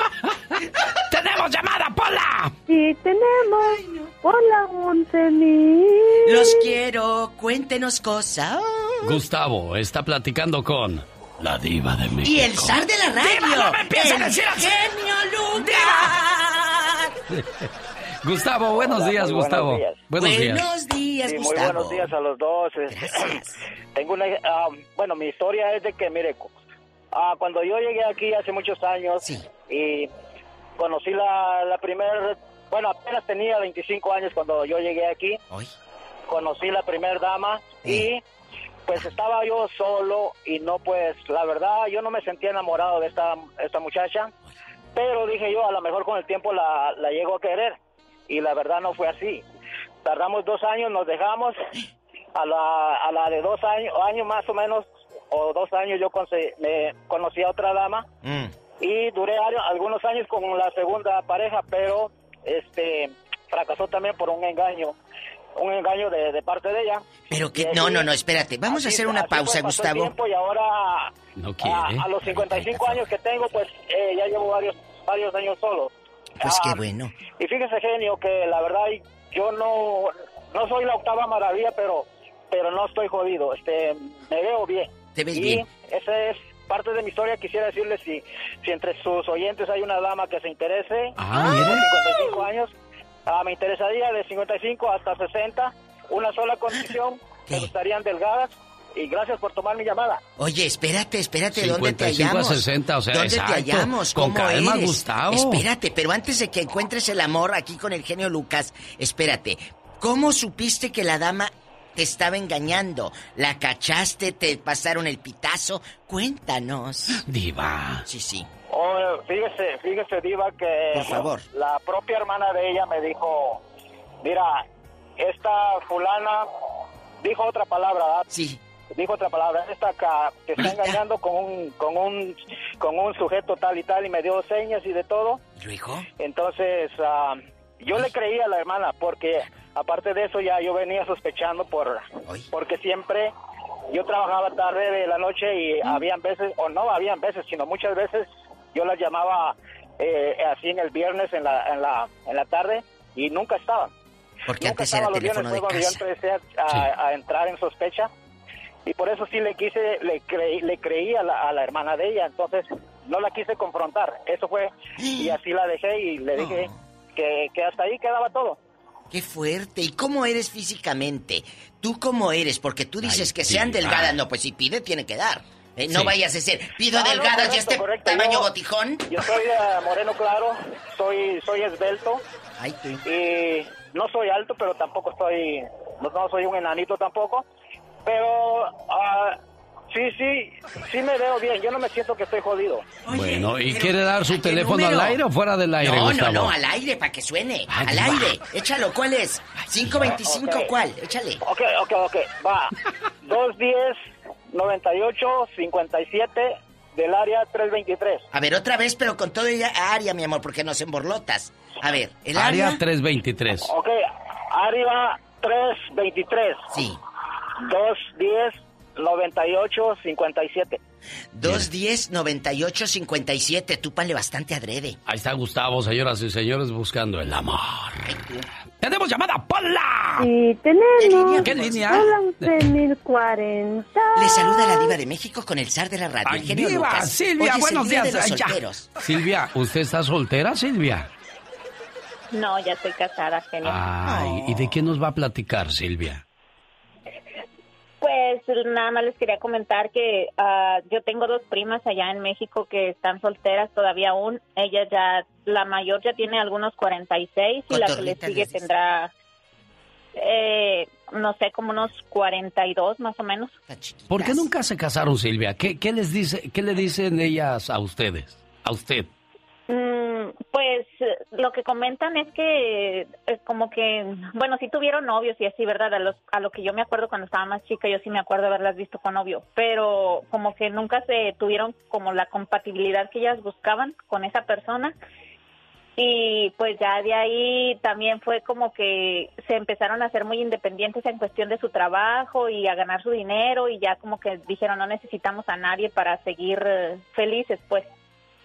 ¡Tenemos llamada, Pola! Sí, tenemos. Hola, Montemí. Los quiero, cuéntenos cosas. Gustavo está platicando con la diva de México. Y el zar de la radio. ¡Diva, no me empieces a el decir así! genio Lucas. Gustavo, buenos días, Muy buenos Gustavo. días. Buenos días. Buenos días, Sí, muy Gustavo. buenos días a los dos. Este, Tengo una, ah, bueno, mi historia es de que, mire, ah, cuando yo llegué aquí hace muchos años y conocí la, la primera, bueno, apenas tenía 25 años cuando yo llegué aquí. Conocí la primera dama y pues estaba yo solo y no, pues, la verdad, yo no me sentía enamorado de esta, esta muchacha, pero dije yo, a lo mejor con el tiempo la, la llego a querer y la verdad no fue así. Tardamos dos años, nos dejamos. A la, a la de dos años, años más o menos, o dos años, yo conse- me conocí a otra dama y duré años- algunos años con la segunda pareja, pero este fracasó también por un engaño, un engaño de, de parte de ella. Pero que, no, no, no, espérate. Vamos a hacer una pausa, Gustavo. tiempo y ahora No a, quiere. a los 55 años que tengo, pues eh, ya llevo varios varios años solo. Pues qué Ah, bueno. y fíjese, genio, que la verdad yo no, no soy la octava maravilla, pero pero no estoy jodido. Este, me veo bien. Te ves y bien. esa es parte de mi historia. Quisiera decirles si, si entre sus oyentes hay una dama que se interese. Ah, los 55 años. ah, me interesaría de 55 hasta 60. Una sola condición. Me gustarían delgadas. Y gracias por tomar mi llamada. Oye, espérate, espérate, ¿dónde te 55 a hallamos? 60, o sea, ¿Dónde exacto. te hallamos? Con ¿Cómo calma, eres? Gustavo. Espérate, pero antes de que encuentres el amor aquí con el genio Lucas, espérate. ¿Cómo supiste que la dama te estaba engañando? ¿La cachaste? ¿Te pasaron el pitazo? Cuéntanos. Diva. Sí, sí. Oh, fíjese, fíjese, Diva, que Por favor. la propia hermana de ella me dijo, mira, esta fulana dijo otra palabra, ¿verdad? Sí. Dijo otra palabra, esta ca- que está engañando con un, con un, con un sujeto tal y tal y me dio señas y de todo. ¿Luego? Entonces, ah, yo le creí a la hermana porque aparte de eso ya yo venía sospechando por, porque siempre yo trabajaba tarde de la noche y habían veces, o no habían veces, sino muchas veces yo las llamaba eh, así en el viernes en la, en la, en la tarde y nunca estaban. Porque Nunca antes estaba era los viernes, teléfono de cuando casa. yo empecé a, a- a entrar en sospecha y por eso sí le quise, le creí, le creí a la, a la hermana de ella, entonces no la quise confrontar, eso fue, y así la dejé y le dije que, que hasta ahí quedaba todo. Qué fuerte. ¿Y cómo eres físicamente? ¿Tú cómo eres? Porque tú dices que sí, sean ah. delgadas. No, pues si pide, tiene que dar. Eh, no Sí. vayas a ser, pido Ah, no, delgadas y correcto, este correcto. tamaño Yo- botijón. Yo soy eh, moreno claro, soy, soy esbelto Ay, tú. y no soy alto, pero tampoco estoy, no, no soy un enanito tampoco, pero ah, sí, sí, sí me veo bien, yo no me siento que estoy jodido. Bueno, ¿y quiere dar su ¿a qué teléfono número? al aire o fuera del aire, no, Gustavo? no, no, al aire, para que suene. Ay, al va. aire. Échalo, ¿cuál es? 525, Ok. ¿cuál? Échale. Ok, ok, ok, va. 210 98 57 del área 323. A ver, otra vez, pero con todo ella área, mi amor, porque nos emborlotas. A ver, el Área área. 323. Ok, área 323. Sí. 210 98 57. 210-9857. Túpale bastante adrede. Ahí está Gustavo, señoras y señores, buscando el amor. ¡Tenemos llamada, Pola! Sí, tenemos. ¿Qué línea? Hola, 11.040. Le saluda la diva de México con el zar de la radio, genio Diva, Lucas. Silvia, Hoy buenos día días. de los Ay, solteros. Silvia, ¿usted está soltera, Silvia? No, ya estoy casada, genio. Ay, ¿y de qué nos va a platicar, Silvia? Pues nada más les quería comentar que ah, yo tengo dos primas allá en México que están solteras todavía aún. Ella ya, la mayor ya tiene algunos 46 y la que le sigue tendrá, eh, no sé, como unos 42 más o menos. ¿Por qué nunca se casaron, Silvia? ¿Qué, qué les dice, qué le dicen ellas a ustedes? A usted. Mm, pues eh, lo que comentan es que es como que, bueno, sí tuvieron novios y así, ¿verdad? A, los, a lo que yo me acuerdo cuando estaba más chica, yo sí me acuerdo haberlas visto con novio, pero como que nunca se tuvieron como la compatibilidad que ellas buscaban con esa persona y pues ya de ahí también fue como que se empezaron a ser muy independientes en cuestión de su trabajo y a ganar su dinero y ya como que dijeron no necesitamos a nadie para seguir eh, felices pues.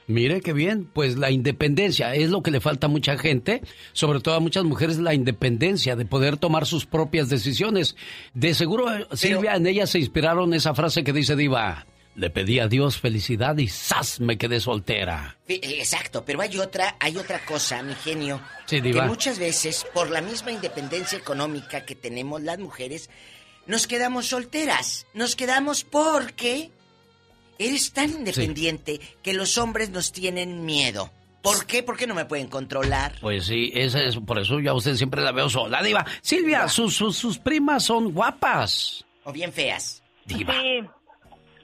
Mire qué bien, pues la independencia es lo que le falta a mucha gente, sobre todo a muchas mujeres, la independencia de poder tomar sus propias decisiones. De seguro, eh, Silvia, en ella se inspiraron esa frase que dice Diva, le pedí a Dios felicidad y ¡zas! me quedé soltera. Exacto, pero hay otra, hay otra cosa, mi genio. Sí, Que muchas veces, por la misma independencia económica que tenemos las mujeres, nos quedamos solteras. Nos quedamos porque eres tan independiente que los hombres nos tienen miedo. ¿Por qué? Porque no me pueden controlar. Pues sí, esa es, por eso yo a usted siempre la veo sola, Diva. Silvia, sus, sus, sus primas son guapas. O bien feas. Diva. Sí.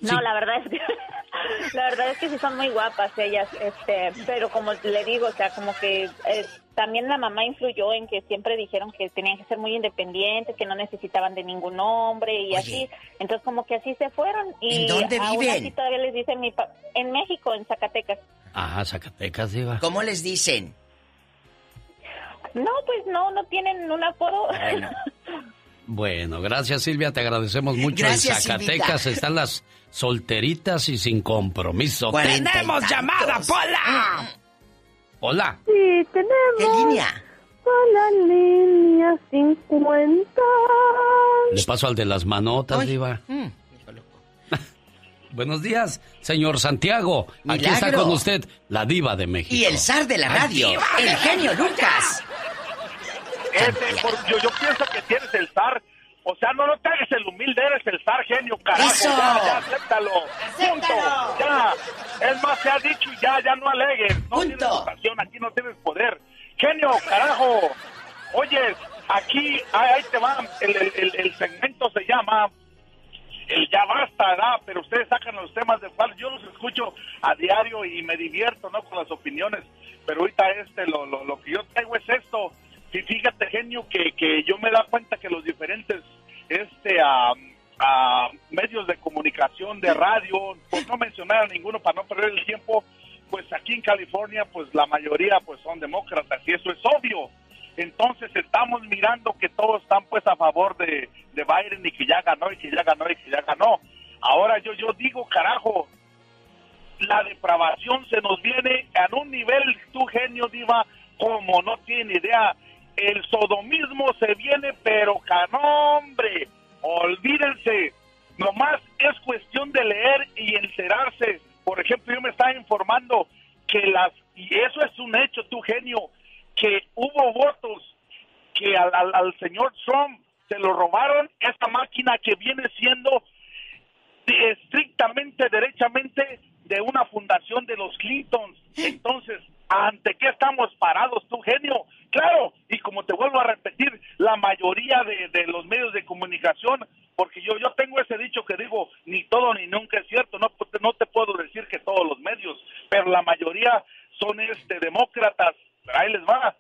No, la verdad es que la verdad es que sí son muy guapas ellas, este, pero como le digo, o sea, como que eh, también la mamá influyó en que siempre dijeron que tenían que ser muy independientes, que no necesitaban de ningún hombre y así. Entonces como que así se fueron y ¿En dónde aún viven? así todavía les dicen mi pa- en México, en Zacatecas. Ajá, Zacatecas, Diva. ¿Cómo les dicen? No, pues no, no tienen un apodo. Bueno. Bueno, gracias Silvia, te agradecemos mucho. Gracias, en Zacatecas Silvita. están las solteritas y sin compromiso. ¡Tenemos tantos. llamada, Pola! Hola. Sí, tenemos. ¿Qué línea? A la línea 50. Le paso al de las manotas, Diva. Mm. Buenos días, señor Santiago. Aquí está con usted la diva de México. Y el zar de la radio, ¡Diva de el genio! Lucas. Ese, por- yo, yo pienso que tienes el zar. O sea, no, no te hagas el humilde, eres el zar genio, carajo. ¡Eso! Ya, ya, acéptalo. Punto. Ya. Es más, se ha dicho y ya, ya no alegues. No tienes votación, aquí no tienes poder. Genio, carajo. Oye, aquí, ahí, te va. El, el, el- el segmento se llama el ya basta, ¿verdad? Pero ustedes sacan los temas de cual yo los escucho a diario y me divierto, ¿no? Con las opiniones. Pero ahorita este, lo, lo, lo que yo traigo es esto. Y fíjate, genio, que, que yo me da cuenta que los diferentes este, a, a medios de comunicación, de radio, por no mencionar a ninguno para no perder el tiempo, pues aquí en California, pues la mayoría pues son demócratas y eso es obvio. Entonces estamos mirando que todos están pues a favor de, de Biden y que ya ganó y que ya ganó y que ya ganó. Ahora yo yo digo, carajo, la depravación se nos viene a un nivel, tu genio diva, como no tiene idea. El sodomismo se viene, pero canombre, olvídense. Nomás es cuestión de leer y enterarse. Por ejemplo, yo me estaba informando que las, y eso es un hecho, tu genio, que hubo votos que al, al, al señor Trump se lo robaron esta máquina que viene siendo de- estrictamente, derechamente de una fundación de los Clintons. Entonces, ¿ante qué estamos parados, tu genio? Claro, y como te vuelvo a repetir, la mayoría de, de los medios de comunicación, porque yo, yo tengo ese dicho que digo, ni todo ni nunca es cierto, no, no te puedo decir que todos los medios, pero la mayoría son este demócratas, ahí les va.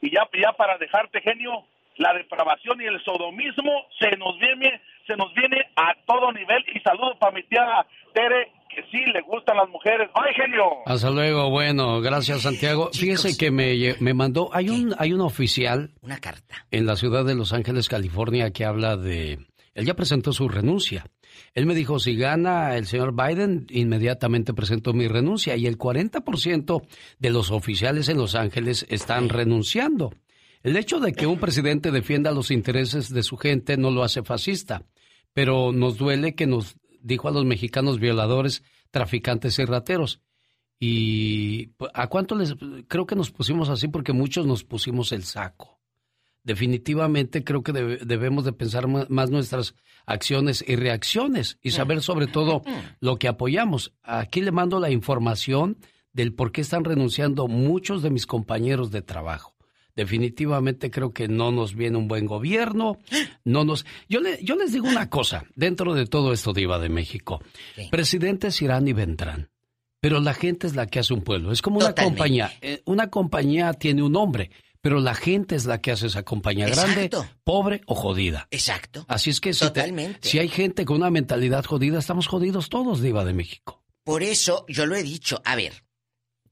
Y ya, ya para dejarte genio, la depravación y el sodomismo se nos viene, se nos viene a todo nivel. Y saludo para mi tía Tere, que sí le gustan las mujeres. ¡Ay, genio! Hasta luego, bueno, gracias Santiago. Fíjese que me, me mandó, hay un, hay un oficial Una carta. en la ciudad de Los Ángeles, California, que habla de, él ya presentó su renuncia. Él me dijo, si gana el señor Biden, inmediatamente presento mi renuncia. Y el 40% de los oficiales en Los Ángeles están renunciando. El hecho de que un presidente defienda los intereses de su gente no lo hace fascista, pero nos duele que nos dijo a los mexicanos violadores, traficantes y rateros. Y pues, a cuánto les creo que nos pusimos así porque muchos nos pusimos el saco. Definitivamente creo que debe- debemos de pensar más nuestras acciones y reacciones y saber sobre todo lo que apoyamos. Aquí le mando la información del por qué están renunciando muchos de mis compañeros de trabajo. Definitivamente creo que no nos viene un buen gobierno, no nos Yo le, yo les digo una cosa, dentro de todo esto diva de México. Presidentes irán y vendrán, pero la gente es la que hace un pueblo. Es como una compañía, eh, una compañía tiene un nombre, pero la gente es la que hace esa compañía grande, Exacto. pobre o jodida. Exacto. Así es que si, te- Totalmente. si hay gente con una mentalidad jodida, estamos jodidos todos, diva de México. Por eso yo lo he dicho. A ver,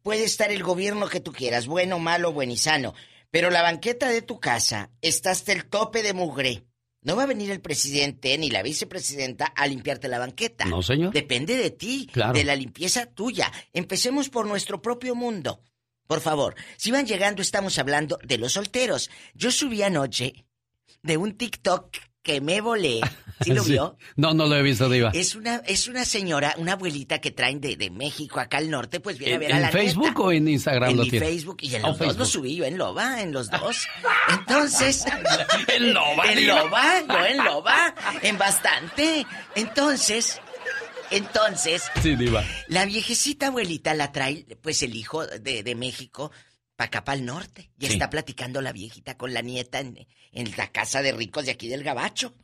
puede estar el gobierno que tú quieras, bueno, malo, buen y sano, pero la banqueta de tu casa está hasta el tope de mugre. No va a venir el presidente ni la vicepresidenta a limpiarte la banqueta. No, señor. Depende de ti, Claro. de la limpieza tuya. Empecemos por nuestro propio mundo. Por favor, si van llegando estamos hablando de los solteros. Yo subí anoche de un TikTok que me volé. ¿Sí lo Sí. vio? No, no lo he visto, Diva. Es una, es una señora, una abuelita que traen de, de México acá al norte, pues viene a ¿En, ver a en la Facebook nieta. o en Instagram En lo mi tiene? Facebook y en Oh, los dos lo Facebook. subí yo en Loba, en los dos. Entonces. En Loba, En diva. Loba, yo en Loba, en bastante. Entonces, entonces, Sí, Diva. la viejecita abuelita la trae, pues el hijo de, de México, para acá, para el norte. Y Sí. está platicando la viejita con la nieta en, en la casa de ricos de aquí del Gabacho.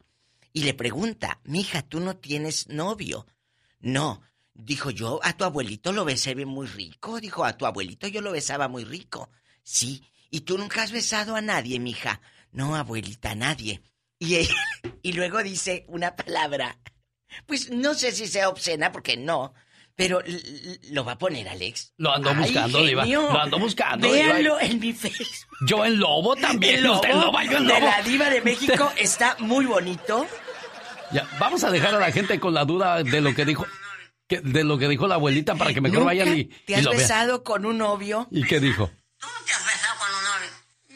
Y le pregunta, mija, ¿tú no tienes novio? No. Dijo yo, a tu abuelito lo besé muy rico. Dijo, a tu abuelito yo lo besaba muy rico. Sí. ¿Y tú nunca has besado a nadie, mija? No, abuelita, a nadie. Y, y luego dice una palabra. Pues no sé si sea obscena, porque no. Pero lo va a poner, Alex. Lo ando Ay, buscando, Diva. genio. Lo ando buscando, Diva. Véanlo en mi Facebook. Yo en lobo también. El lobo usted en lobo, yo en de lobo. la diva de México está muy bonito. Ya, vamos a dejar a la gente con la duda de lo que dijo que- de lo que dijo la abuelita para que mejor ¿Nunca vayan y, ¿Te y has vean. besado con un novio? ¿Y qué dijo?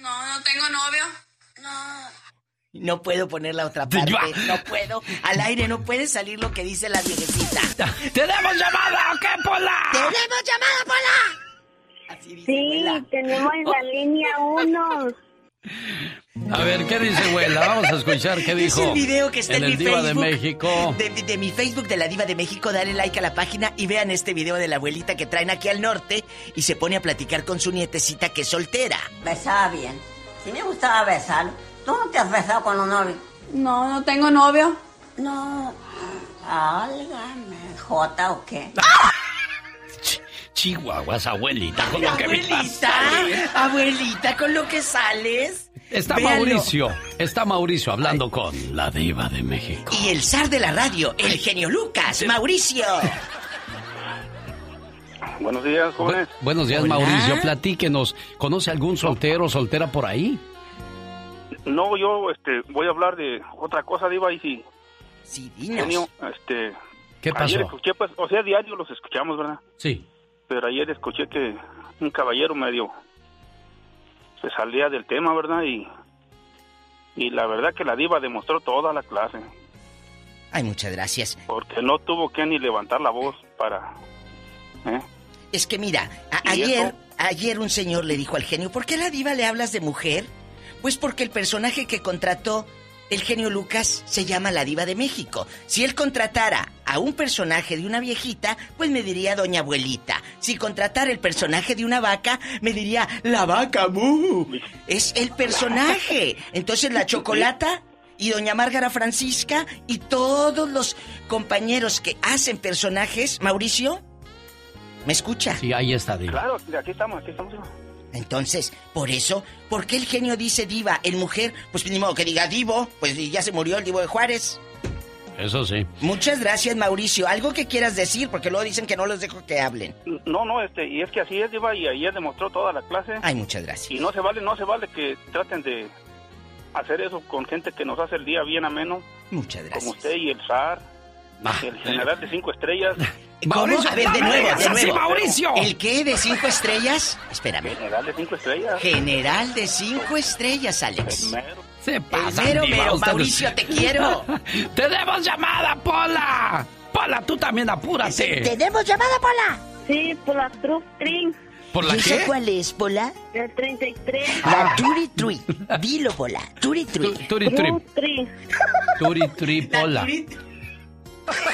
No, no tengo novio. No. No puedo poner la otra parte. No puedo. Al aire no puede salir lo que dice la viejecita. ¡Tenemos llamada! ¿o qué, Pola? ¡Tenemos llamada, Pola! Sí, tenemos en la línea uno. A ver, ¿qué dice abuela? Vamos a escuchar qué dijo. Es el video que está en, el mi Diva Facebook. de México. De, de mi Facebook de la Diva de México, dale like a la página y vean este video de la abuelita que traen aquí al norte y se pone a platicar con su nietecita que es soltera. Besaba bien. Sí me gustaba besar. ¿Tú no te has besado con un novio? No, no tengo novio. No. Álgame. ¿Jota o qué? Chihuahuas, abuelita, con lo que me Abuelita, abuelita, con lo que sales. Está Véanlo. Mauricio, está Mauricio hablando con la diva de México. Y el zar de la radio, el genio Lucas, Mauricio. Buenos días, jóvenes. Buenos días, Hola. Mauricio. Platíquenos. ¿Conoce algún soltero o soltera por ahí? No, yo este, voy a hablar de otra cosa, Diva, y si... Sí, Genio, este... ¿Qué pasó? Ayer escuché, pues, o sea, diario los escuchamos, ¿verdad? Sí. Pero ayer escuché que un caballero medio se salía del tema, ¿verdad? Y, y la verdad que la diva demostró toda la clase. Ay, muchas gracias. Porque no tuvo que ni levantar la voz para... ¿eh? Es que mira, a- ¿Y ayer, eso? ayer un señor le dijo al genio, ¿por qué a la diva le hablas de mujer? Pues porque el personaje que contrató el genio Lucas se llama la diva de México. Si él contratara a un personaje de una viejita, pues me diría doña abuelita. Si contratara el personaje de una vaca, me diría la vaca mu. Es el personaje. Entonces la chocolata y doña Márgara Francisca y todos los compañeros que hacen personajes, Mauricio, ¿me escucha? Sí, ahí está, diva. Claro, aquí estamos, aquí estamos. Entonces, por eso, ¿por qué el genio dice diva? El mujer, pues ni modo que diga divo, pues ya se murió el divo de Juárez. Eso sí. Muchas gracias, Mauricio. ¿Algo que quieras decir? Porque luego dicen que no los dejo que hablen. No, no, este, y es que así es, Diva, y ayer demostró toda la clase. Ay, muchas gracias. Y no se vale, no se vale que traten de hacer eso con gente que nos hace el día bien ameno. Muchas gracias. Como usted y el zar, el general de cinco estrellas. ¿Cómo? A ver, de nuevo, de nuevo. Mauricio. ¿El qué de cinco estrellas? Espérame. General de cinco estrellas. General de cinco estrellas, Alex. Se pasa, mero. Mauricio, te quiero. ¡Tenemos llamada, Pola! Pola, tú también apúrate. ¿Tenemos llamada, Pola? Sí, por la True String. ¿Por la ¿Y qué? cuál es, Pola? El 33. La Turi Trui. Dilo, Pola. Turi Trui. Turi String. Turi, tri, Pola.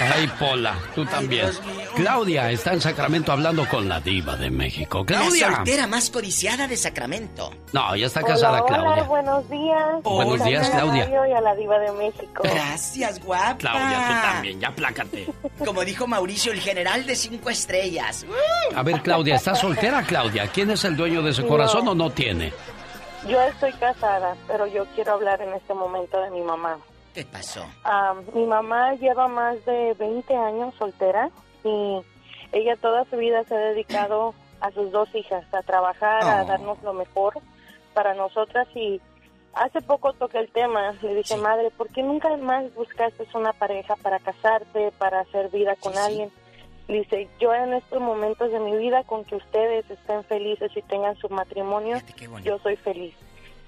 Ay, Pola, tú también. Claudia está en Sacramento hablando con la diva de México. La Claudia. soltera más codiciada de Sacramento. No, ya está casada, hola, Claudia. Hola, buenos días. Buenos días, Claudia. Y a la diva de México. Gracias, guapa. Claudia, tú también, ya plácate. Como dijo Mauricio, el general de cinco estrellas. A ver, Claudia, ¿estás soltera, Claudia? ¿Quién es el dueño de ese No. corazón o no tiene? Yo estoy casada, pero yo quiero hablar en este momento de mi mamá. ¿Qué pasó? Ah, mi mamá lleva más de 20 años soltera y ella toda su vida se ha dedicado a sus dos hijas, a trabajar, a Oh. darnos lo mejor para nosotras y hace poco toqué el tema, le dije, madre, ¿por qué nunca más buscaste una pareja para casarte, para hacer vida con alguien? Dice, yo en estos momentos de mi vida, con que ustedes estén felices y tengan su matrimonio, yo soy feliz.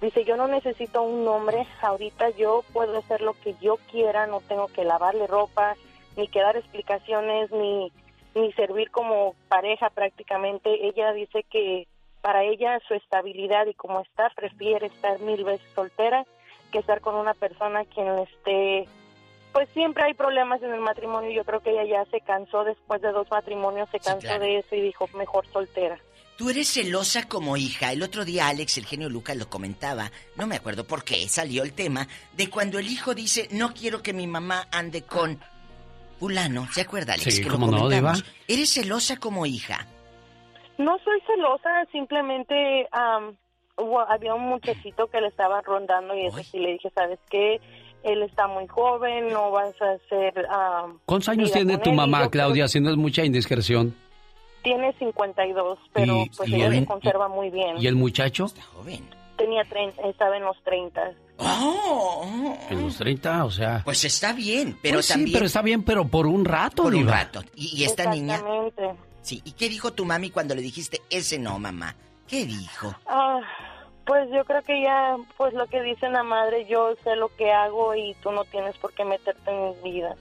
Dice, yo no necesito un hombre, ahorita yo puedo hacer lo que yo quiera, no tengo que lavarle ropa, ni que dar explicaciones, ni, ni servir como pareja prácticamente. Ella dice que para ella su estabilidad y como está, prefiere estar mil veces soltera que estar con una persona quien esté... Pues siempre hay problemas en el matrimonio. Yo creo que ella ya se cansó después de dos matrimonios, se cansó claro. de eso y dijo, mejor soltera. Tú eres celosa como hija. El otro día Alex, el genio Lucas, lo comentaba. No me acuerdo por qué salió el tema de cuando el hijo dice, no quiero que mi mamá ande con fulano. ¿Se acuerda, Alex? Sí, que cómo lo no, comentamos? Diva. ¿Eres celosa como hija? No soy celosa, simplemente am, hubo- había un muchachito que le estaba rondando y eso sí le dije, ¿sabes qué? Él está muy joven, no vas a hacer... am, ¿Cuántos años tiene tu él", y mamá, Claudia? Si no es mucha indiscreción. Tiene 52, pero Y- pues y ella el- se conserva muy bien. ¿Y el muchacho? Tenía 30, estaba en los 30. En los 30, o sea. Pues está bien, pero Pues sí, también... pero está bien, pero por un rato, Por un Diva. rato. ¿Y, y esta niña? Exactamente. Sí. ¿Y qué dijo tu mami cuando le dijiste, ese no, mamá? ¿Qué dijo? Ah, pues yo creo que ya, pues lo que dice la madre, yo sé lo que hago y tú no tienes por qué meterte en mi vida.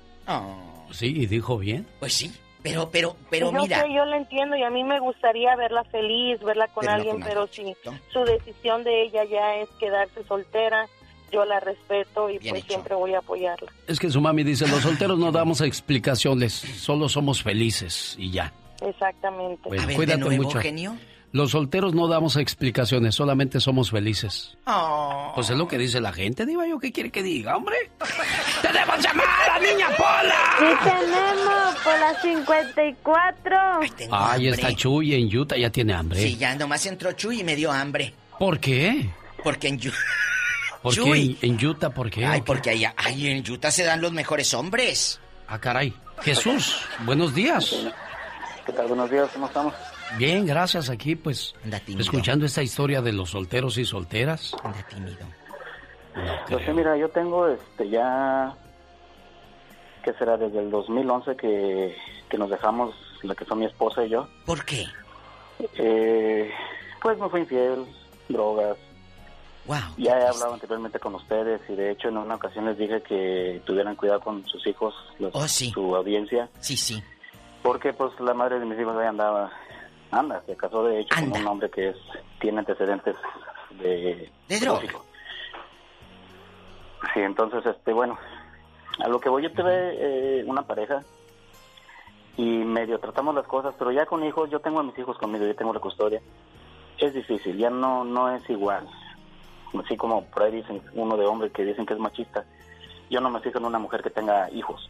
Sí, y dijo bien. Pues sí, pero, pero, pero yo mira... sé, yo la entiendo y a mí me gustaría verla feliz, verla con alguien, con pero si su decisión de ella ya es quedarse soltera, yo la respeto y pues siempre voy a apoyarla. Es que su mami dice, los solteros no damos explicaciones, solo somos felices y ya. Exactamente. Bueno, A ver, cuídate de nuevo, mucho. genio. Los solteros no damos explicaciones, solamente somos felices. Oh. Pues es lo que dice la gente, Diva, ¿yo qué quiere que diga, hombre? ¡Tenemos llamada, niña Pola! Sí tenemos por las 54. Ay, está Chuy en Utah, ya tiene hambre. Sí, ya nomás entró Chuy y me dio hambre. ¿Por qué? Porque en, Yu- ¿Por Chuy. qué en, en Utah? ¿Por qué? Ay, porque ahí, ay, en Utah se dan los mejores hombres. Ah, caray. Jesús, buenos días. ¿Qué tal? Buenos días, ¿cómo estamos? Bien, gracias. Aquí, pues, escuchando esta historia de los solteros y solteras. Anda tímido. Pues sí, mira, yo tengo este ya, ¿qué será? Desde el 2011 que, que nos dejamos, la que son mi esposa y yo. ¿Por qué? Eh, pues me fui infiel, drogas. Wow. Ya he hablado anteriormente con ustedes y de hecho en una ocasión les dije que tuvieran cuidado con sus hijos, los- Oh, sí. su audiencia. Sí, sí. Porque pues la madre de mis hijos ahí andaba, anda, se casó de hecho con un hombre que es, tiene antecedentes de... De droga. Sí, entonces, este, bueno, a lo que voy yo tuve eh, una pareja y medio tratamos las cosas, pero ya con hijos, yo tengo a mis hijos conmigo, yo tengo la custodia, es difícil, ya no, no es igual. Así como por ahí dicen uno de hombres que dicen que es machista, yo no me fijo en una mujer que tenga hijos,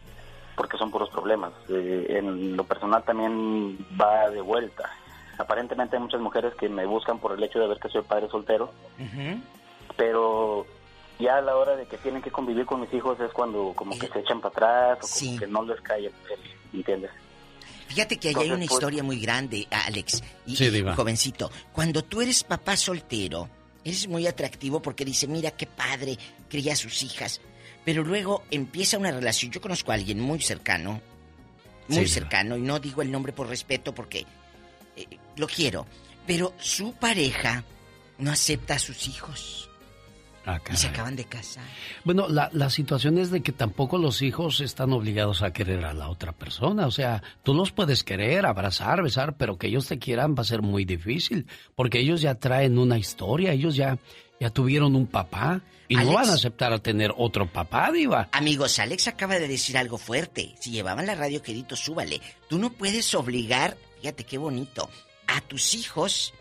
porque son puros problemas. Eh, en lo personal también va de vuelta. Aparentemente hay muchas mujeres que me buscan por el hecho de ver que soy padre soltero, pero ya a la hora de que tienen que convivir con mis hijos es cuando como que se echan para atrás o como que no les cae el pelo, ¿entiendes? Fíjate que ahí hay una pues- historia muy grande, Alex. Y, Sí, y, jovencito, cuando tú eres papá soltero, eres muy atractivo porque dice, mira qué padre, cría a sus hijas. Pero luego empieza una relación. Yo conozco a alguien muy cercano, muy Sí, Diva. cercano, y no digo el nombre por respeto porque eh, lo quiero. Pero su pareja no acepta a sus hijos. Ah, Y se acaban de casar. Bueno, la, la situación es de que tampoco los hijos están obligados a querer a la otra persona. O sea, tú los puedes querer, abrazar, besar, pero que ellos te quieran va a ser muy difícil. Porque ellos ya traen una historia, ellos ya, ya tuvieron un papá. Y no van a aceptar a tener otro papá, Diva. Amigos, Alex acaba de decir algo fuerte. Si llevaban la radio, querido, súbale. Tú no puedes obligar, fíjate qué bonito, a tus hijos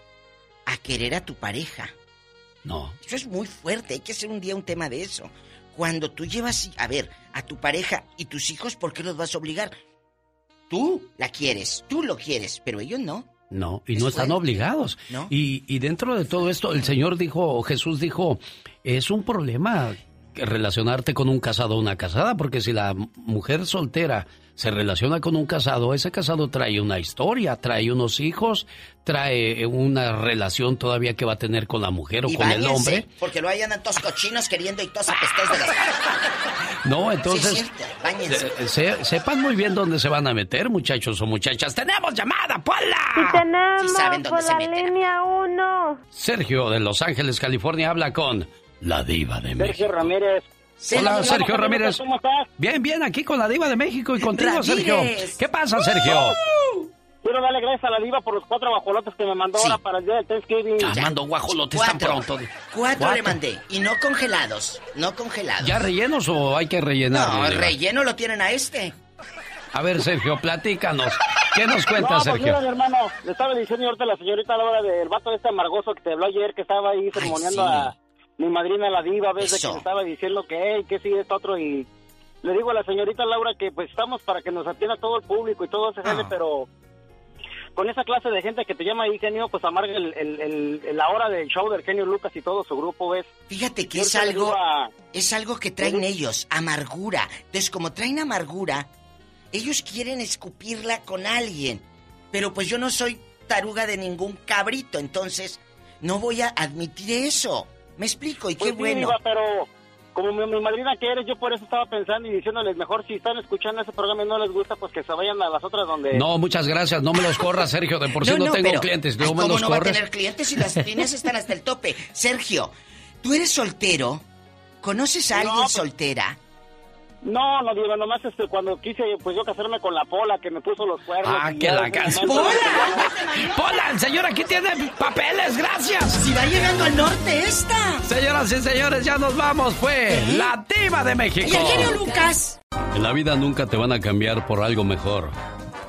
a querer a tu pareja. No. Eso es muy fuerte, hay que hacer un día un tema de eso. Cuando tú llevas, a ver, a tu pareja y tus hijos, ¿por qué los vas a obligar? Tú la quieres, tú lo quieres, pero ellos no. No, y Es no están fuerte. obligados. ¿No? Y, y dentro de todo esto, el Señor dijo, Jesús dijo, es un problema relacionarte con un casado o una casada, porque si la mujer soltera se relaciona con un casado, ese casado trae una historia, trae unos hijos, trae una relación todavía que va a tener con la mujer o con el hombre. Porque lo hayan todos cochinos queriendo y todos apestos de las... No, entonces, sepan muy bien dónde se van a meter, muchachos o muchachas. ¡Tenemos llamada, Paula! Sí, tenemos, saben dónde por la línea 1. Sergio de Los Ángeles, California, habla con la diva de México. Sergio Ramírez. Hola, Sergio Ramírez. ¿Cómo estás? Bien, bien, aquí con la diva de México y contigo, Sergio. ¿Qué pasa, Sergio? Quiero darle gracias a la diva por los cuatro guajolotes que me mandó ahora para el día del Thanksgiving. Ya mandó guajolotes tan pronto. Cuatro, le mandé. Y no congelados. No congelados. ¿Ya rellenos o hay que rellenar? No, el relleno lo tienen a este. A ver, Sergio, platícanos. ¿Qué nos cuentas, no, pues Sergio? Mira, mi hermano, le estaba diciendo ahorita a la señorita a la hora del vato este amargoso que te habló ayer, que estaba ahí sermoneando a mi madrina la diva, ves de que estaba diciendo que, hey, que sí, esto otro, y le digo a la señorita Laura que pues estamos para que nos atienda todo el público y todo ese gente, ah. pero con esa clase de gente que te llama ahí, genio, pues amarga el, la hora del show del genio Lucas y todo su grupo, ¿ves? Fíjate que es algo, es algo que traen ellos, amargura. Entonces, como traen amargura, ellos quieren escupirla con alguien. Pero pues yo no soy taruga de ningún cabrito, entonces no voy a admitir eso. Me explico, y qué pues bueno. pero como mi, madrina que eres, yo por eso estaba pensando y diciéndoles mejor si están escuchando ese programa y no les gusta, pues que se vayan a las otras donde... No, muchas gracias, no me los corras, Sergio, de por sí no, tengo clientes, no me los no va a tener clientes si las líneas están hasta el tope? Sergio, ¿tú eres soltero? ¿Conoces a alguien pues, soltera? No, no digo, nomás este, cuando quise pues yo casarme con la Pola que me puso los cuernos. Ah, que la casa. ¡Pola! ¡Pola! Señor, aquí tiene papeles, gracias. Si va llegando al norte esta. Señoras y señores, ya nos vamos. Fue ¿Eh? la diva de México. Y el genio Lucas. En la vida nunca te van a cambiar por algo mejor,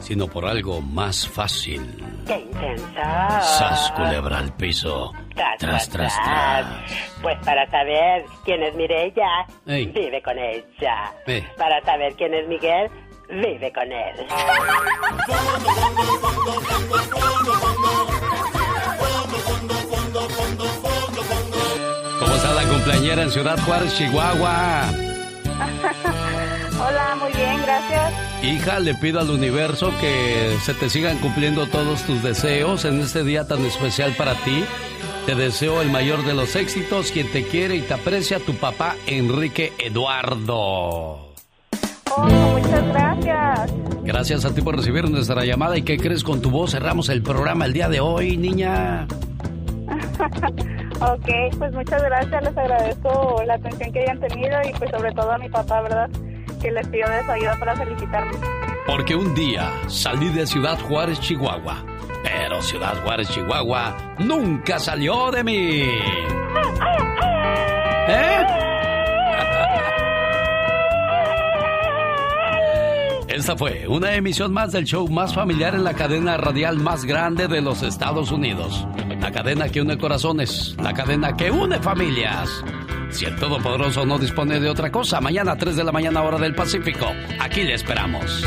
sino por algo más fácil. ¡Qué intenso! Sas culebra al piso. Tras, tras, tras, Pues para saber quién es Mirella, vive con ella. Para saber quién es Miguel, vive con él. ¿Cómo está la cumpleañera en Ciudad Juárez, Chihuahua? Hola, muy bien, gracias. Hija, le pido al universo que se te sigan cumpliendo todos tus deseos en este día tan especial para ti. Te deseo el mayor de los éxitos, quien te quiere y te aprecia, tu papá Enrique Eduardo. Oh, muchas gracias. Gracias a ti por recibir nuestra llamada y que crees con tu voz cerramos el programa el día de hoy, niña. ok, pues muchas gracias, les agradezco la atención que hayan tenido y pues sobre todo a mi papá, ¿verdad? Que les pido de su ayuda para felicitarme. Porque un día salí de Ciudad Juárez, Chihuahua. Pero Ciudad Juárez, Chihuahua nunca salió de mí. ¿Eh? Esta fue una emisión más del show más familiar en la cadena radial más grande de los Estados Unidos. La cadena que une corazones, la cadena que une familias. Si el Todopoderoso no dispone de otra cosa, mañana a 3 de la mañana hora del Pacífico, aquí le esperamos.